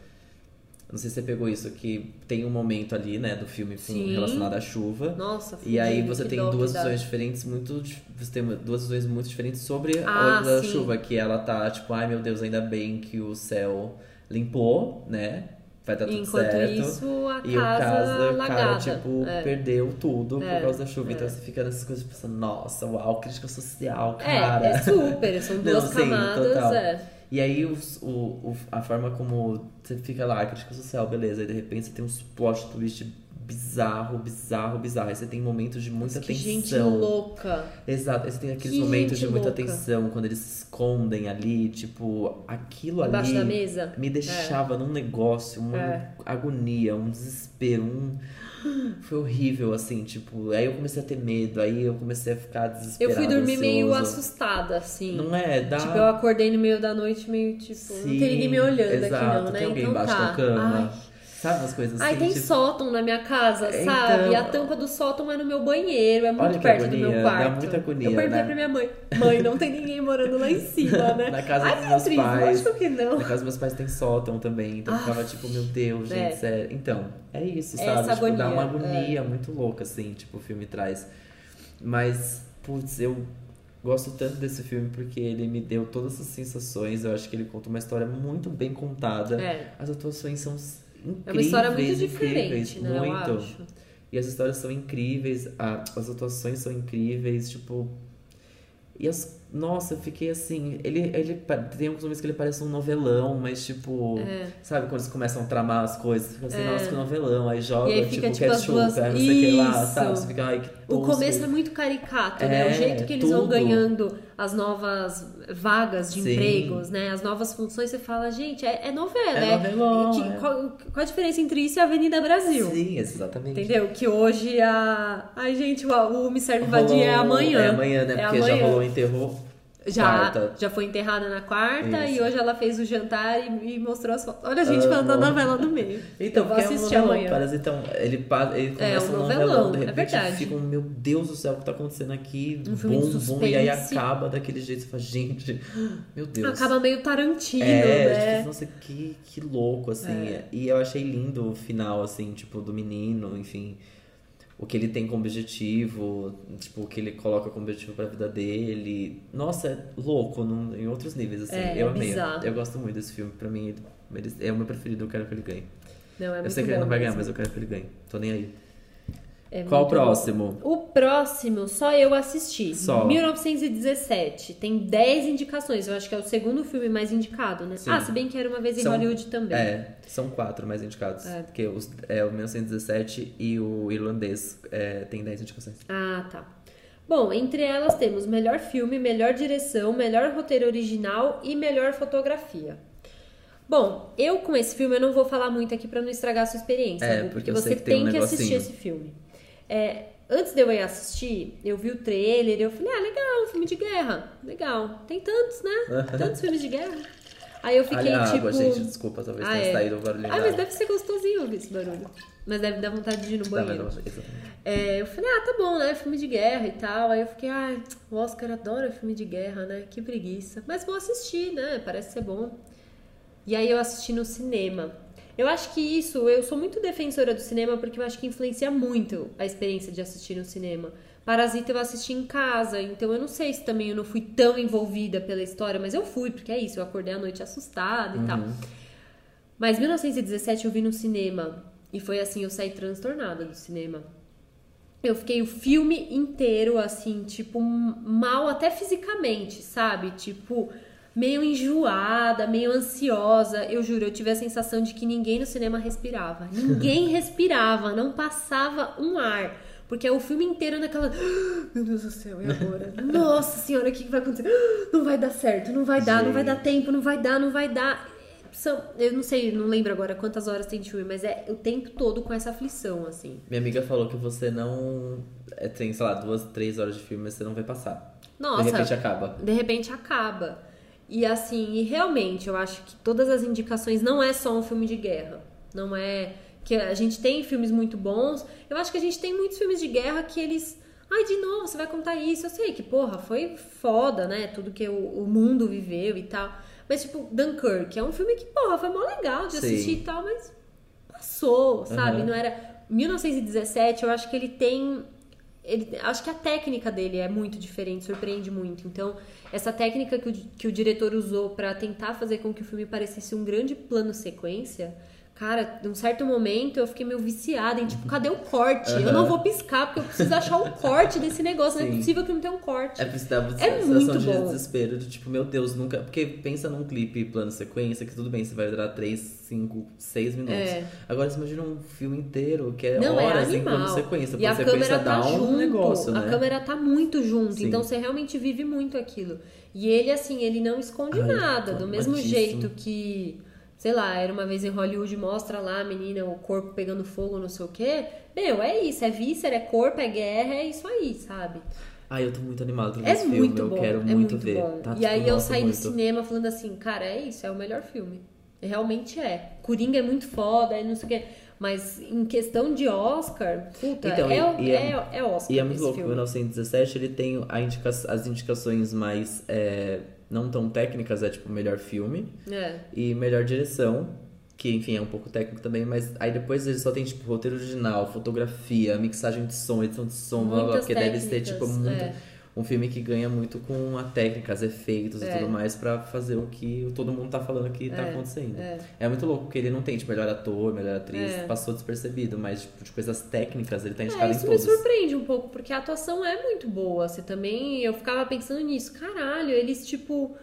Não sei se você pegou isso, que tem um momento ali, né, do filme Sim. relacionado à chuva. Nossa, E aí você tem duas visões diferentes, muito. Você tem duas visões muito diferentes sobre Ah, a sim. chuva, que ela tá, tipo, ai meu Deus, ainda bem que o céu limpou, né? Vai dar tudo Enquanto certo. isso, a E o casa casa, lagada. cara, tipo, é. perdeu tudo É, por causa da chuva. Então é. você fica nessas coisas pensando, nossa, uau, crítica social, É, cara. é super, são duas Não, sim, camadas, total. E aí o, o- a forma como você fica lá, crítica social, beleza. Aí de repente você tem uns plot twist bizarro, bizarro, bizarro. Aí você tem momentos de muita Que tensão. gente louca. Exato, aí você tem aqueles Que momentos de muita louca. tensão, quando eles se escondem ali, tipo, aquilo Embaixo ali da mesa. me deixava num negócio, uma É. agonia, um desespero, um. Foi horrível, assim, tipo, aí eu comecei a ter medo, aí eu comecei a ficar Eu desesperado. fui dormir meio assustada, assim. Não é? Dá. Tipo, eu acordei no meio da noite meio tipo, não Sim, tem ninguém me olhando exato, aqui não, né? Tem alguém então embaixo tá. da cama. Ai. Sabe umas coisas assim? Ai, tem tipo, sótão na minha casa, Então- sabe? A tampa do sótão é no meu banheiro, é muito perto do agonia, meu dá quarto. muita agonia, eu perguntei né? pra minha mãe, mãe, não tem ninguém morando lá em cima, né? Na casa Ai, dos meus Beatriz, pais. lógico que não. Na casa dos meus pais tem sótão também, então eu ficava tipo, meu Deus, gente, É. sério. Então, é isso, É sabe? essa tipo, dá uma agonia, agonia muito louca, assim, tipo, o filme traz. Mas, putz, eu gosto tanto desse filme porque ele me deu todas essas sensações. Eu acho que ele conta uma história muito bem contada. É. As atuações são incríveis. É uma história muito incríveis, diferente, né? Muito. acho. E as histórias são incríveis, a- as atuações são incríveis, tipo. E as. Nossa, eu fiquei assim. Ele, ele tem alguns momentos que ele parece um novelão, mas tipo. É. Sabe quando eles começam a tramar as coisas? Fica assim, nossa, que novelão. Aí joga, aí tipo, fica, tipo, as ketchup, duas- aí não sei o que lá, sabe? Você fica, ai, que O tosco. começo é muito caricato, né? É, O jeito que eles vão tudo. ganhando as novas vagas de Sim. empregos, né? As novas funções, você fala, gente, é, é novela, É é. novelão, que- é. Qual, qual a diferença entre isso e a Avenida Brasil? Sim, exatamente. Entendeu? Que hoje a. Ai, gente, o, o Me Serve Vadia é amanhã. É amanhã, né? É Porque já amanhã. rolou enterrou. Já, quarta. já foi enterrada na quarta Isso. e hoje ela fez o jantar e, e mostrou as fotos. Olha a gente falando da novela no meio. Então, Eu vou porque é um assistir novelão. Parece, então, ele, ele começa um um novelão, novelão, de é repente verdade. fica um, meu Deus do céu, o que tá acontecendo aqui? Um filme de bum, bum, e aí acaba daquele jeito, você fala, gente, meu Deus. Acaba meio Tarantino, é, né? tipo, nossa, que, que louco, assim. É. E eu achei lindo o final, assim, tipo, do menino, enfim. O que ele tem como objetivo, tipo, o que ele coloca como objetivo pra vida dele. Nossa, é louco num- em outros níveis, assim. É, eu é amei. bizarro. Eu gosto muito desse filme. Pra mim, é o meu preferido, eu quero que ele ganhe. Não, é eu sei que ele não vai ganhar, mas eu quero que ele ganhe. Tô nem aí. É Qual o bom. próximo? O próximo, só eu assisti. Só. 1917. Tem 10 indicações. Eu acho que é o segundo filme mais indicado, né? Sim. Ah, se bem que era uma vez em São- Hollywood também. É, são quatro mais indicados. É. Porque os, é, o 1917 e o irlandês é, tem 10 indicações. Ah, tá. Bom, entre elas temos melhor filme, melhor direção, melhor roteiro original e melhor fotografia. Bom, eu com esse filme eu não vou falar muito aqui pra não estragar a sua experiência, É, porque porque você tem um que assistir negocinho. esse filme. É, antes de eu ir assistir, eu vi o trailer e eu falei, ah, legal, filme de guerra, legal. Tem tantos, né? Tantos filmes de guerra. Aí eu fiquei Olha a tipo. água, gente, desculpa, talvez Ah, tenha é. saído o barulhinho Ah, mas deve ser gostosinho ouvir esse barulho. Mas deve dar vontade de ir no banheiro. É, eu falei, ah, tá bom, né? Filme de guerra e tal. Aí eu fiquei, ai, o Oscar adora filme de guerra, né? Que preguiça. Mas vou assistir, né? Parece ser bom. E aí eu assisti no cinema. Eu acho que isso, eu sou muito defensora do cinema porque eu acho que influencia muito a experiência de assistir no cinema. Parasita eu assisti em casa, então eu não sei se também eu não fui tão envolvida pela história, mas eu fui, porque é isso, eu acordei à noite assustada e tal. Mas 1917 eu vi no cinema. E foi assim, eu saí transtornada do cinema. Eu fiquei o filme inteiro, assim, tipo, mal até fisicamente, sabe? Tipo, meio enjoada, meio ansiosa. Eu juro, eu tive a sensação de que ninguém no cinema respirava. Ninguém respirava, não passava um ar. Porque é o filme inteiro naquela. "Ah, Meu Deus do céu, e agora? Nossa senhora, o que vai acontecer? "Ah, Não vai dar certo, não vai dar, não vai dar tempo, não vai dar, não vai dar. São, eu não sei, não lembro agora quantas horas tem de filme, mas é o tempo todo com essa aflição, assim. Minha amiga falou que você não. é, tem, sei lá, duas, três horas de filme, mas você não vai passar. Nossa, De repente acaba. de repente acaba. E assim, e realmente, eu acho que todas as indicações não é só um filme de guerra. Não é que a gente tem filmes muito bons. Eu acho que a gente tem muitos filmes de guerra que eles Ai, de novo, você vai contar isso. Eu sei que, porra, foi foda, né? Tudo que o, o mundo viveu e tal. Mas, tipo, Dunkirk é um filme que, porra, foi mó legal de Sim. assistir e tal, mas passou, sabe? Aham. Não era. 1917, eu acho que ele tem. Ele, acho que a técnica dele é muito diferente, surpreende muito. Então, essa técnica que o, que o diretor usou pra tentar fazer com que o filme parecesse um grande plano sequência, cara, num certo momento eu fiquei meio viciada em tipo, cadê o corte? Eu não vou piscar porque eu preciso achar o corte desse negócio. Não é Sim. possível que não tenha um corte. É dá uma É sensação de bom. desespero, de tipo, meu Deus, nunca. Porque pensa num clipe plano sequência, que tudo bem, você vai durar 3, 5, 6 minutos. É. Agora você imagina um filme inteiro, que é Não, é horas em plano sequência. E a sequência câmera tá dá um junto. negócio, a né? câmera tá muito junto. Sim. Então você realmente vive muito aquilo. E ele, assim, ele não esconde Ai, nada. Do mesmo jeito que, sei lá, era uma vez em Hollywood, mostra lá a menina, o corpo pegando fogo, não sei o quê. Meu, é isso. É víscera, é corpo, é guerra, é isso aí, sabe? Ai, eu tô muito animado ver É esse filme, muito eu bom. quero é muito, muito ver. bom. Tá, e tipo, aí eu nossa, saí muito. do cinema falando assim, cara, é isso, é o melhor filme. Realmente é. Coringa é muito foda, e não sei o quê. Mas em questão de Oscar, puta, Então, é, e- é- é, é Oscar. E é muito louco, filme. 1917 ele tem indica as indicações mais é, não tão técnicas, é tipo melhor filme É. e melhor direção, que enfim é um pouco técnico também, mas aí depois ele só tem tipo roteiro original, fotografia, mixagem de som, edição de som, blá, blá, porque deve ser tipo técnicas, muito é. Um filme que ganha muito com a técnica, os efeitos e É. tudo mais pra fazer o que todo mundo tá falando que tá É, acontecendo. é. É muito louco, porque ele não tem tipo melhor ator, melhor atriz, É. passou despercebido, mas tipo, de coisas técnicas ele tá É, indicado em isso me todos. surpreende um pouco, porque a atuação é muito boa. Você também. Eu ficava pensando nisso. Caralho, eles, tipo.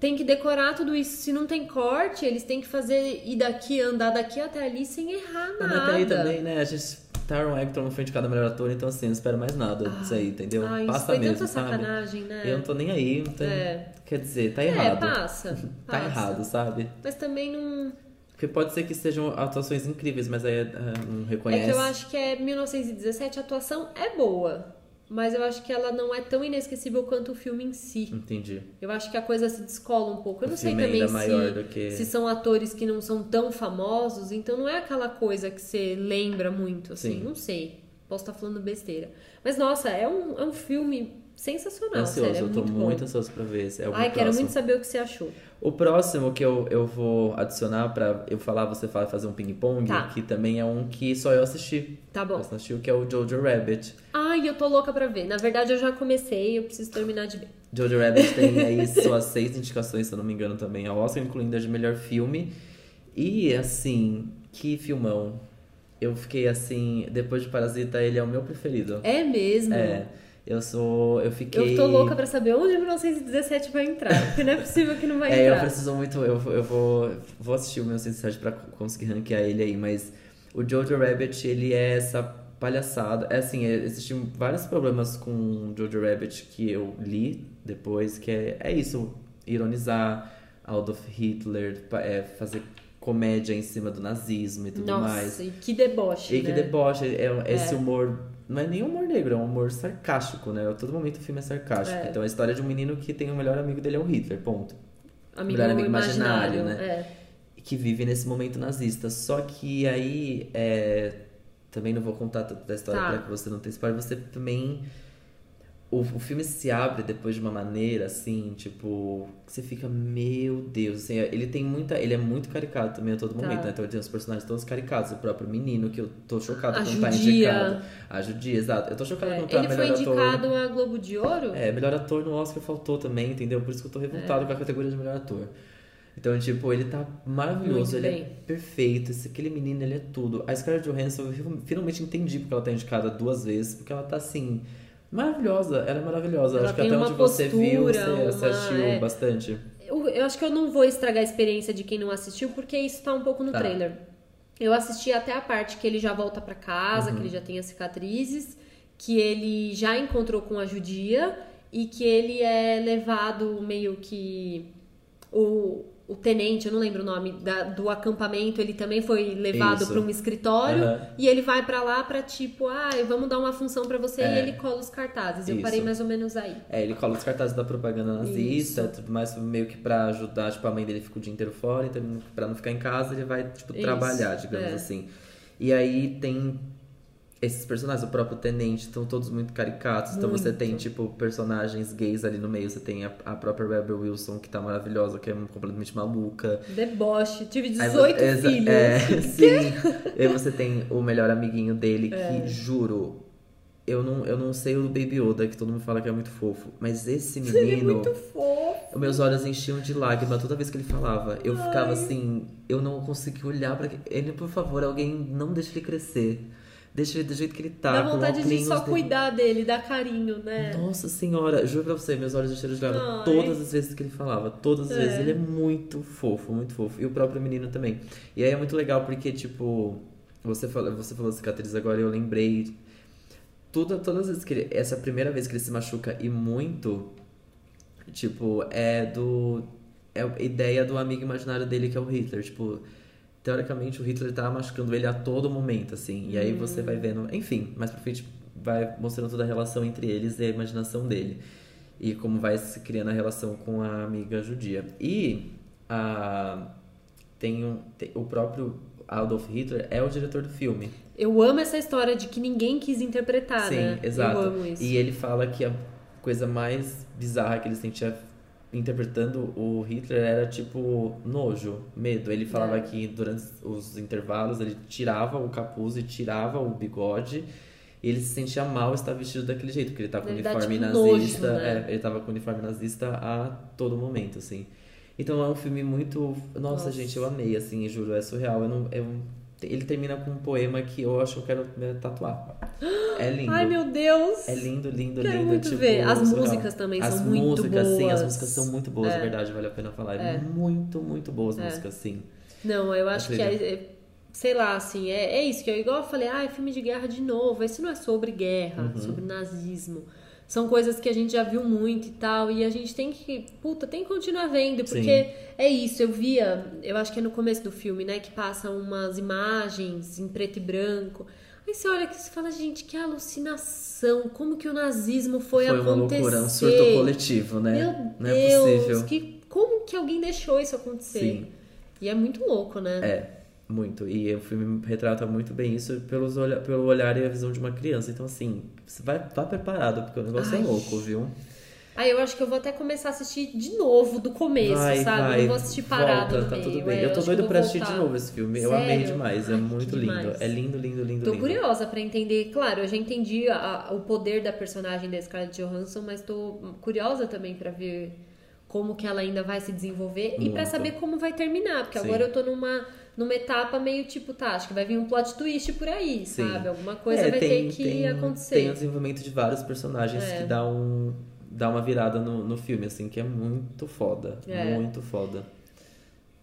Tem que decorar tudo isso. Se não tem corte, eles têm que fazer ir daqui, andar daqui até ali sem errar nada. mas aí também, né? A gente. Taron Egerton foi indicado a melhor ator, então assim, não espero mais nada disso aí, entendeu? Ai, isso Passa foi mesmo, tanta sabe? sacanagem, né? Eu não tô nem aí, não tem... É. Quer dizer, tá É, errado. passa. Tá passa. errado, sabe? Mas também não. Porque pode ser que sejam atuações incríveis, mas aí ah, não É reconhece. que eu acho que é 1917, a atuação é boa. Mas eu acho que ela não é tão inesquecível quanto o filme em si. Entendi. Eu acho que a coisa se descola um pouco. Eu O não sei também ainda maior se, do que- se são atores que não são tão famosos, então não é aquela coisa que você lembra muito, assim. Sim. Não sei. Posso estar falando besteira. Mas, nossa, é um, é um filme sensacional, Ansioso, sério. É eu tô muito, muito, ansioso pra ver. É Ai, quero próximo. muito saber o que você achou. O próximo que eu, eu vou adicionar pra eu falar, você fala fazer um ping-pong, Tá. que também é um que só eu assisti. Tá bom. Eu assisti o que é o Jojo Rabbit. Ai, eu tô louca pra ver. Na verdade, eu já comecei, eu preciso terminar de ver. Jojo Rabbit tem aí suas seis indicações, se eu não me engano, também ao Oscar, incluindo a de melhor filme. E, assim, que filmão. Eu fiquei assim, depois de Parasita, ele é o meu preferido. É mesmo? É, eu sou, eu fiquei... Eu tô louca pra saber onde 1917 vai entrar. Porque não é possível que não vai É, eu entrar. preciso muito, eu, vou- eu vou, vou assistir o meu Sensei pra conseguir ranquear ele aí, mas o Jojo Rabbit, ele é essa palhaçada. É assim, é, existem vários problemas com o Jojo Rabbit que eu li depois, que é, é isso, ironizar Adolf Hitler, é, fazer comédia em cima do nazismo e tudo Nossa, mais. e que deboche, E que né? deboche, é, esse É. humor. Não é nem humor negro, é um humor sarcástico, né? A todo momento o filme é sarcástico. É. Então a história de um menino que tem o melhor amigo dele é o Hitler, ponto. Amigo, Melhor amigo imaginário, imaginário, né? É. Que vive nesse momento nazista. Só que aí. é, Também não vou contar toda a história Tá. pra que você não tenha spoiler. Você também. O, o filme se abre depois de uma maneira assim, tipo, que você fica, meu Deus, assim, ele tem muita. Ele é muito caricato também a todo Tá. momento, né? Então ele tem os personagens todos caricatos, o próprio menino, que eu tô chocado A não tá indicado. A judia, exato. Eu tô chocado É, tá Ele foi melhor ator. indicado a Globo de Ouro? É, melhor ator no Oscar faltou também, entendeu? Por isso que eu tô É. revoltado com a categoria de melhor ator. Então, tipo, ele tá maravilhoso, ele é perfeito. Esse, aquele menino, ele é tudo. A Scarlett Johansson, eu finalmente entendi porque ela tá indicada duas vezes, porque ela tá assim. Maravilhosa, ela é maravilhosa. Ela Acho que até uma onde você viu, você, postura, você uma- assistiu é. bastante. Eu, eu acho que eu não vou estragar a experiência de quem não assistiu, porque isso tá um pouco no Tá. trailer. Eu assisti até a parte que ele já volta pra casa, Uhum. que ele já tem as cicatrizes, que ele já encontrou com a judia e que ele é levado meio que o, o tenente, eu não lembro o nome, da- do acampamento, ele também foi levado Isso. pra um escritório Aham. e ele vai pra lá pra tipo, ah, vamos dar uma função pra você É. e ele cola os cartazes. Eu Isso. parei mais ou menos aí. É, ele cola os cartazes da propaganda nazista, Isso. tudo mais, meio que pra ajudar, tipo, a mãe dele fica o dia inteiro fora, então pra não ficar em casa, ele vai, tipo, Isso, trabalhar, digamos é. assim. E aí tem esses personagens, o próprio tenente, estão todos muito caricatos. Então você Muito. tem, tipo, personagens gays ali no meio. Você tem a, a própria Rebel Wilson, que tá maravilhosa, que é completamente maluca. Deboche. Tive Aí 18 você- exa- filhos. É, sim. e aí você tem o melhor amiguinho dele, que É. juro. Eu não, eu não sei o Baby Yoda, que todo mundo fala que é muito fofo. Mas esse Ele é menino. muito fofo. Os meus olhos enchiam de lágrima toda vez que ele falava. Eu ficava assim, eu não conseguia olhar pra ele. Por favor, alguém não deixe ele crescer. Deixa ele do jeito que ele tá. Dá com vontade de só dele. cuidar dele, dar carinho, né? Nossa senhora, juro pra você, meus olhos encheram de lágrima Ai. todas as vezes que ele falava. Todas as É. vezes. Ele é muito fofo, muito fofo. E o próprio menino também. E aí é muito legal porque, tipo, você falou, você falou cicatriz agora e eu lembrei. Tudo, todas as vezes que ele. Essa primeira vez que ele se machuca e muito, tipo, é do. É a ideia do amigo imaginário dele que é o Hitler. Tipo, teoricamente o Hitler tá machucando ele a todo momento, assim. E aí você vai vendo. Enfim, mais pra frente vai mostrando toda a relação entre eles e a imaginação dele. E como vai se criando a relação com a amiga judia. E a, tem, um, tem o próprio Adolf Hitler é o diretor do filme. Eu amo essa história de que ninguém quis interpretar, Sim, né? exato. Eu amo isso. E ele fala que a coisa mais bizarra que ele sentia interpretando o Hitler era tipo nojo, medo. Ele falava É. que durante os intervalos ele tirava o capuz e tirava o bigode. E ele se sentia mal estar vestido daquele jeito, porque ele tá com Ele dá, uniforme tipo, nazista. nojo, né? é, ele tava com uniforme nazista a todo momento, assim. Então é um filme muito. Nossa, Nossa. gente, eu amei, assim, juro, é surreal. Eu não, eu... Ele termina com um poema que eu acho que eu quero me tatuar. É lindo. Ai, meu Deus! É lindo, lindo, Quero lindo. muito tipo, ver. As surreal. músicas também as são muito músicas, sim, as boas. músicas são muito boas, é, É. verdade, vale a pena falar. É. Muito, muito boas É. músicas, sim. Não, eu acho que é, é- sei lá, assim, é, é isso que eu igual eu falei, ah, é filme de guerra de novo. Esse não é sobre guerra, Uhum. sobre nazismo. São coisas que a gente já viu muito e tal, e a gente tem que, puta, tem que continuar vendo, porque Sim. é isso, eu via, eu acho que é no começo do filme, né, que passam umas imagens em preto e branco. Aí você olha que você fala, gente, que alucinação, como que o nazismo foi, Foi uma acontecer? loucura, um surto coletivo, né? Meu Não é Deus, possível. que, como que alguém deixou isso acontecer? Sim. E é muito louco, né? É, muito. E o filme retrata muito bem isso pelos olha, pelo olhar e a visão de uma criança. Então, assim, você vai, vá preparado, porque o negócio Ai. é louco, viu? Aí eu acho que eu vou até começar a assistir de novo, do começo, vai, sabe? vai. Não vou assistir parado Volta, tá meio. tudo bem. É, eu tô doido pra assistir voltar. de novo esse filme. Eu amei Sério? demais. É Ai, muito que lindo. demais. É lindo, lindo, lindo, Tô lindo. curiosa pra entender. Claro, eu já entendi a- a- o poder da personagem da Scarlett Johansson, mas tô curiosa também pra ver como que ela ainda vai se desenvolver e pra Muito. saber como vai terminar, porque Sim. agora eu tô numa numa etapa meio tipo, tá, acho que vai vir um plot twist por aí, Sim. sabe? Alguma coisa É, vai tem- ter que tem- acontecer. Tem o desenvolvimento de vários personagens É. que dá um dá uma virada no, no filme, assim, que é muito foda. É. Muito foda.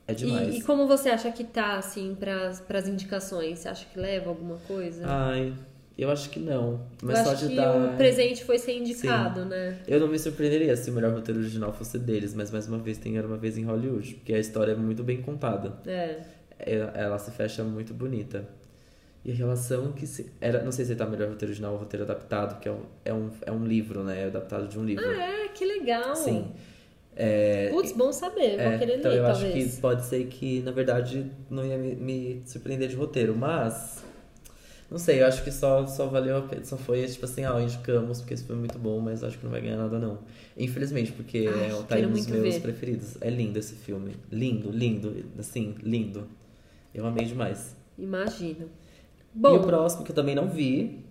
É demais. E, e como você acha que tá, assim, pras, pras indicações? Você acha que leva alguma coisa? Ai, eu acho que não. Mas eu só acho de que dar. o presente foi ser indicado, né? Eu não me surpreenderia se o melhor roteiro original fosse deles, mas mais uma vez tem Era uma vez em Hollywood, porque a história é muito bem contada. É. É- Ela se fecha muito bonita. E a relação que se. Era, não sei se tá melhor roteiro original ou roteiro adaptado, que é um, é um, é um livro, né? É adaptado de um livro. Ah, é, que legal. Sim. É, Putz, bom saber, vou É, querer então ler, eu acho talvez. que pode ser que, na verdade, não ia me, me surpreender de roteiro, mas. Não sei, eu acho que só, só valeu a pena. Só foi tipo assim, ah, indicamos, porque esse foi muito bom, mas acho que não vai ganhar nada, não. Infelizmente, porque Ai, é, tá aí nos meus ver. preferidos. É lindo esse filme. Lindo, lindo. Assim, lindo. Eu amei demais. Imagino. e Bom, o próximo, que eu também não vi.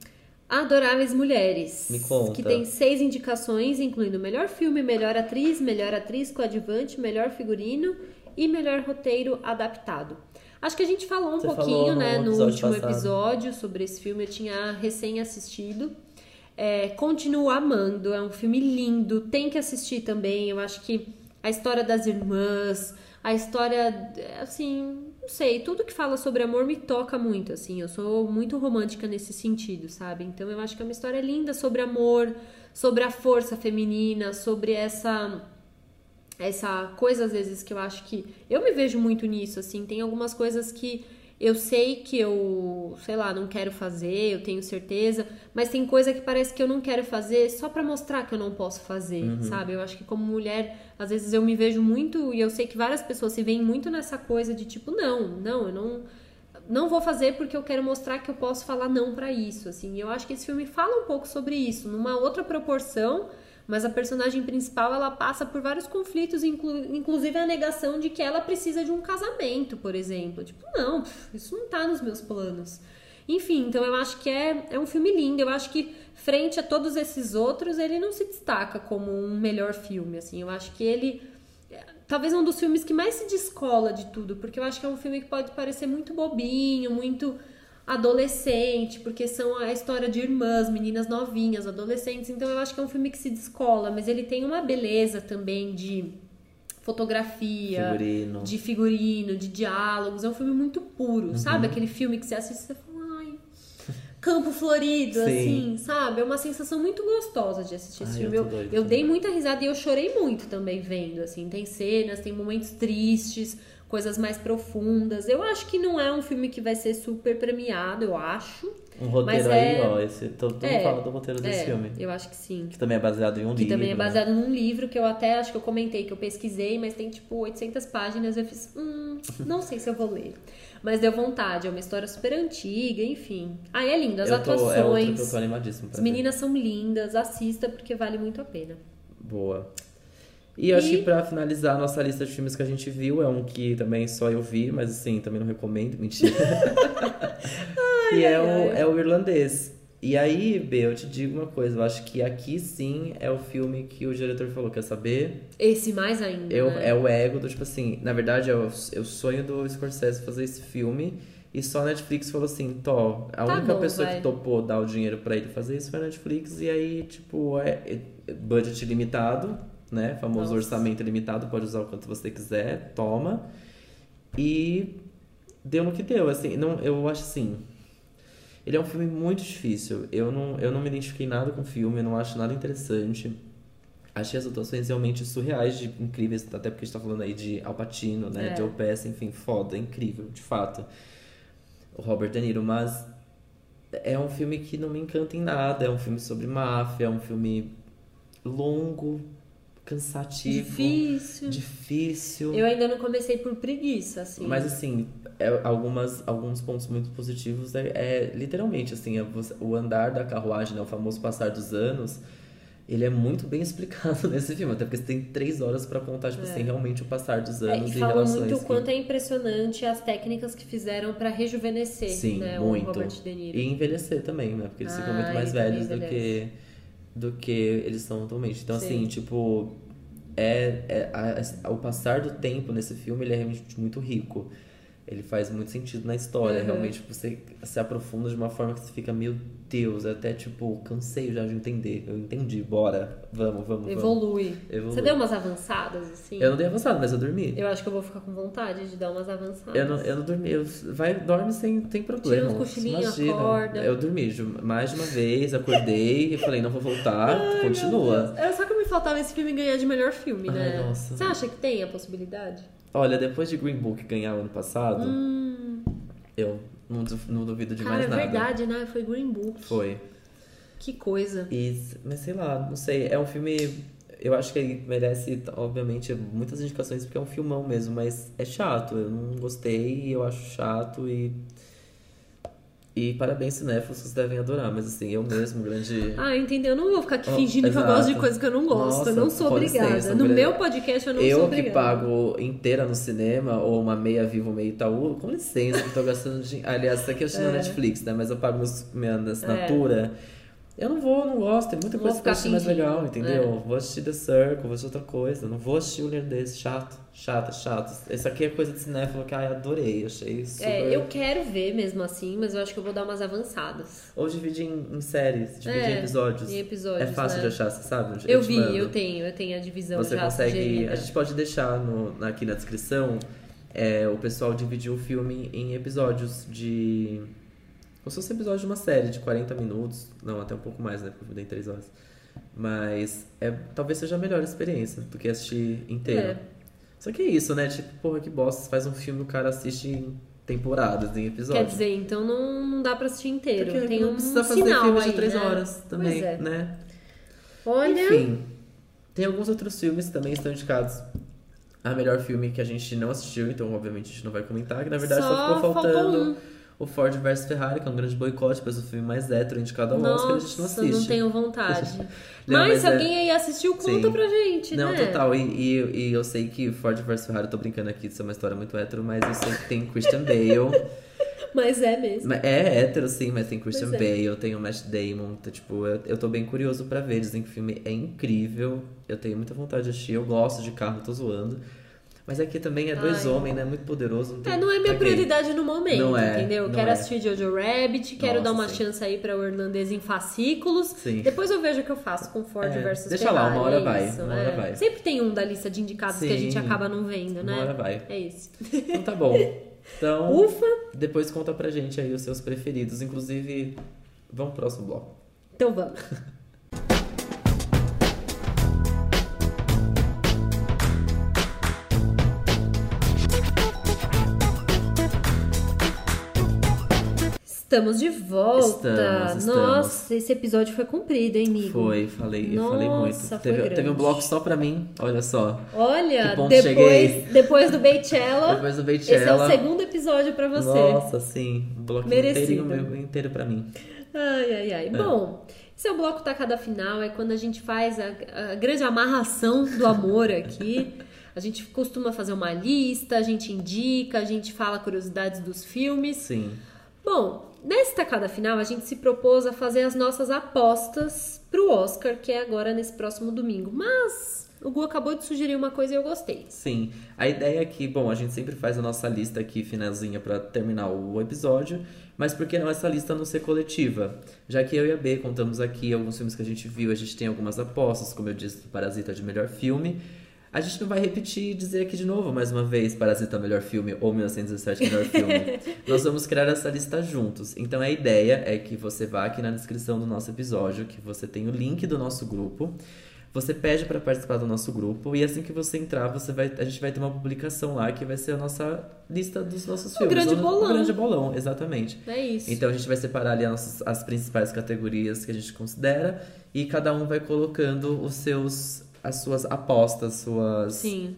Adoráveis Mulheres. Me conta. Que tem seis indicações, incluindo melhor filme, melhor atriz, melhor atriz coadjuvante, melhor figurino e melhor roteiro adaptado. Acho que a gente falou um Você pouquinho, falou no né, no último passado. episódio sobre esse filme. Eu tinha recém assistido. É, continuo amando, é um filme lindo, tem que assistir também. Eu acho que a história das irmãs, a história, assim, não sei, tudo que fala sobre amor me toca muito, assim. Eu sou muito romântica nesse sentido, sabe? Então eu acho que é uma história linda sobre amor, sobre a força feminina, sobre essa essa coisa às vezes que eu acho que eu me vejo muito nisso, assim, tem algumas coisas que eu sei que eu, sei lá, não quero fazer, eu tenho certeza, mas tem coisa que parece que eu não quero fazer só para mostrar que eu não posso fazer, uhum. sabe? Eu acho que como mulher, às vezes eu me vejo muito e eu sei que várias pessoas se veem muito nessa coisa de tipo, não, não, eu não não vou fazer porque eu quero mostrar que eu posso falar não para isso, assim. Eu acho que esse filme fala um pouco sobre isso, numa outra proporção, mas a personagem principal ela passa por vários conflitos, inclu inclusive a negação de que ela precisa de um casamento, por exemplo. Tipo, não, isso não tá nos meus planos. Enfim, então eu acho que é, é um filme lindo. Eu acho que, frente a todos esses outros, ele não se destaca como um melhor filme. Assim, eu acho que ele. Talvez um dos filmes que mais se descola de tudo, porque eu acho que é um filme que pode parecer muito bobinho, muito adolescente, porque são a história de irmãs, meninas novinhas, adolescentes. Então eu acho que é um filme que se descola, mas ele tem uma beleza também de fotografia, figurino. de figurino, de diálogos. É um filme muito puro, uhum. sabe? Aquele filme que você assiste e você fala, ai, campo florido, assim, sabe? É uma sensação muito gostosa de assistir esse ai, filme. Eu, eu, eu dei muita risada e eu chorei muito também vendo, assim. Tem cenas, tem momentos tristes coisas mais profundas. Eu acho que não é um filme que vai ser super premiado, eu acho. Um roteiro aí, é... ó, esse, todo mundo é, fala do roteiro desse é, filme. Eu acho que sim. Que também é baseado em um que livro. Que também é né? baseado num livro que eu até acho que eu comentei, que eu pesquisei, mas tem tipo 800 páginas. Eu fiz, hum, não sei se eu vou ler. Mas deu vontade, é uma história super antiga, enfim. Ah, é lindo, as eu tô, atuações. É outra que eu tô animadíssimo as meninas são lindas, assista porque vale muito a pena. Boa. E, e... acho que pra finalizar a nossa lista de filmes que a gente viu, é um que também só eu vi, mas assim, também não recomendo, mentira. ai, e é, o, é o irlandês. E aí, B, eu te digo uma coisa, eu acho que aqui sim é o filme que o diretor falou, quer saber? Esse mais ainda. Eu, né? É o ego do, tipo assim, na verdade é o, é o sonho do Scorsese fazer esse filme. E só a Netflix falou assim, Tó, a tá única bom, pessoa vai. que topou dar o dinheiro para ele fazer isso foi a Netflix. E aí, tipo, é, é budget limitado, né? Famoso Nossa. orçamento limitado, pode usar o quanto você quiser, toma. E deu no que deu, assim, não, eu acho assim. Ele é um filme muito difícil. Eu não, eu não me identifiquei nada com o filme, eu não acho nada interessante. Achei as atuações realmente surreais, de incríveis, até porque a gente tá falando aí de Al Pacino, né? É. Joe Pass, enfim, foda, incrível, de fato. O Robert De Niro, mas é um filme que não me encanta em nada. É um filme sobre máfia, é um filme longo, cansativo. Difícil. Difícil. Eu ainda não comecei por preguiça, assim. Mas assim, é, algumas, alguns pontos muito positivos é, é literalmente assim, é, o andar da carruagem, né, o famoso passar dos anos. Ele é muito bem explicado nesse filme, até porque você tem três horas para contar, tipo é. assim, realmente o passar dos anos é, e, e relações. muito o quanto é impressionante as técnicas que fizeram para rejuvenescer, Sim, né, muito. o Robert De Niro. E envelhecer também, né? Porque eles ah, ficam muito mais velhos do que do que eles são atualmente. Então, Sim. assim, tipo, é, é a, a, o passar do tempo nesse filme ele é realmente muito rico ele faz muito sentido na história. Uhum. Realmente você se aprofunda de uma forma que você fica, meu Deus, até tipo, cansei já de entender. Eu entendi, bora, vamos, vamos. Evolui. vamos. Evolui. Você deu umas avançadas, assim? Eu não dei avançado, mas eu dormi. Eu acho que eu vou ficar com vontade de dar umas avançadas. Eu não, eu não dormi. Eu, vai, dorme sem tem problema. Tira uns cochilinhos, acorda. Eu dormi mais de uma vez, acordei e falei, não vou voltar, Ai, continua. É só que me faltava esse filme ganhar de melhor filme, né? Ai, nossa. Você acha que tem a possibilidade? Olha, depois de Green Book ganhar o ano passado, hum. eu não, não duvido de Cara, mais é nada. É verdade, né? Foi Green Book. Foi. Que coisa. E, mas sei lá, não sei. É um filme. Eu acho que ele merece, obviamente, muitas indicações porque é um filmão mesmo, mas é chato. Eu não gostei, eu acho chato e e parabéns, cinéfilos, vocês devem adorar, mas assim, eu mesmo, grande. Ah, entendeu? Eu não vou ficar aqui fingindo oh, que eu gosto de coisas que eu não gosto. Nossa, eu não sou obrigada. Licença, no meu podcast eu não eu sou obrigada. Eu que pago inteira no cinema, ou uma meia vivo, meia Itaú, com licença, que tô gastando dinheiro. Aliás, isso aqui eu assisto é. na Netflix, né? Mas eu pago minha assinatura. É. Eu não vou, não gosto. Tem muita coisa que eu assisti mais legal, entendeu? É. Vou assistir The Circle, vou assistir outra coisa. Não vou assistir um desse. Chato, chato, chato. Esse aqui é coisa de cinéfilo que, ai, adorei. Achei super... É, eu quero ver mesmo assim, mas eu acho que eu vou dar umas avançadas. Ou dividir em, em séries, dividir É, em episódios. em episódios, É fácil né? de achar, você sabe? Eu te vi, mando. eu tenho, eu tenho a divisão Você consegue. sugerida. A gente pode deixar no, aqui na descrição. é, o pessoal dividiu o filme em episódios de. Como se fosse episódio de uma série de 40 minutos. Não, até um pouco mais, né? Porque filme tem 3 horas. Mas é, talvez seja a melhor experiência do que assistir inteiro. É. Só que é isso, né? Tipo, porra, que bosta. Você faz um filme e o cara assiste em temporadas, em episódios. Quer dizer, então não, não dá pra assistir inteiro. Porque Tem não um precisa fazer filme de 3 né? horas também, é. né? Olha, Enfim, tem alguns outros filmes que também estão indicados a melhor filme que a gente não assistiu, então obviamente a gente não vai comentar, que na verdade só, Só ficou faltando um. O Ford vs Ferrari, que é um grande boicote, mas o filme mais hétero indicado ao Oscar a gente não nossa, assiste. não tenho vontade. Não, mas, mas se é- alguém aí assistiu, conta Sim. pra gente, Não, né? total, e, e, e eu sei que Ford vs Ferrari, eu tô brincando aqui, isso é uma história muito hétero, mas eu sei que tem Christian Bale, Mas é mesmo. É hétero, sim, mas tem Christian é. Bale, tem o Matt Damon. Tá, tipo, eu, eu tô bem curioso pra ver. Dizem que o filme é incrível. Eu tenho muita vontade de assistir. Eu gosto de carro, tô zoando. Mas aqui também é dois Ai. homens, né? Muito poderoso. Não, tem, É, não é minha caguei. prioridade no momento, Não é, entendeu? não quero é. assistir Jojo Rabbit, quero Nossa, dar uma sim. chance aí pra o irlandês em fascículos. Sim. Depois eu vejo o que eu faço com Ford É, versus deixa lá, Ferrari. uma hora é vai, isso, uma é. hora vai. Sempre tem um da lista de indicados que a gente Sim. acaba não vendo, né? Uma hora vai. É isso. Então tá bom. Então, Ufa! depois conta pra gente aí os seus preferidos. Inclusive, vamos pro próximo bloco. Então vamos. Estamos de volta. Estamos, estamos. Nossa, esse episódio foi comprido, hein, amigo? Foi, falei, eu falei muito. Nossa, Teve, teve um bloco só pra mim, olha só. Olha, depois, cheguei. depois do Beychella, Depois do esse é o Beychella. segundo episódio pra você. Nossa, sim. Um bloco Merecido. inteirinho, meu- inteiro pra mim. Ai, ai, ai. Bom, esse é o bloco tacada final, é quando a gente faz a, a grande amarração do amor aqui. A gente costuma fazer uma lista, a gente indica, a gente fala curiosidades dos filmes. Sim. Bom, nessa tacada final a gente se propôs a fazer as nossas apostas pro Oscar, que é agora nesse próximo domingo. Mas o Gu acabou de sugerir uma coisa e eu gostei. Sim. A ideia é que, bom, a gente sempre faz a nossa lista aqui finalzinha pra terminar o episódio, mas por que não essa lista não ser coletiva? Já que eu e a B contamos aqui alguns filmes que a gente viu, a gente tem algumas apostas, como eu disse, Parasita de melhor filme. A gente não vai repetir e dizer aqui de novo, mais uma vez, Parasita melhor filme ou 1917 melhor filme. Nós vamos criar essa lista juntos. Então a ideia é que você vá aqui na descrição do nosso episódio, que você tem o link do nosso grupo. Você pede para participar do nosso grupo e assim que você entrar, você vai, a gente vai ter uma publicação lá que vai ser a nossa lista dos nossos filmes. grande bolão. Grande bolão, exatamente. É isso. Então a gente vai separar ali as, as principais categorias que a gente considera e cada um vai colocando os seus as suas apostas, suas Sim.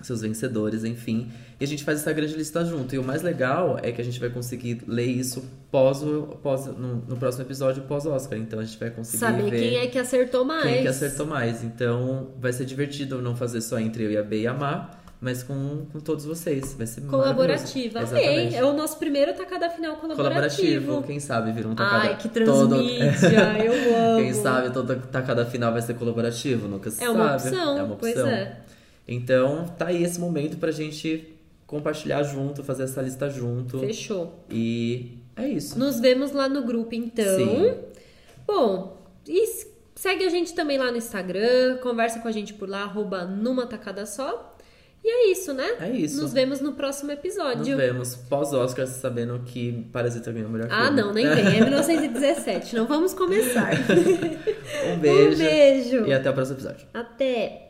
seus vencedores, enfim. E a gente faz essa grande lista junto. E o mais legal é que a gente vai conseguir ler isso pós, o- pós no, no próximo episódio pós Oscar. Então a gente vai conseguir Saber ver quem é que acertou mais. quem que acertou mais. Então vai ser divertido não fazer só entre eu e a B e a Má, mas com, com todos vocês. Vai ser Colaborativa. Amei. É o nosso primeiro tacada final colaborativo. Colaborativo, quem sabe vira um tacada Ai, que todo- transmídia. Eu amo. Quem sabe toda tacada final vai ser colaborativo, nunca se É uma sabe. opção. É uma Pois opção. é. Então, tá aí esse momento pra gente compartilhar junto, fazer essa lista junto. Fechou. E é isso. Nos vemos lá no grupo, então. Sim. Bom, e segue a gente também lá no Instagram, conversa com a gente por lá, arroba numa tacada só. E é isso, né? É isso. Nos vemos no próximo Nos episódio. vemos pós-Oscar sabendo que Parasita ganhou o melhor Ah, filme. não, nem vem. É 1917. Não vamos começar. Um beijo. Um beijo. E até o próximo episódio. Até.